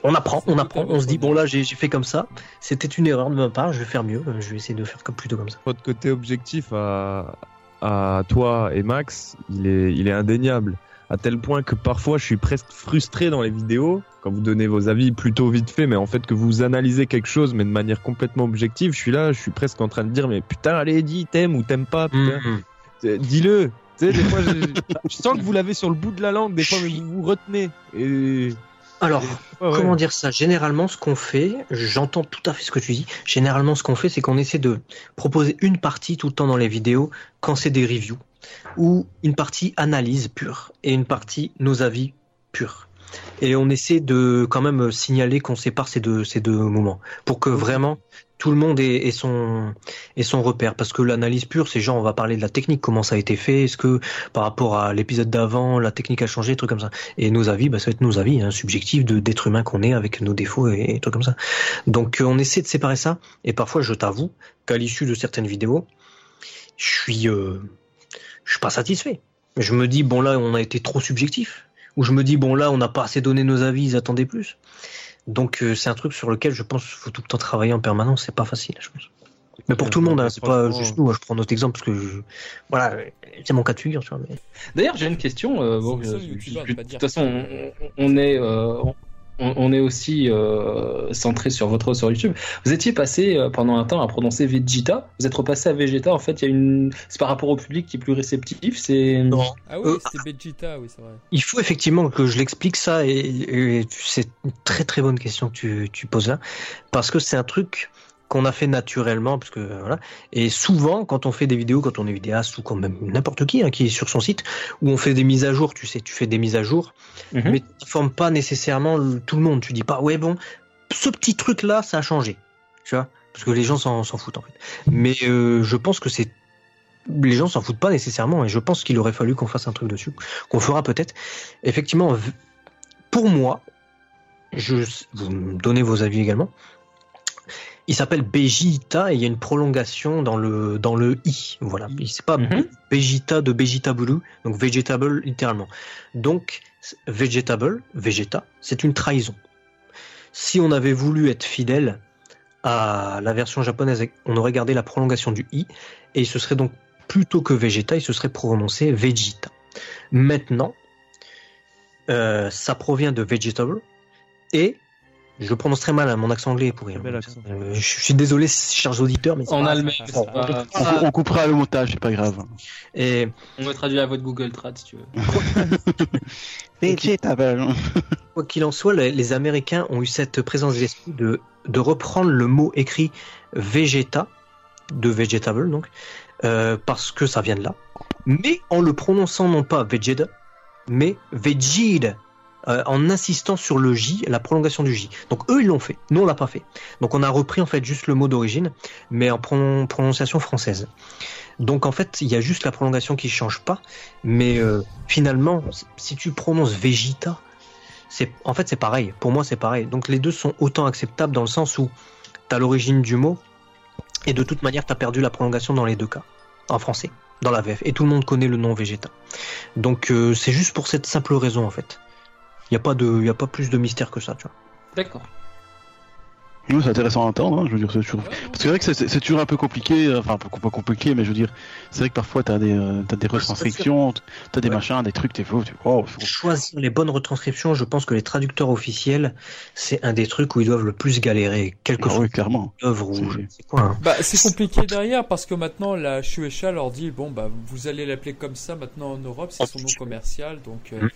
on apprend, on apprend, on se dit bon là j'ai j'ai fait comme ça, c'était une erreur de ma part, je vais faire mieux, je vais essayer de faire comme plutôt comme ça. Votre côté objectif à, à toi et Max, il est, il est indéniable. À tel point que parfois je suis presque frustré dans les vidéos, quand vous donnez vos avis plutôt vite fait, mais en fait que vous analysez quelque chose, mais de manière complètement objective, je suis là, je suis presque en train de dire, mais putain, allez, dis, t'aimes ou t'aimes pas, putain. Mhm. Euh, Dis-le. Tu sais, des fois, je, je sens que vous l'avez sur le bout de la langue, des fois, mais vous vous retenez. Et, Alors, ouais. Comment dire ça? Généralement, ce qu'on fait, j'entends tout à fait ce que tu dis. Généralement, ce qu'on fait, c'est qu'on essaie de proposer une partie tout le temps dans les vidéos quand c'est des reviews, ou une partie analyse pure et une partie nos avis purs. Et on essaie de quand même signaler qu'on sépare ces deux ces deux moments pour que vraiment tout le monde ait son repère parce que l'analyse pure c'est genre on va parler de la technique comment ça a été fait est-ce que par rapport à l'épisode d'avant la technique a changé trucs comme ça et nos avis, bah, ça va être nos avis, hein, subjectifs de d'être humain qu'on est avec nos défauts et, et trucs comme ça. Donc euh, on essaie de séparer ça. Et parfois, je t'avoue qu'à l'issue de certaines vidéos, je suis, euh, je suis pas satisfait. Je me dis bon là, on a été trop subjectif. Ou je me dis bon là, on n'a pas assez donné nos avis, ils attendaient plus. Donc euh, c'est un truc sur lequel je pense qu'il faut tout le temps travailler en permanence. C'est pas facile, je pense. Mais pour tout le monde, hein, c'est pas juste nous. hein, Je prends notre exemple parce que je... voilà, c'est mon cas de figure, tu vois. mais- D'ailleurs, j'ai une question. euh, bon, ça, je- je- de toute façon, on, on est, euh, on, on est aussi euh, centré sur votre sur YouTube. Vous étiez passé euh, pendant un temps à prononcer Vegeta. Vous êtes repassé à Vegeta. En fait, il y a une. C'est par rapport au public qui est plus réceptif. C'est. Ah oui, Euh, c'était Vegeta, oui, c'est vrai. Il faut effectivement que je l'explique ça et, et c'est une très très bonne question que tu, tu poses là parce que c'est un truc qu'on a fait naturellement parce que voilà. Et souvent quand on fait des vidéos quand on est vidéaste ou quand même n'importe qui hein, qui est sur son site où on fait des mises à jour tu sais tu fais des mises à jour Mhm. mais tu formes pas nécessairement tout le monde. Tu dis pas ouais bon ce petit truc là ça a changé. Tu vois? Parce que les gens s'en foutent en fait. Mais euh, je pense que c'est les gens s'en foutent pas nécessairement et je pense qu'il aurait fallu qu'on fasse un truc dessus qu'on fera peut-être. Effectivement pour moi je vous me donnez vos avis également il s'appelle Begita et il y a une prolongation dans le dans le i voilà. C'est pas Mhm. Vegeta de Vegetable donc vegetable littéralement. Donc vegetable Vegeta c'est une trahison. Si on avait voulu être fidèle à la version japonaise on aurait gardé la prolongation du i et il se serait donc plutôt que Vegeta il se serait prononcé Vegeta. Maintenant euh, ça provient de vegetable et je prononce très mal hein, mon accent anglais est pourri. hein. Accent. Euh, je suis désolé chers auditeurs mais c'est En pas- allemand. Pas- On, on coupera le montage, c'est pas grave. et On va traduire à votre Google Trad si tu veux. Vegetable. Quoi qu'il en soit, les, les Américains ont eu cette présence d'esprit de, de reprendre le mot écrit Vegeta, de vegetable donc, euh, parce que ça vient de là, mais en le prononçant non pas Vegeta, mais Vegeta, euh, en insistant sur le J, la prolongation du J. Donc eux ils l'ont fait, nous on l'a pas fait. Donc on a repris en fait juste le mot d'origine, mais en pronon- prononciation française. Donc en fait il y a juste la prolongation qui change pas, mais euh, finalement si tu prononces Vegeta, c'est en fait c'est pareil. Pour moi c'est pareil. Donc les deux sont autant acceptables dans le sens où t'as l'origine du mot et de toute manière t'as perdu la prolongation dans les deux cas en français dans la VF et tout le monde connaît le nom Vegeta. Donc euh, c'est juste pour cette simple raison en fait. Il y a pas de y a pas plus de mystère que ça, tu vois. D'accord. Oui, c'est intéressant à entendre, hein, je veux dire, c'est toujours... Ouais, Parce que c'est vrai que c'est- toujours un peu compliqué, euh, enfin, un peu pas compliqué, mais je veux dire, c'est vrai que parfois t'as des, euh, t'as des retranscriptions, t'as des Ouais. machins, des trucs, t'es faux, tu oh, faut- Choisir les bonnes retranscriptions, je pense que les traducteurs officiels, c'est un des trucs où ils doivent le plus galérer, quelle que Ah clairement. l'œuvre ou C'est- quoi. hein. Bah, c'est compliqué derrière parce que maintenant la Shueisha leur dit bon bah vous allez l'appeler comme ça maintenant en Europe, c'est son nom commercial donc euh, Mm.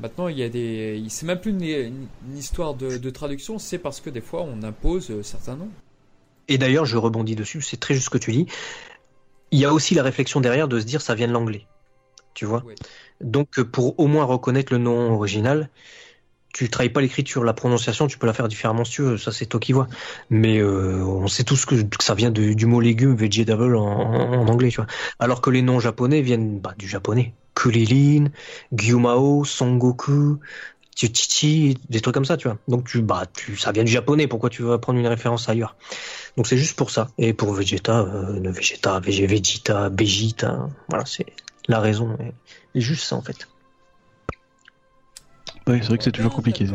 Maintenant il y a des c'est même plus une, histoire de, de traduction, c'est parce que des fois on impose euh, certains noms. Et d'ailleurs, je rebondis dessus, c'est très juste ce que tu dis. Il y a aussi la réflexion derrière de se dire ça vient de l'anglais. Tu vois? Donc, pour au moins reconnaître le nom original, tu trahis pas l'écriture, la prononciation, tu peux la faire différemment si tu veux, ça c'est toi qui vois. Mais euh, on sait tous que, que ça vient de- du mot légume, vegetable en, en anglais, tu vois. Alors que les noms japonais viennent bah, du japonais. Kurilin, Gyumao, Son Goku, Chichi, des trucs comme ça, tu vois. Donc tu, bah, tu, ça vient du japonais. Pourquoi tu vas prendre une référence ailleurs? Donc c'est juste pour ça. Et pour Vegeta, euh, Vegeta, Veg- Vegeta, Vegeta, voilà, c'est la raison. Et, juste ça en fait. Oui, c'est vrai que c'est toujours compliqué.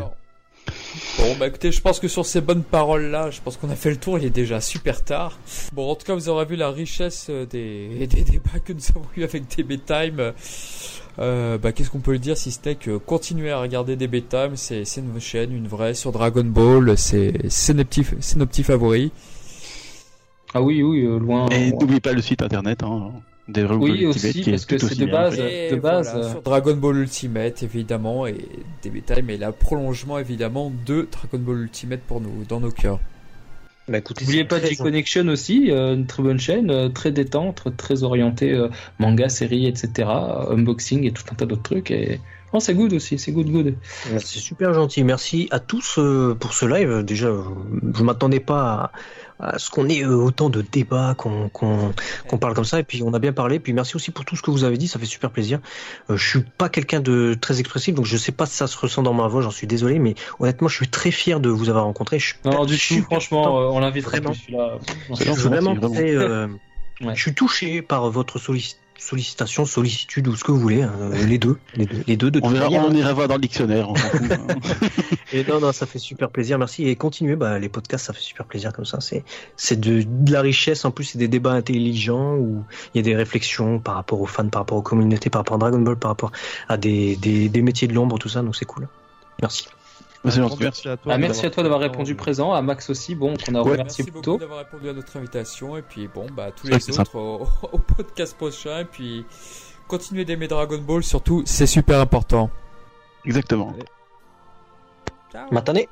Bon, bah écoutez, je pense que sur ces bonnes paroles-là, je pense qu'on a fait le tour, il est déjà super tard. Bon, en tout cas, vous aurez vu la richesse euh, des, des débats que nous avons eu avec DB Time. Euh, bah, qu'est-ce qu'on peut le dire si c'était que continuer à regarder DB Time, c'est, c'est une chaîne, une vraie, sur Dragon Ball, c'est, c'est nos petits, c'est nos petits favoris. Ah oui, oui, euh, loin. Et loin. n'oubliez pas le site internet, hein, des Dragon Oui, Ball aussi, Ultimate, qui est parce que tout c'est aussi de base. fait. Et de base, voilà, euh, sur Dragon Ball Ultimate, évidemment, et DB Time est la prolongement, évidemment, de Dragon Ball Ultimate pour nous, dans nos cœurs. Bah N'oubliez c'est pas G-Connection aussi, euh, une très bonne chaîne, euh, très détente, très orientée euh, manga, série, etc. unboxing et tout un tas d'autres trucs. Et oh, c'est good aussi, c'est good, good. C'est super gentil. Merci à tous euh, pour ce live. Déjà, je m'attendais pas à, à ce qu'on ait euh, autant de débats, qu'on qu'on qu'on parle comme ça. Et puis, on a bien parlé. Puis, merci aussi pour tout ce que vous avez dit. Ça fait super plaisir. Euh, je suis pas quelqu'un de très expressif, donc je sais pas si ça se ressent dans ma voix. J'en suis désolé, mais honnêtement, je suis très fier de vous avoir rencontré. Je suis Non, du je tout, suis franchement, euh, on l'invite Vraiment. celui-là. Je suis vraiment vraiment. très, euh, Ouais. Je suis touché par votre sollici- sollicitation, sollicitude ou ce que vous voulez. hein, les deux, les deux, les deux de On, manière. on ira voir dans le dictionnaire. Et non, non, ça fait super plaisir, merci. Et continuez, bah, les podcasts, ça fait super plaisir comme ça. C'est, c'est de, de la richesse. En plus, c'est des débats intelligents où il y a des réflexions par rapport aux fans, par rapport aux communautés, par rapport à Dragon Ball, par rapport à des, des, des métiers de l'ombre, tout ça. Donc c'est cool. Merci. Merci à toi. Ah, merci à toi d'avoir répondu présent, à Max aussi, bon, qu'on a Ouais. remercié Merci plus beaucoup tôt. d'avoir répondu à notre invitation. Et puis, bon, bah, tous les autres au, au podcast prochain. Et puis, continuez d'aimer Dragon Ball, surtout, c'est super important. Exactement. Ciao. Matane.